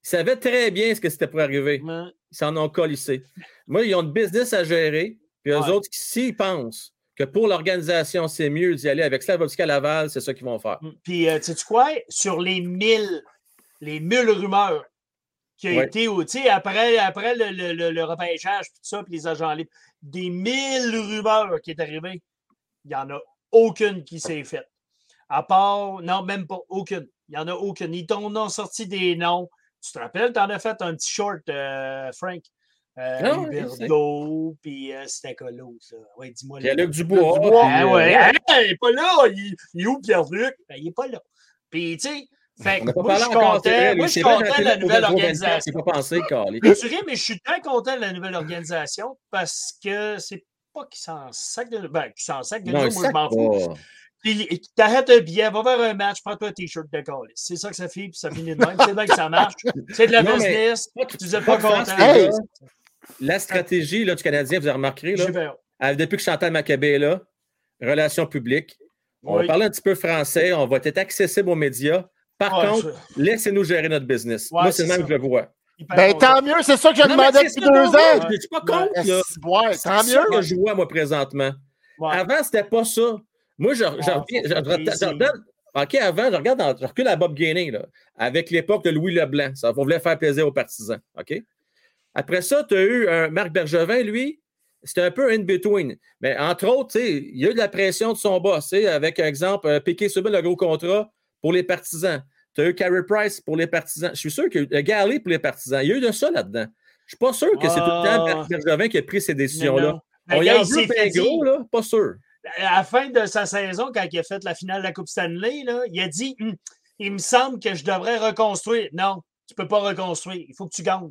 Ils savaient très bien ce que c'était pour arriver. Ils s'en ont colissé. Moi, ils ont une business à gérer. Puis eux autres, s'ils pensent que pour l'organisation, c'est mieux d'y aller avec Slavovski à Laval, c'est ça qu'ils vont faire. Puis, euh, sais-tu quoi? Sur les mille, les mille rumeurs qui Ouais. été, tu sais, après, après le, le, le, le repêchage, puis tout ça, puis les agents libres, des mille rumeurs qui est arrivé, il n'y en a aucune qui s'est faite. À part, non, même pas, aucune. Il n'y en a aucune. Ils t'en ont sorti des noms. Tu te rappelles, tu en as fait un petit short, euh, Frank? Euh, Ah puis euh, c'était ça? Ouais, dis-moi. le Pierre-Luc nom. Dubois. Dubois. Ah euh, ouais, hein, il n'est pas là. Il, il est où Pierre-Luc? Ben, il n'est pas là. Puis, tu sais, fait On n'a pas moi, je parlé suis encore. content. Moi, je suis content de la nouvelle pour 24, organisation. C'est pas pensé, Carly. Ris, mais je suis très content de la nouvelle organisation parce que c'est pas qu'ils s'en sac de Ben, qu'ils s'en sac de Non, nous, moi, je m'en fous. pas. Puis, t'arrêtes un billet, va vers un match, prends-toi un t-shirt de calice. C'est ça que ça fait, puis ça finit de même. C'est bien que ça marche. C'est de la Non, business. Pas Tu n'es pas face, content. Hey! La stratégie là, du Canadien, vous avez remarqué, là, euh, depuis que Chantal Maccabé est là, relations publiques, on va Oui. parler un petit peu français, on va être accessible aux médias. Par Ouais, contre, laissez-nous gérer notre business. Ouais, Moi, c'est le même ça. que je le vois. Ben, tant mieux, c'est ça que j'ai Non, c'est depuis deux veut, ans. Je ne suis pas Ouais. contre. là? Est-ce- Ouais, C'est tant ça mieux. que je vois, moi, présentement. Avant, c'était pas ça. Moi, je, je Ouais, reviens- je- je- je- OK, avant, je regarde, dans- je recule à Bob Gaining, là, avec l'époque de Louis Leblanc. Ça, on voulait faire plaisir aux partisans. OK? Après ça, tu as eu un Marc Bergevin, lui, c'était un peu in-between. Mais entre autres, il y a eu de la pression de son boss, avec, un exemple, euh, Piquet Subin, le gros contrat pour les partisans. Tu as eu Carey Price pour les partisans. Je suis sûr qu'il y a eu Galley pour les partisans. Il y a eu de ça là-dedans. Je suis pas sûr que c'est tout le temps Ah. Bergevin qui a pris ces décisions-là. On y a dire- gros, là? Pas sûr. à la fin de sa saison, quand il a fait la finale de la Coupe Stanley, là, il a dit Hum, Il me semble que je devrais reconstruire. Non, tu ne peux pas reconstruire. Il faut que tu gagnes.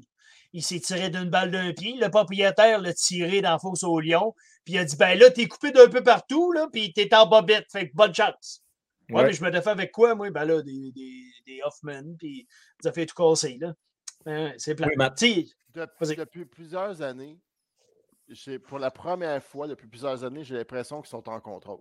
Il s'est tiré d'une balle d'un pied. Le propriétaire l'a tiré dans la fosse au lion. Puis il a dit Ben là, t'es coupé d'un peu partout, là, puis t'es en bobette. Fait que bonne chance. Ouais, Ouais. mais je me défais avec quoi, moi? Ben là, des, des, des Hoffman, puis ça a fait tout casser, là. Hein, c'est plat. Oui. Depuis, depuis plusieurs années, j'ai- pour la première fois depuis plusieurs années, j'ai l'impression qu'ils sont en contrôle.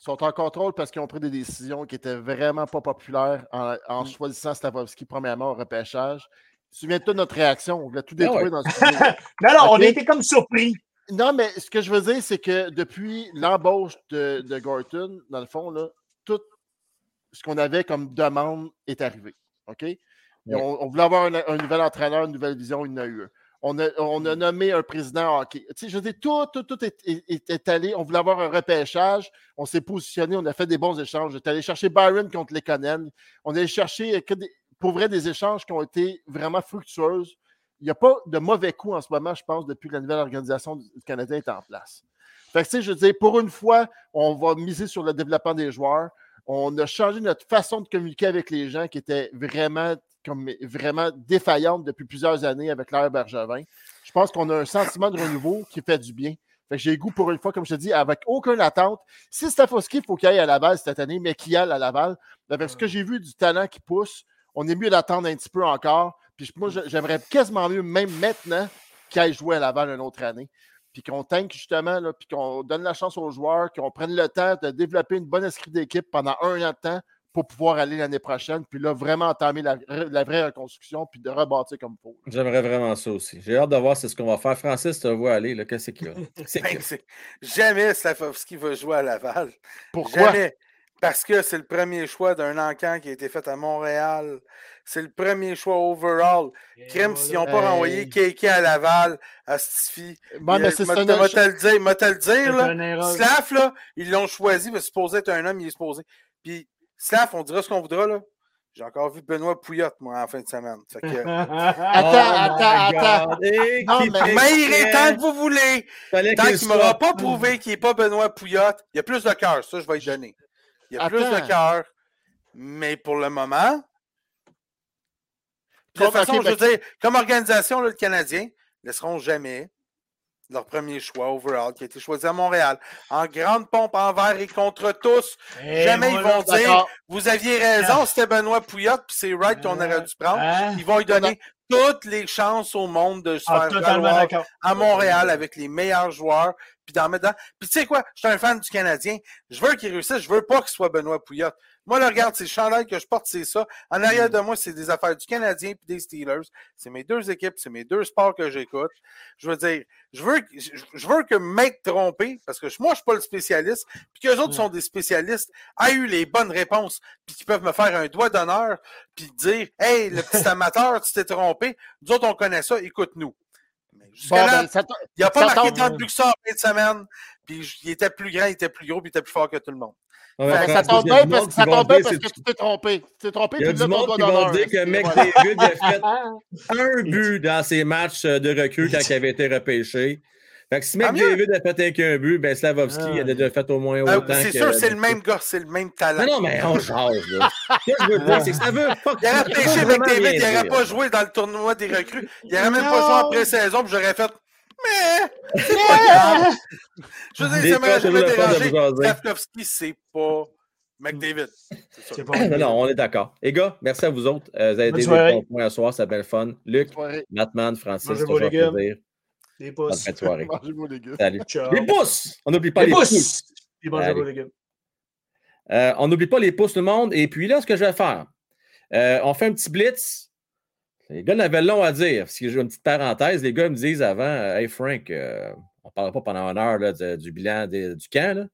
Ils sont en contrôle parce qu'ils ont pris des décisions qui étaient vraiment pas populaires en, en Mm. choisissant Stavovski premièrement au repêchage. Souviens-toi de notre réaction, on voulait tout ouais. détruire dans ce. Non, non, on Ok. a été comme surpris. Non, mais ce que je veux dire, c'est que depuis l'embauche de, de Gorton, dans le fond, là, tout ce qu'on avait comme demande est arrivé. OK? On, on voulait avoir un, un nouvel entraîneur, une nouvelle vision, il y en a eu un. On a, on a nommé un président hockey. Tu sais, je dire, tout, tout, tout est, est- est- est allé. On voulait avoir un repêchage. On s'est positionné. On a fait des bons échanges. J'étais allé chercher Byron contre les Conan. On est allé chercher, euh, pour vrai, des échanges qui ont été vraiment fructueuses. Il n'y a pas de mauvais coups en ce moment, je pense, depuis que la nouvelle organisation du du Canada est en place. Fait que, tu sais, je veux dire, pour une fois, on va miser sur le développement des joueurs. On a changé notre façon de communiquer avec les gens qui était vraiment, comme, vraiment défaillante depuis plusieurs années avec l'ère Bergevin. Je pense qu'on a un sentiment de renouveau qui fait du bien. Fait que j'ai goût pour une fois, comme je te dis, avec aucune attente. Si Stafowski, il faut qu'il aille à Laval cette année, mais qu'il aille à Laval, avec ce que j'ai vu du talent qui pousse, on est mieux d'attendre un petit peu encore. Puis moi, j'aimerais quasiment mieux, même maintenant, qu'il aille jouer à Laval une autre année. Puis qu'on tank justement, là, puis qu'on donne la chance aux joueurs, qu'on prenne le temps de développer une bonne esprit d'équipe pendant un an de temps pour pouvoir aller l'année prochaine, puis là, vraiment entamer la, la vraie reconstruction, puis de rebâtir comme il faut. J'aimerais vraiment ça aussi. J'ai hâte de voir ce qu'on va faire. Francis, te vois aller, qu'est-ce qu'il y a? Ben, jamais Slavovski va jouer à Laval. Pourquoi? Jamais. Parce que c'est le premier choix d'un encamp qui a été fait à Montréal. C'est le premier choix overall. Crème, s'ils n'ont pas renvoyé Keke à Laval, à Stifi. Bon, mais c'est ça. Te le dire, te le dire, là. Slav, là, ils l'ont choisi, mais supposé être un homme, il est supposé. Puis, Slav, on dira ce qu'on voudra, là. J'ai encore vu Benoît Pouillotte, moi, en fin de semaine. Fait que... attends, Oh attends, attends. Non, mais- Mais il est tant que vous voulez. Tant qu'il ne m'aura pas prouvé qu'il n'est pas Benoît Pouillotte, il y a plus de cœur, ça, je vais lui donner. Il y a plus de cœur. Mais pour le moment, de toute façon, je veux ben- dire, comme organisation, là, le Canadien ne laisseront jamais leur premier choix overall qui a été choisi à Montréal. En grande pompe envers et contre tous. Et jamais ils vont dire. Vous aviez raison, c'était Benoît Pouillotte, puis c'est right qu'on aurait dû prendre. Hein? Ils vont lui donner toutes les chances au monde de se Ah, faire valoir à Montréal avec les meilleurs joueurs, puis d'en mettre dans. Puis tu sais quoi, je suis un fan du Canadien. Je veux qu'il réussisse, je veux pas qu'il soit Benoît Pouillotte. Moi, là, regarde, ces chandails que je porte, c'est ça. En arrière de moi, c'est des affaires du Canadien puis des Steelers. C'est mes deux équipes, c'est mes deux sports que j'écoute. Je veux dire, je veux, que- je, veux que m'être trompé, parce que moi, je suis pas le spécialiste, puis qu'eux autres Mm. sont des spécialistes, aient eu les bonnes réponses, puis qu'ils peuvent me faire un doigt d'honneur, puis dire Hey, le petit amateur, tu t'es trompé. Nous autres, on connaît ça, écoute-nous. Mais jusqu'à Bon, là, ben, il n'a pas ça marqué tant de buts que ça en fin de semaine. Puis il était plus grand, il était plus gros, puis il était plus fort que tout le monde. Ouais, ça tombe bien parce ça tombe bien dire, parce que tu t'es trompé. Tu t'es trompé, Il y a tu du monde doigt qui vont dire que McDavid a fait un but dans ses matchs de recrue quand il avait été repêché. Fait que si. McDavid a fait qu'un but, ben Slavovski Ah. il a déjà fait au moins Euh, autant. c'est que- sûr, c'est le même gars, c'est le même talent. Non, non, mais on change, là. Ce que je veux dire, c'est que ça veut pas Il aurait pêché ça veut avec vraiment David, rien il n'aurait pas joué dans le tournoi des recrues. Il n'aurait même pas joué en pré-saison, puis j'aurais fait. Mais c'est pas grave. Je veux dire, ça m'aurait c'est jamais dérangé. Slavkovski, c'est pas McDavid. Pas Non, non, on est d'accord. Les gars, merci à vous autres. Euh, vous avez été des bons points à soir, c'est bien le fun. Luc. Matman, Francis, toujours un plaisir. Bonne pouces. les gars. Salut. Ciao. Les pouces! On n'oublie pas Les les pouces. légumes. Euh, on n'oublie pas les pouces, tout le monde. Et puis là, ce que je vais faire, euh, on fait un petit blitz. Les gars avaient long à dire. Si j'ai une petite parenthèse, les gars me disent avant euh, Hey Frank, euh, on ne parlera pas pendant une heure là, de- du bilan des- du camp. Là.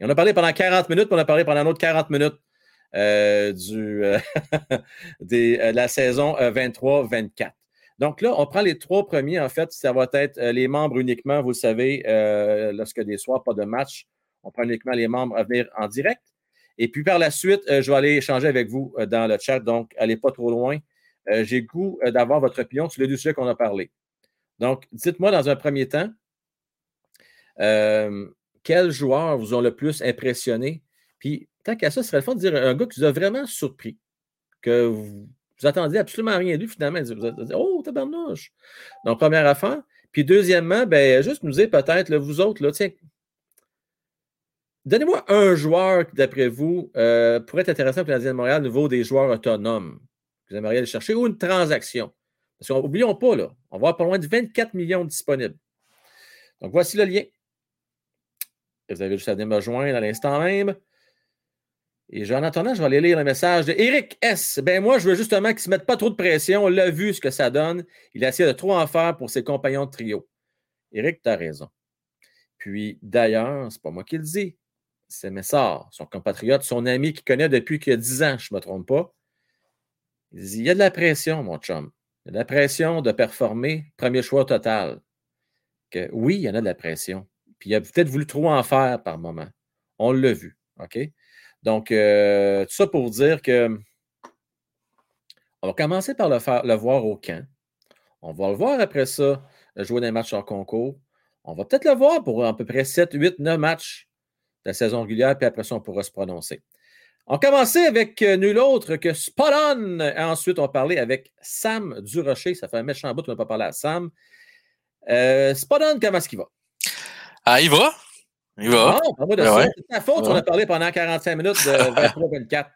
Et on a parlé pendant 40 minutes, puis on a parlé pendant un autre 40 minutes du, des, de la saison euh, 23-24. Donc là, on prend les trois premiers, en fait, ça va être euh, les membres uniquement, vous le savez, euh, lorsque des soirs, pas de match, on prend uniquement les membres à venir en direct. Et puis par la suite, euh, je vais aller échanger avec vous dans le chat, donc allez pas trop loin. J'ai le goût d'avoir votre opinion sur les deux sujets qu'on a parlé. Donc, dites-moi dans un premier temps, quels joueurs vous ont le plus impressionné? Puis, tant qu'à ça, ce serait le fun de dire un gars qui vous a vraiment surpris, que vous, vous attendiez absolument rien de lui, finalement. Vous dit, oh, tabarnouche! Donc, première affaire. Puis, deuxièmement, ben, juste nous dire peut-être, vous autres, là, tiens, donnez-moi un joueur qui, d'après vous, euh, pourrait être intéressant pour le Canadien de Montréal au niveau des joueurs autonomes que vous aimeriez aller chercher ou une transaction. Parce qu'oublions pas, là, on va avoir pas loin de 24 millions disponibles. Donc, voici le lien. Vous avez juste à venir me joindre à l'instant même. Et en attendant, je vais aller lire le message de Eric S. Ben moi, je veux justement qu'il ne se mette pas trop de pression. On l'a vu ce que ça donne. Il a essayé de trop en faire pour ses compagnons de trio. Eric, tu as raison. Puis d'ailleurs, c'est pas moi qui le dis. C'est Messard, son compatriote, son ami qui connaît depuis qu'il y a 10 ans, je ne me trompe pas. Il dit Il y a de la pression, mon chum. Il y a de la pression de performer. Premier choix total. Que, oui, il y en a de la pression. Puis il a peut-être voulu trop en faire par moment. On l'a vu. OK? Donc, euh, tout ça pour dire que on va commencer par le, voir au camp. On va le voir après ça jouer des matchs en concours. On va peut-être le voir pour à peu près 7, 8, 9 matchs de la saison régulière, puis après ça, on pourra se prononcer. On commençait avec euh, nul autre que Spot. Ensuite, on parlait avec Sam Durocher. Ça fait un méchant bout qu'on n'a pas parlé à Sam. Euh, Spot On, comment est-ce qu'il va? Ah, il va. Il va. Non, parle-moi de Ben ça. C'est ta faute, Ouais. on a parlé pendant 45 minutes de 23-24.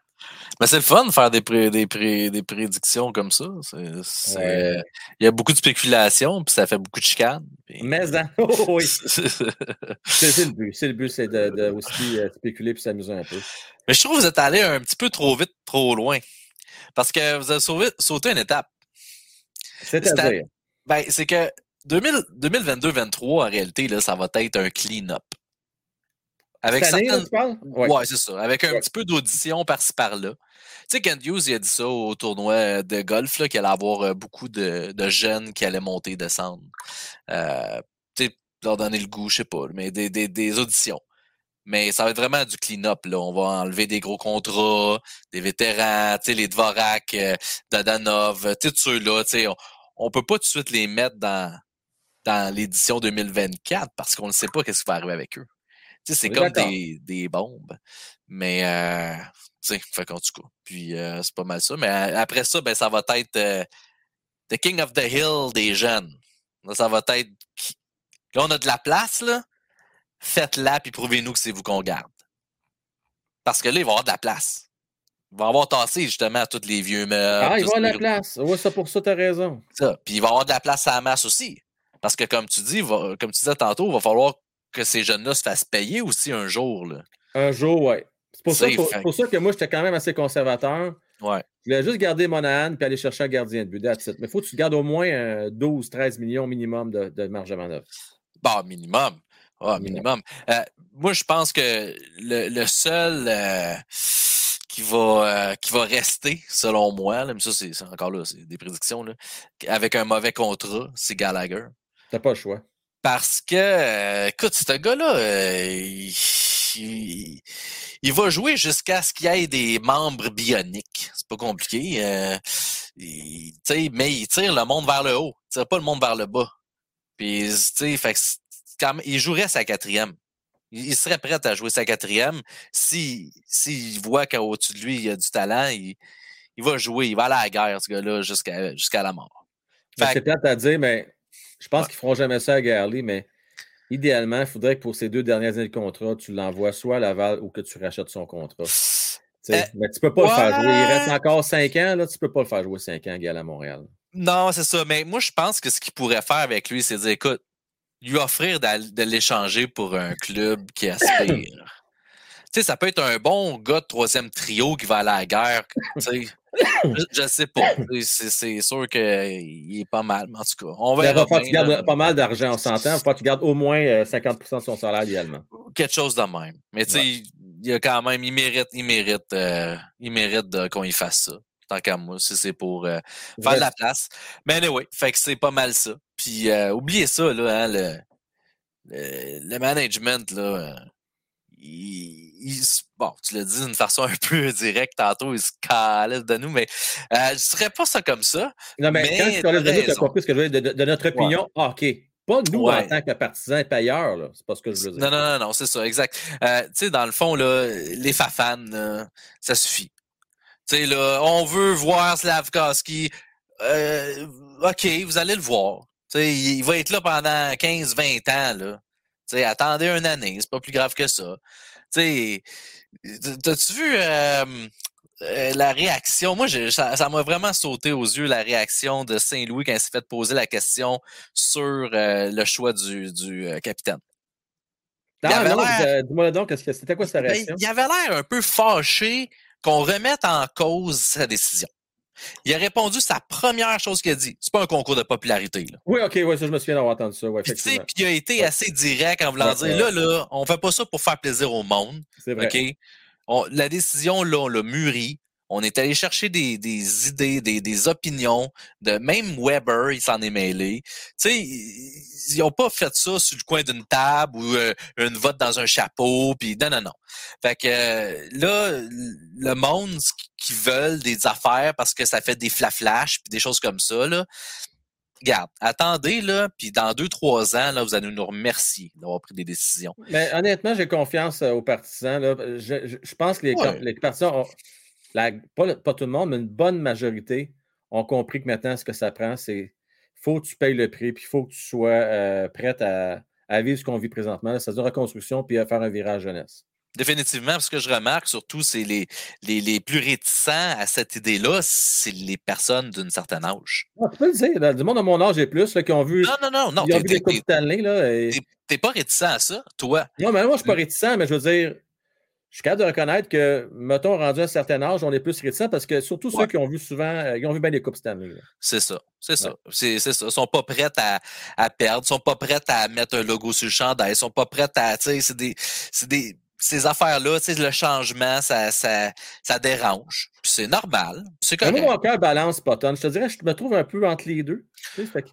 Mais c'est le fun de faire des, pré- des, pré- des prédictions comme ça. C'est- c'est- Ouais. Il y a beaucoup de spéculation, puis ça fait beaucoup de chicanes. puis- Mais oh, oui, c'est c'est le but. C'est le but, c'est de, de aussi euh, spéculer puis s'amuser un peu. Mais je trouve que vous êtes allé un petit peu trop vite, trop loin. Parce que vous avez sauvé- sauté une étape. C'est-à-dire, Ben, c'est que 2000 2022-23, en réalité, là, ça va être un clean-up. Avec là, certaines... tu? Ouais, Ouais. c'est ça. Avec un Ouais. petit peu d'audition par-ci par-là. Tu sais, Kent Hughes, il a dit ça au tournoi euh, de golf, qu'il allait avoir euh, beaucoup de, de jeunes qui allaient monter et descendre. Euh, tu sais, leur donner le goût, je sais pas, mais des, des, des auditions. Mais ça va être vraiment du clean-up. On va enlever des gros contrats, des vétérans, tu sais, les Dvorak, euh, Dadanov, tu sais, tous ceux-là. On, on peut pas tout de suite les mettre dans, dans l'édition 2024 parce qu'on ne sait pas qu'est-ce qui va arriver avec eux. C'est comme des, des bombes. Mais, euh, tu sais, fait tout cas. Puis, euh, c'est pas mal ça. Mais euh, après ça, ben, ça va être euh, The King of the Hill des jeunes. Là, ça va être. Là, on a de la place, là. Faites-la, puis prouvez-nous que c'est vous qu'on garde. Parce que là, il va y avoir de la place. Il va y avoir tassé, justement, à tous les vieux meubles. Ah, il va ce à la place. Ouais, ça pour ça, t'as raison. ça. Puis il va y avoir de la place à la masse aussi. Parce que comme tu dis, va- comme tu disais tantôt, il va falloir que ces jeunes-là se fassent payer aussi un jour. Là. Un jour, ouais. C'est pour, ça, Safe, pour, fait. pour ça que moi, j'étais quand même assez conservateur. Ouais. Je voulais juste garder Monahan puis aller chercher un gardien de but. Mais il faut que tu gardes au moins euh, 12, 13 millions minimum de, de marge de manœuvre. Bah, minimum. Ah, minimum. Euh, moi, je pense que le, le seul euh, qui, va, euh, qui va rester, selon moi, là, mais ça, c'est c'est encore là, c'est des prédictions, là, avec un mauvais contrat, c'est Gallagher. T'as pas le choix. Parce que, euh, écoute, ce gars-là, euh, il, il- il va jouer jusqu'à ce qu'il y ait des membres bioniques. C'est pas compliqué. euh, il- mais il tire le monde vers le haut. Il tire pas le monde vers le bas. Puis, tu sais, il jouerait sa quatrième. Il, il serait prêt à jouer sa quatrième. Si, s'il voit qu'au-dessus de lui, il y a du talent, il, il va jouer. Il va aller à la guerre, ce gars-là, jusqu'à, jusqu'à la mort. Fait C'est plate à dire, mais je pense Ouais. qu'ils feront jamais ça à Garley, mais idéalement, il faudrait que pour ces deux dernières années de contrat, tu l'envoies soit à Laval ou que tu rachètes son contrat. Euh, mais tu peux pas le faire jouer. Il reste encore 5 ans, là, tu peux pas le faire jouer 5 ans, Gal à Montréal. Non, c'est ça. Mais moi, je pense que ce qu'il pourrait faire avec lui, c'est dire, écoute, lui offrir de l'échanger pour un club qui aspire. Sais, ça peut être un bon gars de troisième trio qui va aller à la guerre. je, je sais pas. C'est sûr qu'il est pas mal, mais en tout cas. On Il va verra falloir que tu bien, là. gardes pas mal d'argent, on s'entend. Il va falloir que tu gardes au moins euh, 50% de son salaire idéalement. quelque chose de même. Mais tu sais, Ouais. il y a quand même, il mérite, il mérite, euh, il mérite qu'on y fasse ça. Tant qu'à moi, si c'est pour euh, faire de la place. Mais anyway, fait que c'est pas mal ça. Puis euh, oubliez ça, là, hein, le, le, le management, là. euh, il, il bon, tu l'as dit d'une façon un peu directe tantôt, il se calait de nous, mais euh, je serais pas ça comme ça. Non, mais, Mais quand tu parlais de nous, tu as compris ce que je veux dire, de, notre opinion hockey. Pas nous Ouais. en tant que partisans et payeurs, là. C'est pas ce que je veux dire. Non, non, non, non, c'est ça, exact. Euh, tu sais, dans le fond, là, les fafans, là, ça suffit. Tu sais, là, on veut voir Slavkowski. Euh, OK, vous allez le voir. Tu sais, il, il va être là pendant 15-20 ans, là. Tu sais, attendez une année, c'est pas plus grave que ça. Tu sais, t'as-tu vu euh, euh, la réaction? Moi, ça m'a vraiment sauté aux yeux, la réaction de Saint-Louis quand il s'est fait poser la question sur euh, le choix du, du euh, capitaine. dis-moi donc, c'était quoi sa Ben, réaction? il avait l'air un peu fâché qu'on remette en cause sa décision. Il a répondu sa première chose qu'il a dit. C'est pas un concours de popularité. Là. Oui, OK, ouais, ça, je me souviens d'avoir entendu ça. Ouais, Puis, il a été Ouais. assez direct en voulant dire là, là, on fait pas ça pour faire plaisir au monde. C'est vrai. On- la décision, là, on l'a mûri. On est allé chercher des, des idées, des, des opinions. De même Weber, il s'en est mêlé. Tu sais, ils ils ont pas fait ça sur le coin d'une table ou euh, une vote dans un chapeau. Puis non, non, non. Fait que euh, là, le monde qui veulent des affaires parce que ça fait des flaflash puis des choses comme ça, là. Regarde, attendez, là, puis dans deux, trois ans, là, vous allez nous remercier d'avoir pris des décisions. Mais honnêtement, j'ai confiance euh, aux partisans. là. Je, je- je pense que les, Ouais. les partisans, ont, la- pas, tout le monde, mais une bonne majorité ont compris que maintenant, ce que ça prend, c'est faut que tu payes le prix, puis il faut que tu sois euh, prête à, à vivre ce qu'on vit présentement, c'est-à-dire reconstruction, puis à faire un virage jeunesse. Définitivement, ce que je remarque surtout, c'est les, les, les, plus réticents à cette idée-là, c'est les personnes d'un certain âge. Ah, tu peux le dire, du monde de mon âge et plus, là, qui ont vu. Non, non, non, non. Ils ont vu les Coupes Stanley. Là, et... T'es pas réticent à ça, toi? Non, mais moi, je suis pas réticent, mais je veux dire, je suis capable de reconnaître que, mettons, rendu à un certain âge, on est plus réticent parce que surtout ouais. ceux qui ont vu souvent, euh, ils ont vu bien les Coupes Stanley. C'est ça, c'est ça. C'est ça. Ils sont pas prêts à, à perdre, ils sont pas prêts à mettre un logo sur le chandail, ils sont pas prêts à, tu sais, c'est des, c'est des, ces affaires-là, tu sais, le changement, ça, ça, ça dérange. C'est normal. C'est correct. Moi, mon cœur balance pas tonne. Je te dirais, je me trouve un peu entre les deux. Fait que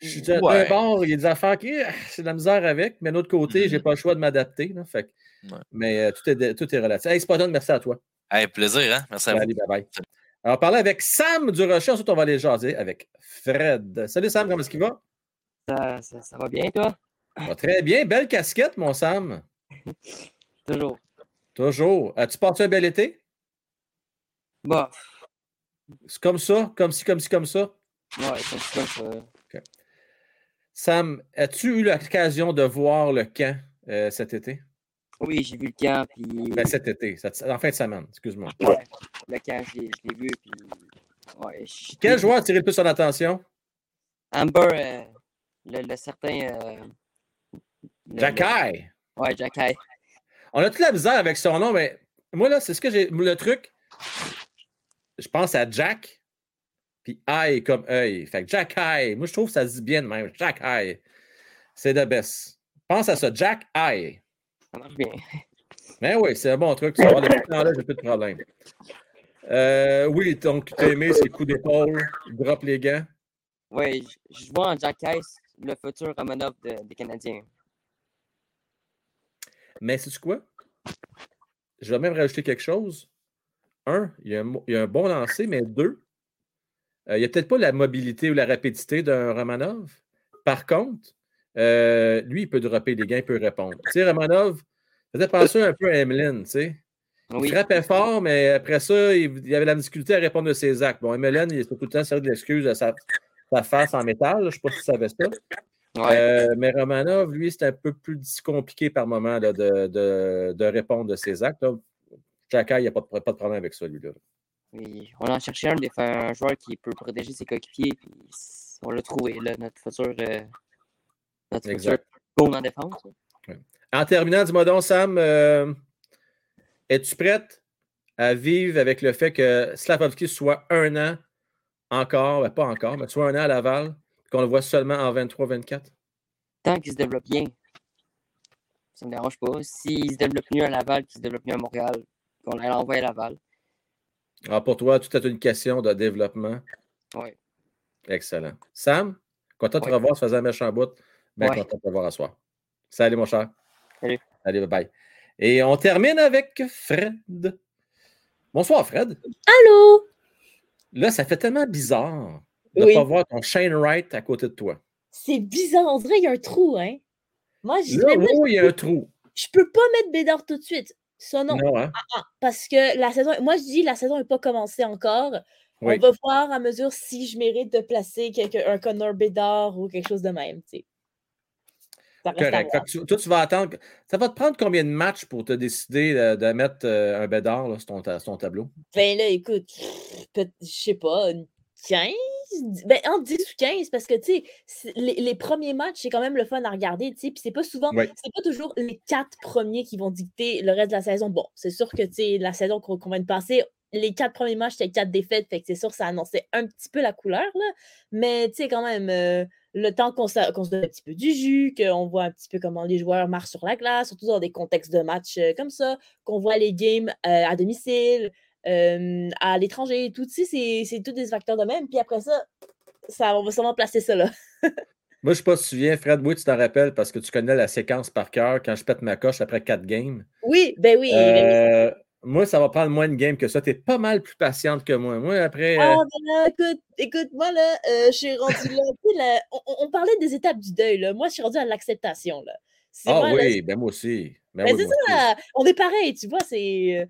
je suis d'un bord, il y a des affaires qui, c'est de la misère avec, mais de l'autre côté, mm -hmm. j'ai pas le choix de m'adapter. Fait que, ouais. Mais euh, tout, est, tout est relatif. Hey, Spotton, merci à toi. Hey, plaisir, hein? Merci à Allez, vous. Bye bye. Alors, parler avec Sam du Rocher, ensuite on va aller jaser avec Fred. Salut Sam, comment est-ce qu'il va? Ça, ça, ça, va bien, toi? Va très bien. Belle casquette, mon Sam. Toujours. Toujours. As-tu passé un bel été? Bah. C'est comme ça? Comme si, comme si, comme ça? Ouais, comme si, comme ça. Okay. Sam, as-tu eu l'occasion de voir le camp euh, cet été? Oui, j'ai vu le camp. Puis... Ben, cet été, en fin de semaine, excuse-moi. Ouais, le camp, je l'ai vu. Puis... Ouais, Quel joueur a tiré le plus son attention? Amber, euh, le, le, certain. Euh, Jacky. Ouais, Jacky. On a toute la misère avec son nom, mais moi, là, c'est ce que j'ai. Le truc, je pense à Jack, puis eye comme œil. Fait que Jack Eye. Moi, je trouve que ça se dit bien de même. Jack Eye. C'est de best. Pense à ça. Jack Eye. Ça marche bien. Mais oui, c'est un bon truc. Va depuis là, j'ai plus de problème. Euh, oui, donc, tu as aimé ses coups d'épaule, drop les gants? Oui, je vois en Jack le futur Romanov de, des Canadiens. Mais c'est quoi? Je vais même rajouter quelque chose. Un, il y a un, il y a un bon lancer, mais deux, euh, il n'y a peut-être pas la mobilité ou la rapidité d'un Romanov. Par contre, euh, lui, il peut dropper des gains, il peut répondre. Tu sais, Romanov, faisait penser un peu à Emeline, tu sais. Oui. Il frappait fort, mais après ça, il, il, avait la difficulté à répondre de ses actes. Bon, Emeline, il était tout le temps servi de l'excuse à sa, sa, face en métal. Je ne sais pas si tu savais ça. Ouais. Euh, mais Romanov, lui, c'est un peu plus compliqué par moment là, de, de, de, répondre de ses actes. Chaka, il n'y a pas de, pas de problème avec ça, lui-là. Oui, on en cherchait un, un joueur qui peut protéger ses coéquipiers. on l'a trouvé, là, notre futur, euh, goal en défense. Ouais. En terminant, dis-moi donc, Sam, euh, es-tu prête à vivre avec le fait que Slavovski soit un an encore, ben pas encore, mais soit un an à Laval, qu'on le voit seulement en 23-24? Tant qu'il se développe bien, ça ne me dérange pas. S'il se développe mieux à Laval, qu'il se développe mieux à Montréal, qu'on l'envoie à Laval. Alors, pour toi, tout est une question de développement. Oui. Excellent. Sam, content de te revoir, ça faisait un méchant bout. Bien ouais. content de te voir à soir. Salut, mon cher. Salut. Allez, bye bye. Et on termine avec Fred. Bonsoir, Fred. Allô? Là, ça fait tellement bizarre de ne oui. pas voir ton Shane Wright à côté de toi. C'est bizarre. On dirait qu'il y a un trou, hein? Moi, je Là, où il y a un trou. Je peux pas mettre Bédard tout de suite. Ça, non. non hein? ah, ah, parce que la saison, moi, je dis la saison n'est pas commencée encore. Oui. On va voir à mesure si je mérite de placer quelque, un Connor Bédard ou quelque chose de même. Tu sais. Correct. Tu, toi, tu vas attendre. Ça va te prendre combien de matchs pour te décider de, de mettre euh, un Bédard là, sur, ton, sur, ton, tableau? Ben là, écoute, je sais pas, 15? Ben, entre 10 ou 15, parce que, tu sais, les, les, premiers matchs, c'est quand même le fun à regarder, tu sais, puis c'est pas souvent, oui. c'est pas toujours les quatre premiers qui vont dicter le reste de la saison. Bon, c'est sûr que, tu sais, la saison qu'on qu vient de passer, les quatre premiers matchs, c'était quatre défaites, fait que c'est sûr que ça annonçait un petit peu la couleur, là, mais, tu sais, quand même, euh, le temps qu'on qu se donne un petit peu du jus, qu'on voit un petit peu comment les joueurs marchent sur la glace, surtout dans des contextes de match euh, comme ça, qu'on voit les games euh, à domicile, euh, à l'étranger tout. Sais, c'est tous des facteurs de même. Puis après ça, ça on va sûrement placer ça là. Moi, je ne sais pas si tu te souviens, Fred, oui, tu t'en rappelles parce que tu connais la séquence par cœur quand je pète ma coche après quatre games. Oui, ben oui. Euh, ben oui. Moi, ça va prendre moins de games que ça. Tu es pas mal plus patiente que moi. Moi, après. Ah, ben là, écoute, écoute, moi, là, euh, je suis rendue là. là on, on, parlait des étapes du deuil, là. Moi, je suis rendue à l'acceptation, là. Ah moi, oui, là, ben moi aussi. Ben, ben oui, c'est ça. Aussi. On est pareil, tu vois, c'est.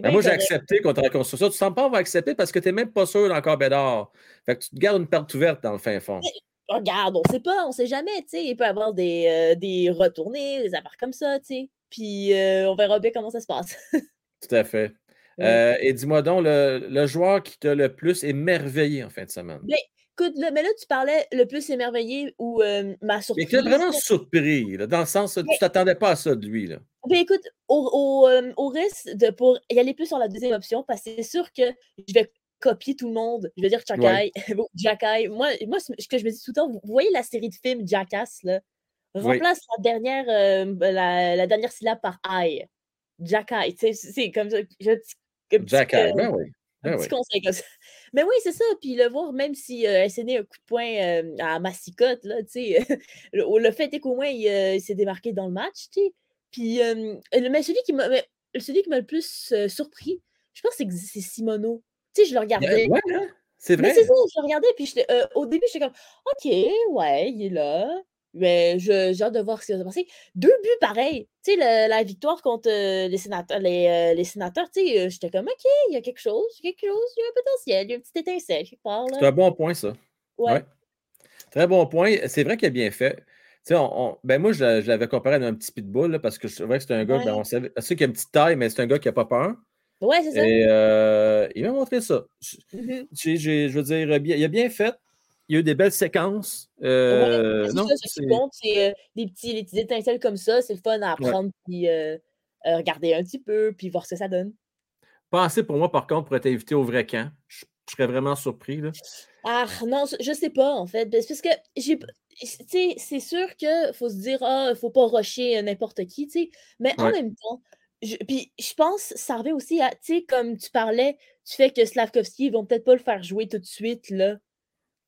Ben moi, j'ai accepté qu'on te raconte ça. Tu ne sens pas on va accepter parce que tu n'es même pas sûr d'encore Bédard. Fait que tu te gardes une porte ouverte dans le fin fond. Mais, regarde, on ne sait pas, on ne sait jamais. sais. Il peut y avoir des, euh, des retournées, des affaires comme ça. sais. puis euh, on verra bien comment ça se passe. Tout à fait. Euh, et dis-moi donc, le, le joueur qui t'a le plus émerveillé en fin de semaine? Mais, écoute, là, mais là, tu parlais le plus émerveillé ou euh, ma Mais surprise. qui t'a vraiment surpris, là, dans le sens que tu Mais- t'attendais pas à ça de lui. Là. Ben écoute, au, au, euh, au risque de pour y aller plus sur la deuxième option, parce que c'est sûr que je vais copier tout le monde. Je vais dire Jacky. Bon, Jacky. Moi, moi, ce que je me dis tout le temps, vous voyez la série de films Jackass, là? Oui. Remplace la, dernière, euh, la, la dernière syllabe par I. Sais, C'est comme ça. Je, un petit- Jack euh, ben oui. un Ben petit oui. conseil comme ça. Mais oui, c'est ça. Puis le voir, même si euh, elle s'est donné un coup de poing euh, à Massicotte, là, tu sais, le, le fait est qu'au moins, il, euh, il s'est démarqué dans le match, tu sais. Puis, mais celui qui m'a mais celui qui m'a le plus surpris, je pense que c'est c'est Simono. Tu sais, je le regardais. Ouais, hein? C'est Mais vrai. c'est ça, je le regardais, puis euh, au début, j'étais comme, OK, ouais, il est là. Mais j'ai hâte de voir ce qui va se passer. Deux buts pareils. Tu sais, la victoire contre euh, les sénateurs, les, euh, les sénateurs, tu sais, euh, j'étais comme, OK, il y a quelque chose, il y a quelque chose, il y a un potentiel, il y a une petite étincelle quelque part. C'est un bon point, ça. Ouais. Ouais. Très bon point. C'est vrai qu'il a bien fait. Tu sais, on- on- ben moi, je, je l'avais comparé à un petit pitbull, là, parce que c'est vrai que c'est un gars, ben, Ouais. on savait, c'est sûr qu'il a une petite taille, mais c'est un gars qui n'a pas peur. Ouais, c'est ça. Et euh, il m'a montré ça. J'ai- je veux dire, bien- il a bien fait. Il y a eu des belles séquences. Euh, non, ça, ce qui c'est- compte, c'est euh, des, petits, les petites étincelles comme ça, c'est le fun à apprendre, puis euh, euh, regarder un petit peu, puis voir ce que ça donne. pas assez pour moi, par contre, pour être invité au vrai camp. Je, je serais vraiment surpris. Là. Ah non, je- sais pas en fait. C'est Parce que j'ai. c'est sûr qu'il faut se dire, ah, faut pas rusher n'importe qui. Mais en même temps, je, puis je pense que ça revient aussi à, tu sais, comme tu parlais, tu fais que Slavkovski, ils vont peut-être pas le faire jouer tout de suite, là.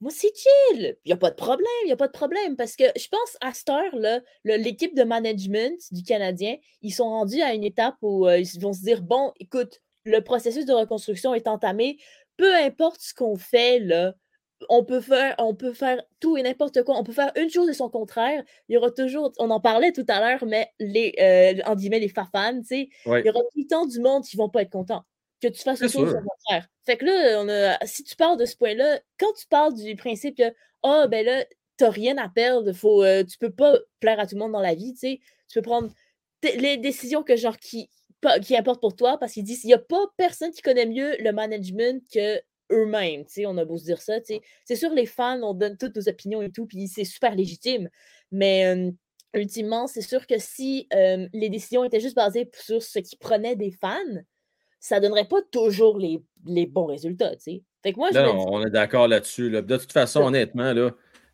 Moi, c'est chill. Il n'y a pas de problème, il n'y a pas de problème. Parce que je pense à cette heure-là, l'équipe de management du Canadien, ils sont rendus à une étape où euh, ils vont se dire bon, écoute, le processus de reconstruction est entamé. Peu importe ce qu'on fait, là, on peut faire, on peut faire tout et n'importe quoi. On peut faire une chose et son contraire. Il y aura toujours, on en parlait tout à l'heure, mais les, euh, en guillemets, les fafans, tu sais, Ouais. il y aura tout le temps du monde qui vont pas être contents. Que tu fasses une chose sûr. son contraire. Fait que là, on a, si tu parles de ce point-là, quand tu parles du principe que, ah, ben là, t'as rien à perdre, faut, euh, tu peux pas plaire à tout le monde dans la vie, tu sais, tu peux prendre les décisions que, genre, qui, qui importent pour toi, parce qu'ils disent, il n'y a pas personne qui connaît mieux le management que eux-mêmes, tu sais, on a beau se dire ça, tu sais. C'est sûr, les fans, on donne toutes nos opinions et tout, puis c'est super légitime, mais ultimement, c'est sûr que si les décisions étaient juste basées sur ce qui prenait des fans, ça donnerait pas toujours les, les bons résultats, tu sais. Fait que moi, je Non, me non, dis, on est d'accord là-dessus. là. De toute façon, honnêtement, là,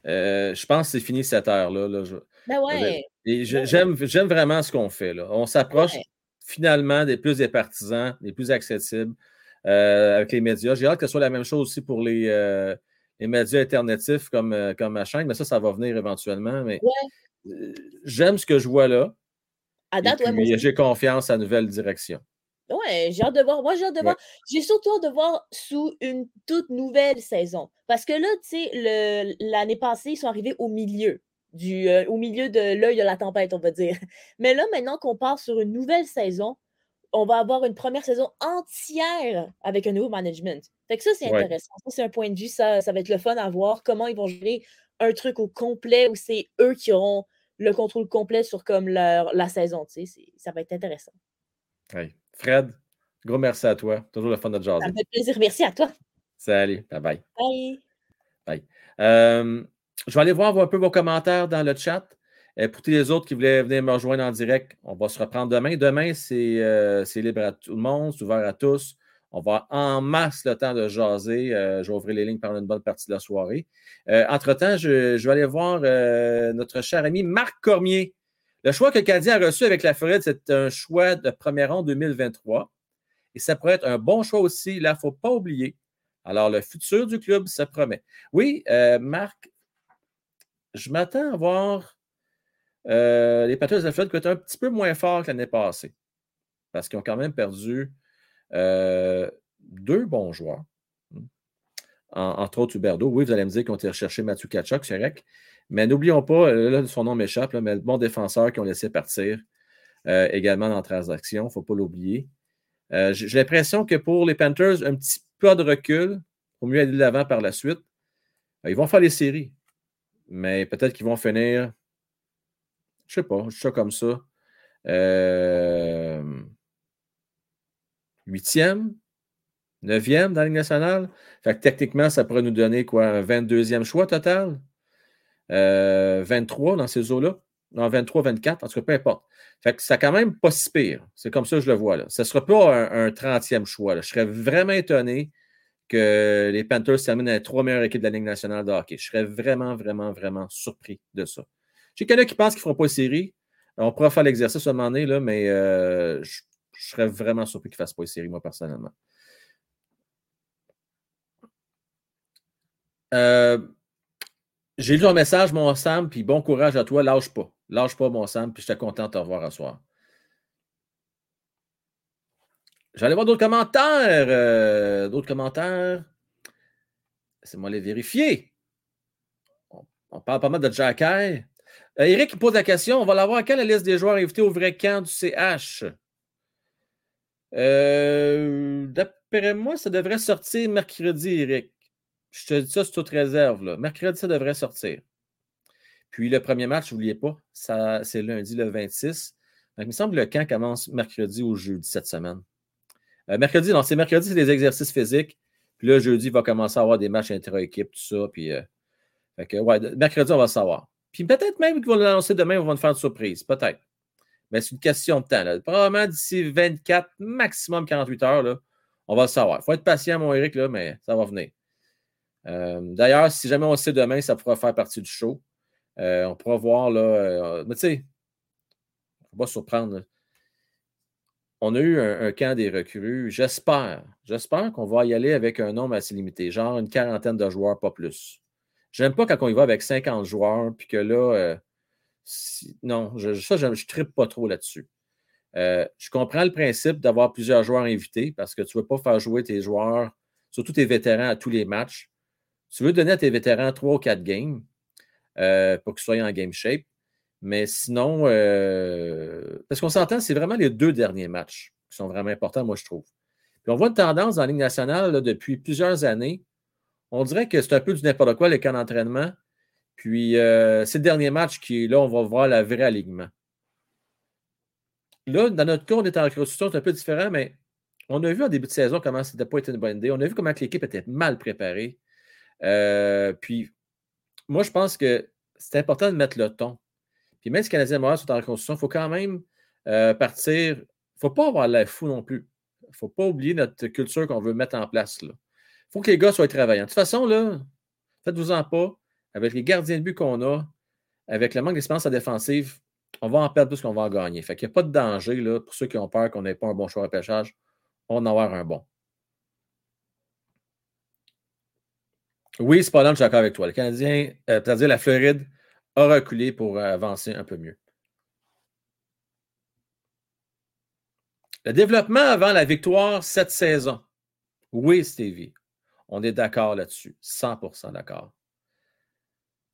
euh, je pense que c'est fini cette heure-là. là. Je- ben ouais, j'aime, vraiment ce qu'on fait. Là. On s'approche Ouais. finalement des plus des partisans, des plus accessibles euh, avec les médias. J'ai hâte que ce soit la même chose aussi pour les, euh, les médias alternatifs comme, comme ma chaîne, mais ça, ça va venir éventuellement. Mais j'aime ce que je vois là. à date, puis, j'ai confiance à la nouvelle direction. Ouais, j'ai hâte de voir. Moi, j'ai hâte de Ouais. voir. J'ai surtout hâte de voir sous une toute nouvelle saison. Parce que là, tu sais, l'année passée, ils sont arrivés au milieu. Du, euh, au milieu de l'œil de la tempête, on va dire. Mais là, maintenant qu'on part sur une nouvelle saison, on va avoir une première saison entière avec un nouveau management. Fait que ça, c'est Ouais. intéressant. Ça, c'est un point de vue. Ça, ça va être le fun à voir comment ils vont gérer un truc au complet où c'est eux qui auront le contrôle complet sur comme leur, la saison. Tu sais, ça va être intéressant. Hey. Fred, gros merci à toi. Toujours le fun de te Ça jaser. me fait plaisir. Merci à toi. Salut. Bye bye. Bye. Euh, je vais aller voir un peu vos commentaires dans le chat. Euh, pour tous les autres qui voulaient venir me rejoindre en direct, on va se reprendre demain. Demain, c'est euh, c'est libre à tout le monde, c'est ouvert à tous. On va en masse le temps de jaser. Euh, je vais ouvrir les lignes pendant une bonne partie de la soirée. Euh, Entre-temps, je, je vais aller voir notre cher ami Marc Cormier. Le choix que le a reçu avec la Floride, c'est un choix de premier rang 2023. Et ça pourrait être un bon choix aussi. Là, il ne faut pas oublier. Alors, le futur du club, ça promet. Oui, euh, Marc, je m'attends à voir euh, les Patriots de la Floride qui être un petit peu moins forts que l'année passée. Parce qu'ils ont quand même perdu euh, deux bons joueurs. En- entre autres, Huberdo. Oui, vous allez me dire qu'ils ont été rechercher Mathieu Kachuk, c'est correct. Mais n'oublions pas, euh, son nom m'échappe, mais le bon défenseur qui ont laissé partir euh, également dans la transaction, il ne faut pas l'oublier. Euh, J'ai l'impression que pour les Panthers, un petit peu de recul, pour mieux aller de l'avant par la suite. Ils vont faire les séries, mais peut-être qu'ils vont finir, je ne sais pas, je ça comme ça, huitième, neuvième dans la Ligue nationale. Fait que techniquement, ça pourrait nous donner quoi, un 22e choix total? 23 dans ces eaux-là? Non, 23, 24, en tout cas, peu importe. Fait c'est quand même pas si pire. C'est comme ça que je le vois. Là. Ce ne sera pas un, 30e choix. Je serais vraiment étonné que les Panthers terminent les trois meilleures équipes de la Ligue nationale de hockey. Je serais vraiment, vraiment, vraiment surpris de ça. J'ai quelqu'un qui pense qu'ils ne feront pas une série. On pourra faire l'exercice à un moment donné, là, mais euh, je, serais vraiment surpris qu'ils ne fassent pas une série, moi, personnellement. Euh, j'ai lu ton message, mon Sam, puis bon courage à toi. Lâche pas. Lâche pas, mon Sam, puis j'étais content de te revoir à soir. J'allais voir d'autres commentaires. Euh, d'autres commentaires. Laissez-moi les vérifier. On, parle pas mal de Jack euh, Eric pose la question on va l'avoir quand la liste des joueurs invités au vrai camp du CH euh, D'après moi, ça devrait sortir mercredi, Eric. Je te dis ça c'est toute réserve. Là. Mercredi, ça devrait sortir. Puis le premier match, n'oubliez pas, c'est lundi le 26. il me semble que le camp commence mercredi ou jeudi cette semaine. Euh, mercredi, non, c'est mercredi, c'est des exercices physiques. Puis là, jeudi, il va commencer à avoir des matchs intra-équipe, tout ça. Puis, euh, ouais, mercredi, on va savoir. Puis peut-être même qu'ils vont l'annoncer demain, on va nous faire une surprise. Peut-être. Mais c'est une question de temps. Probablement d'ici 24, maximum 48 heures, là, on va le savoir. Il faut être patient, mon Eric, là, mais ça va venir. Euh, d'ailleurs, si jamais on sait demain, ça pourra faire partie du show. on pourra voir, là. mais tu sais, on va surprendre on a eu un, camp des recrues. J'espère, j'espère qu'on va y aller avec un nombre assez limité, genre une quarantaine de joueurs, pas plus. J'aime pas quand on y va avec 50 joueurs, puis que là, euh, non, je, ça, je ne tripe pas trop là-dessus. Euh, je comprends le principe d'avoir plusieurs joueurs invités parce que tu ne veux pas faire jouer tes joueurs, surtout tes vétérans, à tous les matchs. Tu veux donner à tes vétérans trois ou quatre games euh, pour qu'ils soient en game shape. Mais sinon, euh, parce qu'on s'entend, c'est vraiment les deux derniers matchs qui sont vraiment importants, moi, je trouve. Puis on voit une tendance dans Ligue nationale depuis plusieurs années. On dirait que c'est un peu du n'importe quoi, les camps d'entraînement. Puis euh, c'est le dernier match qui, là, on va voir la vraie alignement. Là, dans notre cas, on est en reconstruction, c'est un peu différent, mais on a vu en début de saison comment ça n'était pas été une bonne idée. On a vu comment l'équipe était mal préparée. Euh, puis, moi, je pense que c'est important de mettre le ton. Puis même si les Canadiens Montréal sont en reconstruction, il faut quand même euh, partir. Il ne faut pas avoir l'air fou non plus. Il ne faut pas oublier notre culture qu'on veut mettre en place. Il faut que les gars soient travaillants. De toute façon, là, faites-vous-en pas. Avec les gardiens de but qu'on a, avec le manque d'expérience à défensive, on va en perdre plus qu'on va en gagner. Fait qu'il n'y a pas de danger là, pour ceux qui ont peur qu'on n'ait pas un bon choix de pêchage. On en avoir un bon. Oui, là, je suis d'accord avec toi. Le Canadien, euh, c'est-à-dire la Floride, a reculé pour avancer un peu mieux. Le développement avant la victoire cette saison. Oui, Stevie. On est d'accord là-dessus. 100% d'accord.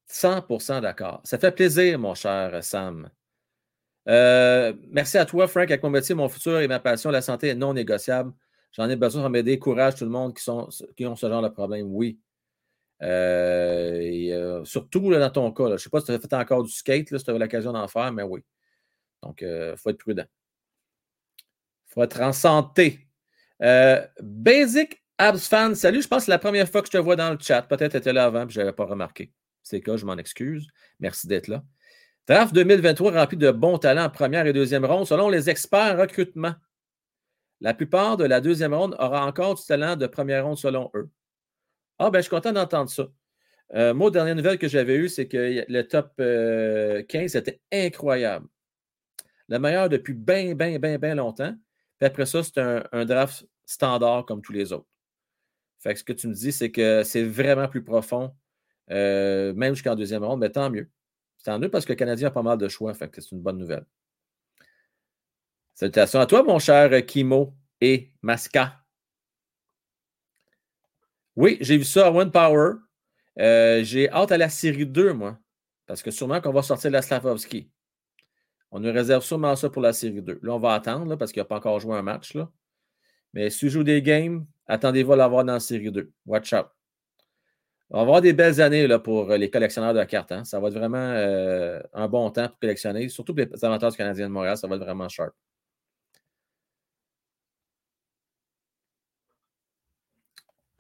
100% d'accord. Ça fait plaisir, mon cher Sam. Euh, merci à toi, Frank. Avec mon métier, mon futur et ma passion, la santé est non négociable. J'en ai besoin pour m'aider. Courage, tout le monde qui, sont, qui ont ce genre de problème. Oui. Euh, euh, surtout dans ton cas, je ne sais pas si tu as fait encore du skate, si tu eu l'occasion d'en faire, mais oui. Donc, il euh, faut être prudent. Il faut être en santé. Basic Abs Fan, salut. Je pense que c'est la première fois que je te vois dans le chat. Peut-être tu étais là avant et je n'avais pas remarqué. C'est le cas, je m'en excuse. Merci d'être là. Draft 2023 rempli de bons talents en première et deuxième ronde selon les experts recrutement. La plupart de la deuxième ronde aura encore du talent de première ronde selon eux. Ah, ben, je suis content d'entendre ça. Euh, moi, dernière nouvelle que j'avais eue, c'est que le top 15 euh, était incroyable. Le meilleur depuis bien, bien, bien, bien longtemps. Puis après ça, c'est un, draft standard comme tous les autres. Fait que ce que tu me dis, c'est que c'est vraiment plus profond, euh, même jusqu'en deuxième ronde, mais tant mieux. Tant mieux parce que le Canadien a pas mal de choix, fait que c'est une bonne nouvelle. Salutations à toi, mon cher Kimo et Masca. Oui, j'ai vu ça à One Power. Euh, j'ai hâte à la série 2, moi. Parce que sûrement qu'on va sortir la Slavovski. On nous réserve sûrement ça pour la série 2. Là, on va attendre parce qu'il n'a pas encore joué un match. Mais si joue des games, attendez-vous à l'avoir dans la série 2. Watch out. On va avoir des belles années là, pour les collectionneurs de cartes. hein. Ça va être vraiment euh, un bon temps pour collectionner. Surtout pour les amateurs du Canadien de Montréal, ça va être vraiment sharp.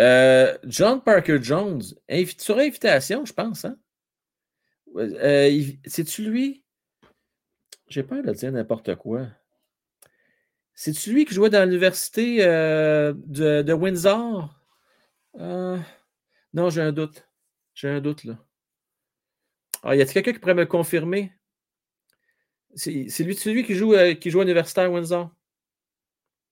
Euh, John Parker Jones, invi- sur invitation, je pense. Hein? Euh, il- C'est-tu lui? J'ai peur de dire n'importe quoi. C'est-tu lui qui jouait dans l'université euh, de, Windsor? Euh, non, j'ai un doute. J'ai un doute, là. Ah, y a-t-il quelqu'un qui pourrait me confirmer? C'est c'est lui, c'est lui qui joue, euh, qui joue à l'université à Windsor?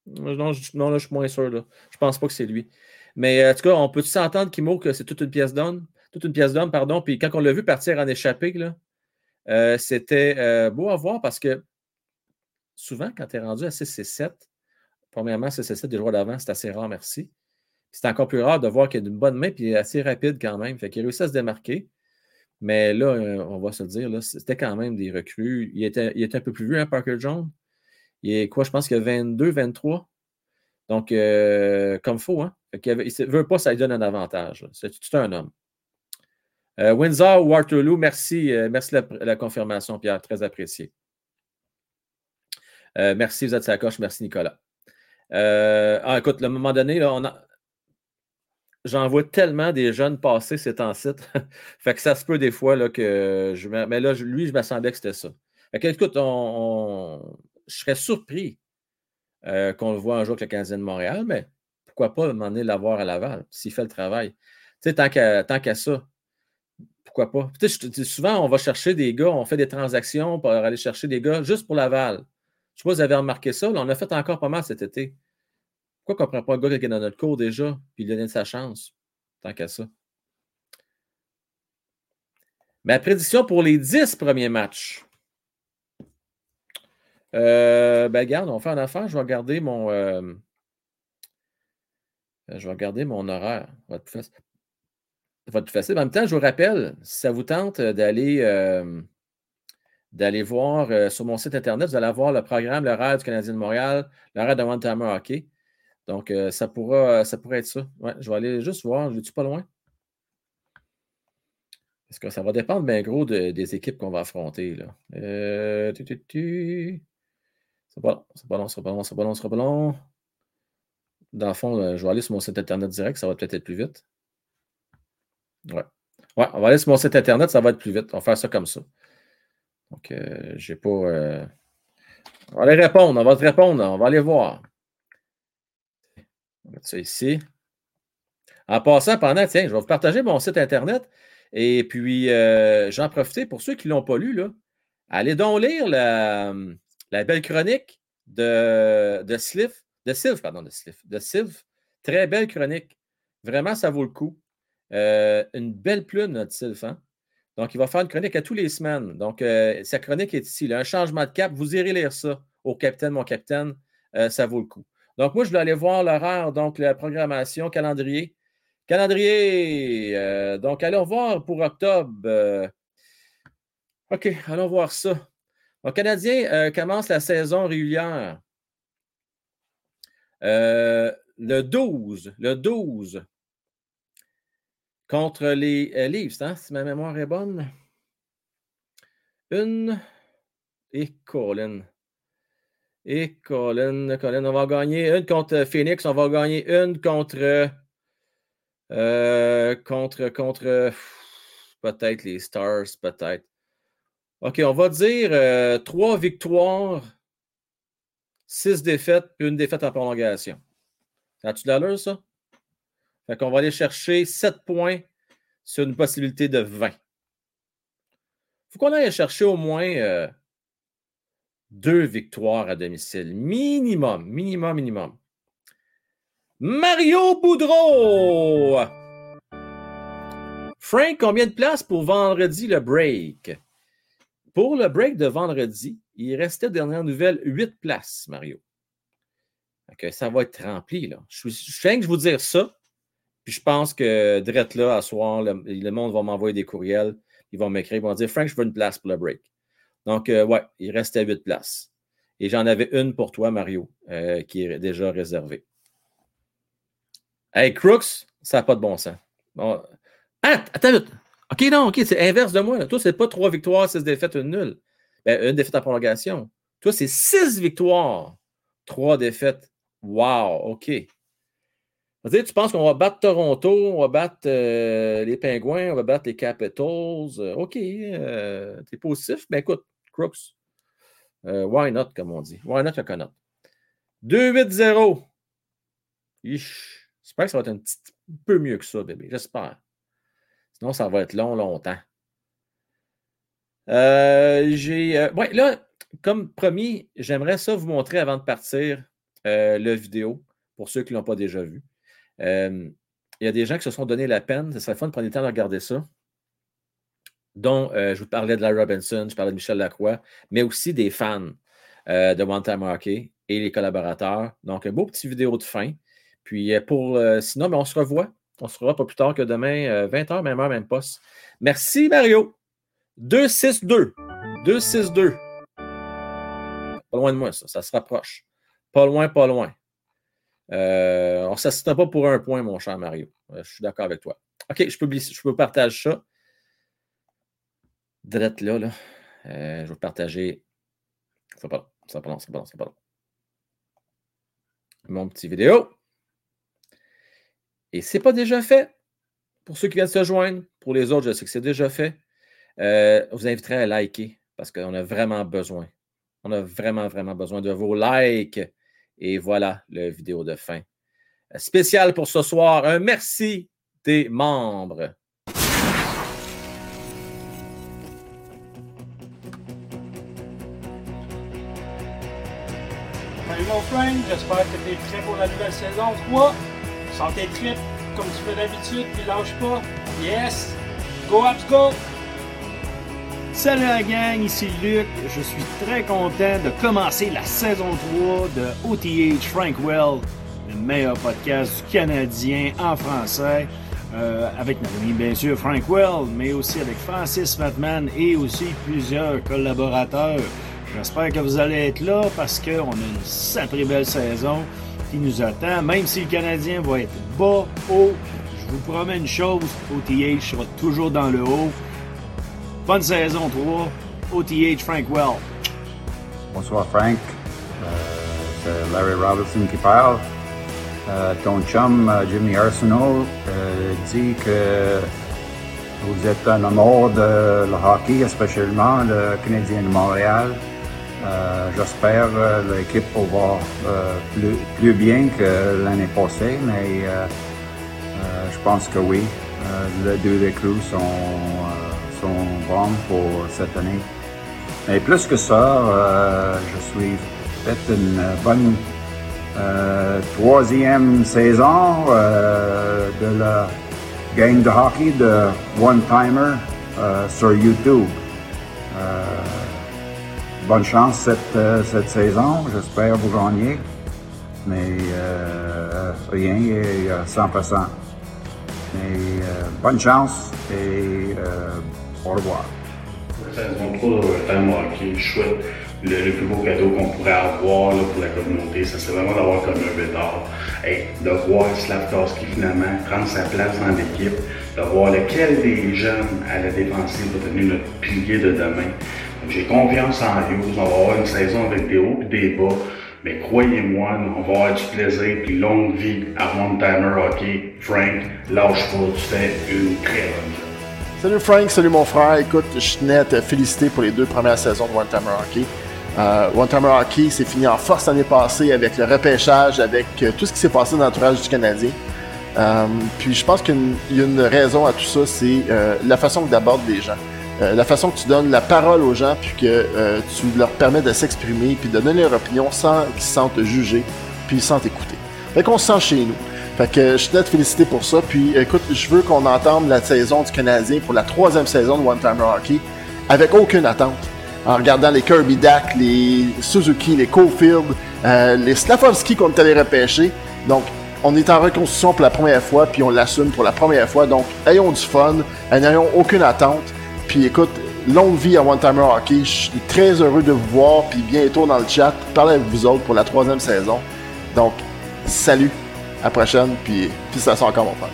Euh, Non, non, là, je suis moins sûr. Là. Je pense pas que c'est lui. Mais euh, en tout cas, on peut s'entendre, Kimo, que c'est toute une pièce d'homme. Toute une pièce d'homme, pardon. Puis quand on l'a vu partir en échappée, là, euh, c'était euh, beau à voir parce que souvent, quand tu es rendu à 6 et 7, premièrement, 6 et 7 des jours d'avant, c'est assez rare, merci. C'est encore plus rare de voir qu'il a une bonne main puis assez rapide quand même. Fait qu'il réussit à se démarquer. Mais là, on va se le dire, c'était quand même des recrues. Il était, il était un peu plus vieux, hein, Parker Jones? Il est quoi, je pense a 22, 23. Donc, comme il faut, hein? Il ne veut pas, ça lui donne un avantage. C'est tout un homme. Euh, Windsor Waterloo, merci, euh, la, confirmation, Pierre, très apprécié. Euh, merci, vous êtes sa coche, merci Nicolas. Ah, écoute, à un moment donné, j'en vois tellement des jeunes passer ces temps-ci. fait que ça se peut des fois que Mais là, lui, je me semblais que c'était ça. Écoute, on, je serais surpris qu'on le voit un jour avec le Canadien de Montréal, mais pourquoi pas demander de l'avoir à Laval s'il fait le travail? Tu sais, tant qu'à ça, pourquoi pas? Tu sais, souvent, on va chercher des gars, on fait des transactions pour aller chercher des gars juste pour Laval. Je sais pas si vous avez remarqué ça, là, on a fait encore pas mal cet été. Pourquoi qu'on ne prend pas un gars qui est dans notre cours déjà, puis lui donner sa chance, tant qu'à ça? Ma prédiction pour les 10 premiers matchs. Euh, ben, regarde, on fait une affaire. Je vais regarder mon. euh, je vais regarder mon horaire. Ça va être plus facile. En même temps, je vous rappelle, si ça vous tente d'aller euh, d'aller voir euh, sur mon site Internet, vous allez avoir le programme, l'horaire du Canadien de Montréal, l'horaire de One Timer Hockey. Donc, euh, ça, pourra, ça pourrait être ça. Je vais aller juste voir. Je vais-tu pas loin? Parce que ça va dépendre bien gros de- des équipes qu'on va affronter. Là. Euh, tu. C'est pas long, c'est pas long, c'est pas long, c'est pas long, c'est pas long. Dans le fond, euh, je vais aller sur mon site Internet direct, ça va peut-être être plus vite. Ouais. Ouais, on va aller sur mon site Internet, ça va être plus vite. On va faire ça comme ça. Donc, euh, j'ai pas. euh, On va aller répondre, on va te répondre, on va aller voir. On va mettre ça ici. En passant, pendant, tiens, je vais vous partager mon site Internet. Et puis, euh, j'en profite pour ceux qui ne l'ont pas lu, là. Allez donc lire la, la belle chronique de, de Sliff, de Sylve, pardon, de Sliff, de Sylve. Très belle chronique. Vraiment, ça vaut le coup. Euh, une belle plume, notre Sylve. hein. Donc, il va faire une chronique à tous les semaines. Donc, euh, sa chronique est ici. là. un changement de cap. Vous irez lire ça au capitaine, mon capitaine. Euh, ça vaut le coup. Donc, moi, je vais aller voir l'horaire, donc la programmation, calendrier. Calendrier. donc, allons voir pour octobre. OK, allons voir ça. Le Canadien commence la saison régulière euh, le 12. Le 12 contre les euh, Leafs, hein, si ma mémoire est bonne. Une. Et Colin. Et Colin, Colin, on va gagner une contre Phoenix, on va gagner une contre. euh, contre, contre. Peut-être les Stars, peut-être. OK, on va dire euh, trois victoires, six défaites, une défaite en prolongation. As-tu de l'allure, ça? Fait qu'on va aller chercher 7 points sur une possibilité de 20. faut qu'on aille chercher au moins euh, deux victoires à domicile. Minimum, minimum, minimum. Mario Boudreau! Frank, combien de places pour vendredi le break? Pour le break de vendredi, il restait dernière nouvelle 8 places, Mario. Que ça va être rempli. Là. Je, je que je vous dire ça. Puis je pense que direct là, à soir, le, monde va m'envoyer des courriels. Ils vont m'écrire, ils vont dire Frank, je veux une place pour le break. Donc, euh, ouais, il restait 8 places. Et j'en avais une pour toi, Mario, euh, qui est déjà réservée. Hey, Crooks, ça n'a pas de bon sens. Bon, Ah, attends, attends. OK, non, OK, c'est inverse de moi. Là. Toi, c'est pas trois victoires, six défaites, une nulle. Ben, une défaite en prolongation. Toi, c'est six victoires, trois défaites. Wow, OK. Tu penses qu'on va battre Toronto, on va battre euh, les Pingouins, on va battre les Capitals. Euh, OK, euh, t'es positif? Ben écoute, Crooks, why not, comme on dit. Why not, coconut? 2-8-0. J'espère que ça va être un petit peu mieux que ça, bébé. J'espère. Sinon, ça va être long, longtemps. Euh, j'ai. euh, là, comme promis, j'aimerais ça vous montrer avant de partir euh, la vidéo, pour ceux qui ne l'ont pas déjà vu. Euh, Il y a des gens qui se sont donné la peine. Ce serait fun de prendre le temps de regarder ça. Dont je vous parlais de Larry Robinson, je parlais de Michel Lacroix, mais aussi des fans de One Time Hockey et les collaborateurs. Donc, un beau petit vidéo de fin. Puis pour sinon, ben, on se revoit. On se revoit pas plus tard que demain, 20h, même heure, même poste. Merci, Mario. 2-6-2. 2-6-2. Pas loin de moi, ça. Ça se rapproche. Pas loin, pas loin. Euh, on ne s'assistera pas pour un point, mon cher Mario. Euh, je suis d'accord avec toi. OK, je peux partager ça. Direct là, là. Euh, je vais partager. Ça pas long. Ça pas long, ça pas long, ça pas long. Mon petit vidéo. Et c'est pas déjà fait? Pour ceux qui viennent se joindre, pour les autres, je sais que c'est déjà fait. Euh, vous inviterai à liker parce qu'on a vraiment besoin. On a vraiment, vraiment besoin de vos likes. Et voilà le vidéo de fin. Spécial pour ce soir. Un merci des membres. Salut mon Frank, j'espère que tu es prêt pour la nouvelle saison 3. Sors tes tripes comme tu fais d'habitude, puis lâche pas. Yes! Go Ups Go! Salut la gang, ici Luc. Je suis très content de commencer la saison 3 de OTH Frankwell, le meilleur podcast du Canadien en français. euh, avec notre ami bien sûr Frankwell, mais aussi avec Francis Matman et aussi plusieurs collaborateurs. J'espère que vous allez être là parce qu'on a une sacrée belle saison qui nous attend. Même si le Canadien va être bas, haut, je vous promets une chose, OTH sera toujours dans le haut. Bonne saison 3, OTH Frankwell. Bonsoir Frank, Euh, c'est Larry Robinson qui parle. Euh, ton chum euh, Jimmy Arsenault euh, dit que vous êtes un amour de le hockey, spécialement le Canadien de Montréal. J'espère que l'équipe va plus, bien que l'année passée, mais je pense que oui. Les deux recrues sont, sont bons pour cette année. Mais plus que ça, euh, je suis peut-être une bonne euh, troisième saison euh, de la game de hockey de One Timer sur YouTube. Bonne chance cette, saison. J'espère vous gagner. Mais rien est à 100%. Mais bonne chance et au revoir. 3 de Time Hockey, souhaite le, le plus beau cadeau qu'on pourrait avoir pour la communauté, ça serait vraiment d'avoir comme un bétard. Et de voir Slavkowski finalement prendre sa place dans l'équipe, de voir lequel des jeunes à la défensive va devenir notre pilier de demain. J'ai confiance en Hughes, on va avoir une saison avec des hauts et des bas. Mais croyez-moi, on va avoir du plaisir puis longue vie à One Timer Hockey. Frank, lâche pas, tu fais une très bonne. Salut Frank, salut mon frère. Écoute, je tenais à te féliciter pour les deux premières saisons de One Timer Hockey. Euh, One Timer Hockey s'est fini en force l'année passée avec le repêchage, avec euh, tout ce qui s'est passé dans l'entourage du Canadien. Euh, puis je pense qu'il y a une- raison à tout ça, c'est la façon que tu abordes les gens. La façon que tu donnes la parole aux gens, puis que tu leur permets de s'exprimer, puis de donner leur opinion sans qu'ils se sentent jugés, puis sentent écoutés. Fait qu'on se sent chez nous. Fait que je tenais à te féliciter pour ça. Puis écoute, je veux qu'on entende la saison du Canadien pour la troisième saison de One Timer Hockey avec aucune attente. En regardant les Kirby Dak, les Suzuki, les Cofield, euh, les Slavovski qu'on est allé repêcher. Donc, on est en reconstruction pour la première fois, puis on l'assume pour la première fois. Donc, ayons du fun, n'ayons aucune attente. Puis écoute, longue vie à One Timer Hockey. Je suis très heureux de vous voir, puis bientôt dans le chat, parler avec vous autres pour la troisième saison. Donc, salut, à la prochaine, puis sent encore mon frère.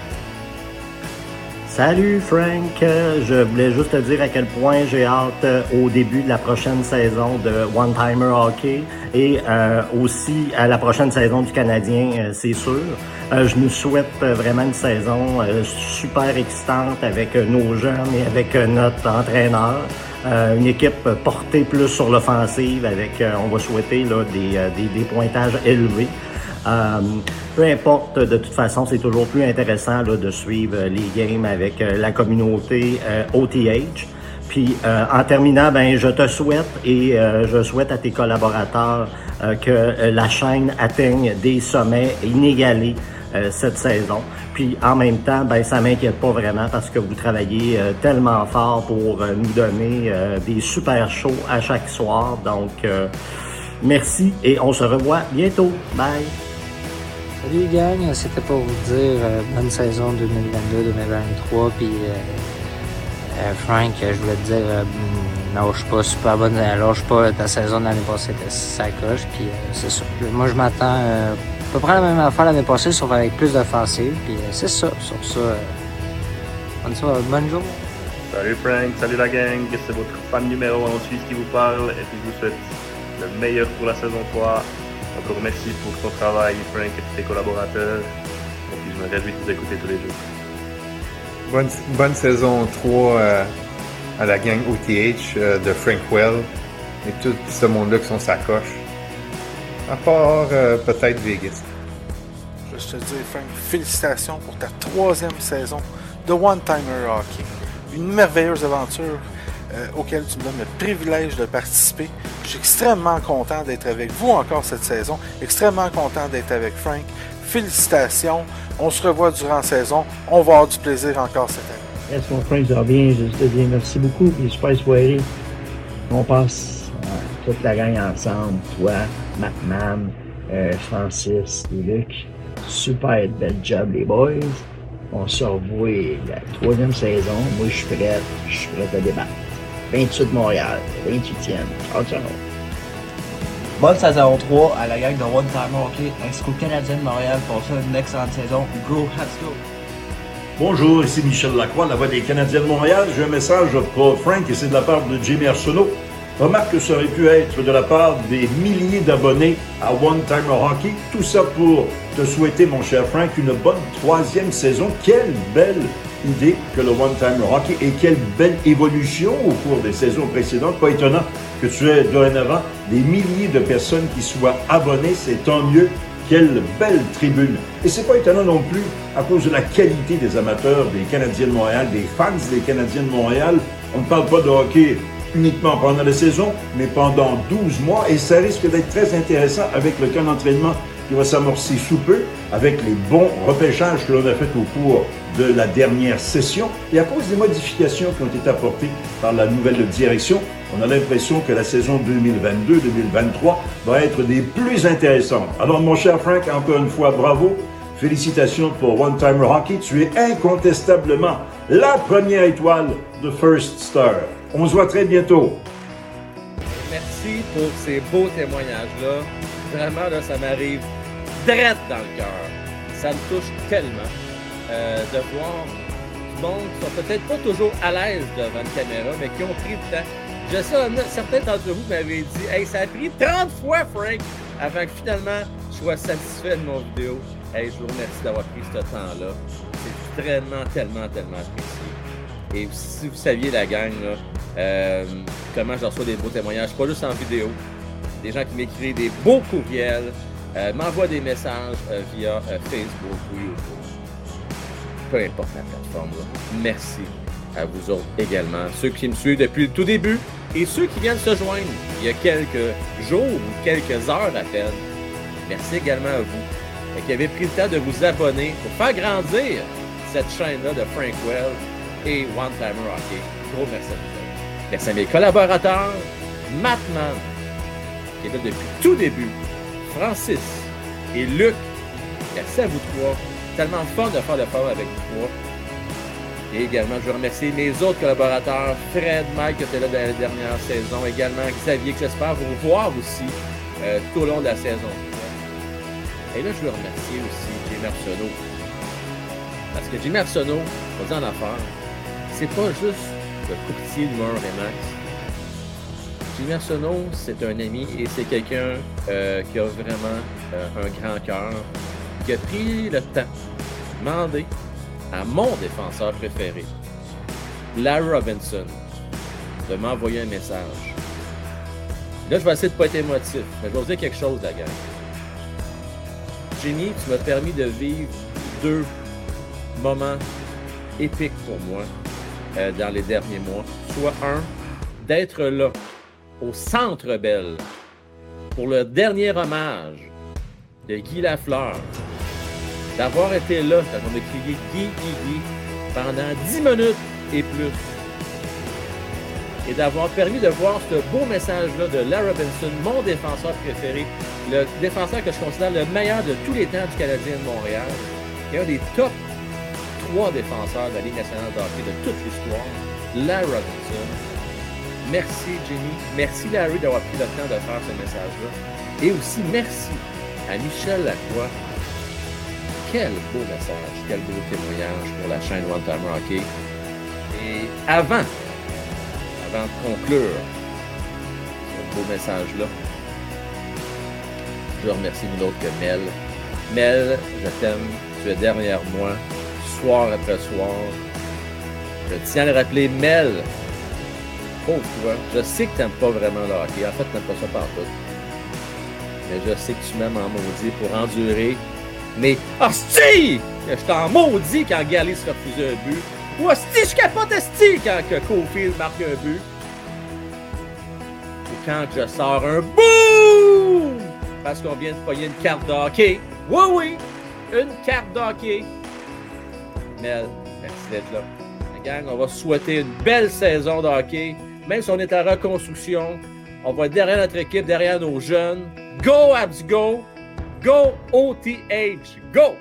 Salut Frank, je voulais juste te dire à quel point j'ai hâte euh, au début de la prochaine saison de One Timer Hockey et euh, aussi à la prochaine saison du Canadien, euh, c'est sûr. Je nous souhaite vraiment une saison super excitante avec nos jeunes et avec notre entraîneur. Une équipe portée plus sur l'offensive avec, on va souhaiter des, des pointages élevés. Euh, peu importe, de toute façon, c'est toujours plus intéressant de suivre euh, les games avec euh, la communauté OTH. Puis en terminant, ben je te souhaite et je souhaite à tes collaborateurs que la chaîne atteigne des sommets inégalés cette saison. Puis en même temps, ben ça m'inquiète pas vraiment parce que vous travaillez tellement fort pour nous donner des super shows à chaque soir. Donc merci et on se revoit bientôt. Bye. Salut gang, c'était pour vous dire euh, bonne saison 2022-2023 puis euh, euh, Frank, je voulais te dire non, je suis pas super bonne, lâche pas ta saison de l'année passée était sa coche puis c'est ça. Moi je m'attends à peu près la même affaire l'année passée sauf avec plus d'offensive puis c'est ça, sur ça. bonne, soirée, bonne journée. Salut Frank, salut la gang, c'est votre fan numéro 1 en Suisse qui vous parle et puis je vous souhaite le meilleur pour la saison 3. Encore merci pour ton travail Frank et tes collaborateurs. Et puis je me réjouis de vous écouter tous les jours. Bonne, bonne saison 3 euh, à la gang OTH euh, de Frank Well et tout ce monde-là qui sont sa coche. À part euh, peut-être Vegas. Je te dire, Frank, félicitations pour ta troisième saison de One Timer Hockey. Une merveilleuse aventure euh, auquel tu me donnes le privilège de participer. Je suis extrêmement content d'être avec vous encore cette saison. Extrêmement content d'être avec Frank. Félicitations. On se revoit durant la saison. On va avoir du plaisir encore cette année. Est-ce mon Frank, ça va bien? Je te dis merci beaucoup. Puis super. On passe euh, toute la gang ensemble. Toi, Matman, euh, Francis et Luc. Super bel job, les boys. On se revoit la troisième saison. Moi, je suis prêt. Je suis prêt à débattre. 28 Montréal. 28e. Ciao, ciao. Bonne saison 3 à la gang de One Time Hockey ainsi qu'au Canadien de Montréal pour ça une excellente saison. Go, let's go! Bonjour, ici Michel Lacroix, la voix des Canadiens de Montréal. J'ai un message pour Frank et c'est de la part de Jimmy Arsenault. Remarque que ça aurait pu être de la part des milliers d'abonnés à One Timer Hockey. Tout ça pour te souhaiter, mon cher Frank, une bonne troisième saison. Quelle belle que le One Timer Hockey et quelle belle évolution au cours des saisons précédentes. Pas étonnant que tu aies dorénavant des milliers de personnes qui soient abonnées. C'est tant mieux. Quelle belle tribune. Et c'est pas étonnant non plus à cause de la qualité des amateurs des Canadiens de Montréal, des fans des Canadiens de Montréal. On ne parle pas de hockey uniquement pendant la saison, mais pendant 12 mois. Et ça risque d'être très intéressant avec le camp d'entraînement qui va s'amorcer sous peu, avec les bons repêchages que l'on a fait au cours de la dernière session. Et à cause des modifications qui ont été apportées par la nouvelle direction, on a l'impression que la saison 2022-2023 va être des plus intéressantes. Alors, mon cher Frank, encore une fois, bravo. Félicitations pour One Timer Hockey. Tu es incontestablement la première étoile de First Star. On se voit très bientôt. Merci pour ces beaux témoignages-là. Vraiment, ça m'arrive direct dans le cœur. Ça me touche tellement euh, de voir du monde qui sont peut-être pas toujours à l'aise devant une caméra, mais qui ont pris le temps. Je sais, certains d'entre vous m'avaient dit Hey, ça a pris 30 fois, Frank, avant que finalement je sois satisfait de mon vidéo. Hey, je vous remercie d'avoir pris ce temps-là. C'est tellement, tellement, tellement apprécié. Et si vous saviez, la gang, là, euh, comment je reçois des beaux témoignages, pas juste en vidéo, des gens qui m'écrivent des beaux courriels, euh, m'envoient des messages euh, via euh, Facebook ou YouTube. Peu importe la plateforme. Merci à vous autres également, ceux qui me suivent depuis le tout début et ceux qui viennent se joindre il y a quelques jours ou quelques heures à peine. Merci également à vous qui avez pris le temps de vous abonner pour faire grandir cette chaîne-là de Frank Well et One Timer Hockey. Gros merci à vous. Merci à mes collaborateurs, Mattman, qui est là depuis tout début, Francis et Luc. Merci à vous trois. Tellement fun de faire le fort avec vous trois. Et également, je veux remercier mes autres collaborateurs, Fred, Mike, qui était là dans la dernière saison, également Xavier, que j'espère vous revoir aussi euh, tout au long de la saison. Et là, je veux remercier aussi Jimmy Arsenault. Parce que Jimmy Arsenault, dit en affaires, c'est pas juste le courtier de Meur Jimmy Arsenault, c'est un ami et c'est quelqu'un euh, qui a vraiment euh, un grand cœur, qui a pris le temps de demander à mon défenseur préféré, Larry Robinson, de m'envoyer un message. Là, je vais essayer de ne pas être émotif, mais je vais vous dire quelque chose, la gang. Jimmy, tu m'as permis de vivre deux moments épiques pour moi euh, dans les derniers mois. Soit un, d'être là, au Centre Belle, pour le dernier hommage de Guy Lafleur. D'avoir été là quand on a crié Guy, Guy, Guy pendant 10 minutes et plus. Et d'avoir permis de voir ce beau message-là de Larry Robinson, mon défenseur préféré, le défenseur que je considère le meilleur de tous les temps du Canadien de Montréal, et un des top trois défenseurs de la Ligue nationale de hockey de toute l'histoire, Larry Robinson. Merci Jimmy, merci Larry d'avoir pris le temps de faire ce message-là. Et aussi merci à Michel Lacroix. Quel beau message, quel beau témoignage pour la chaîne One Time Hockey. Et avant, avant de conclure ce beau message-là, je remercie nous autres que Mel. Mel, je t'aime, tu es derrière moi, soir après soir. Je tiens à le rappeler, Mel, je sais que tu n'aimes pas vraiment le hockey. En fait, tu n'aimes pas ça partout. Mais je sais que tu m'aimes en maudit pour endurer. Mais, hostie! Je t'en maudis quand Gally se refusait un but. Ou hostie, je capote hostie quand que Cofield marque un but. Ou quand je sors un boum! Parce qu'on vient de pogner une carte de hockey. Oui, oui! Une carte de hockey. Mel, merci d'être là. La gang, on va souhaiter une belle saison de hockey. Même si on est en reconstruction, on va être derrière notre équipe, derrière nos jeunes. Go Abs Go! Go OTH! Go!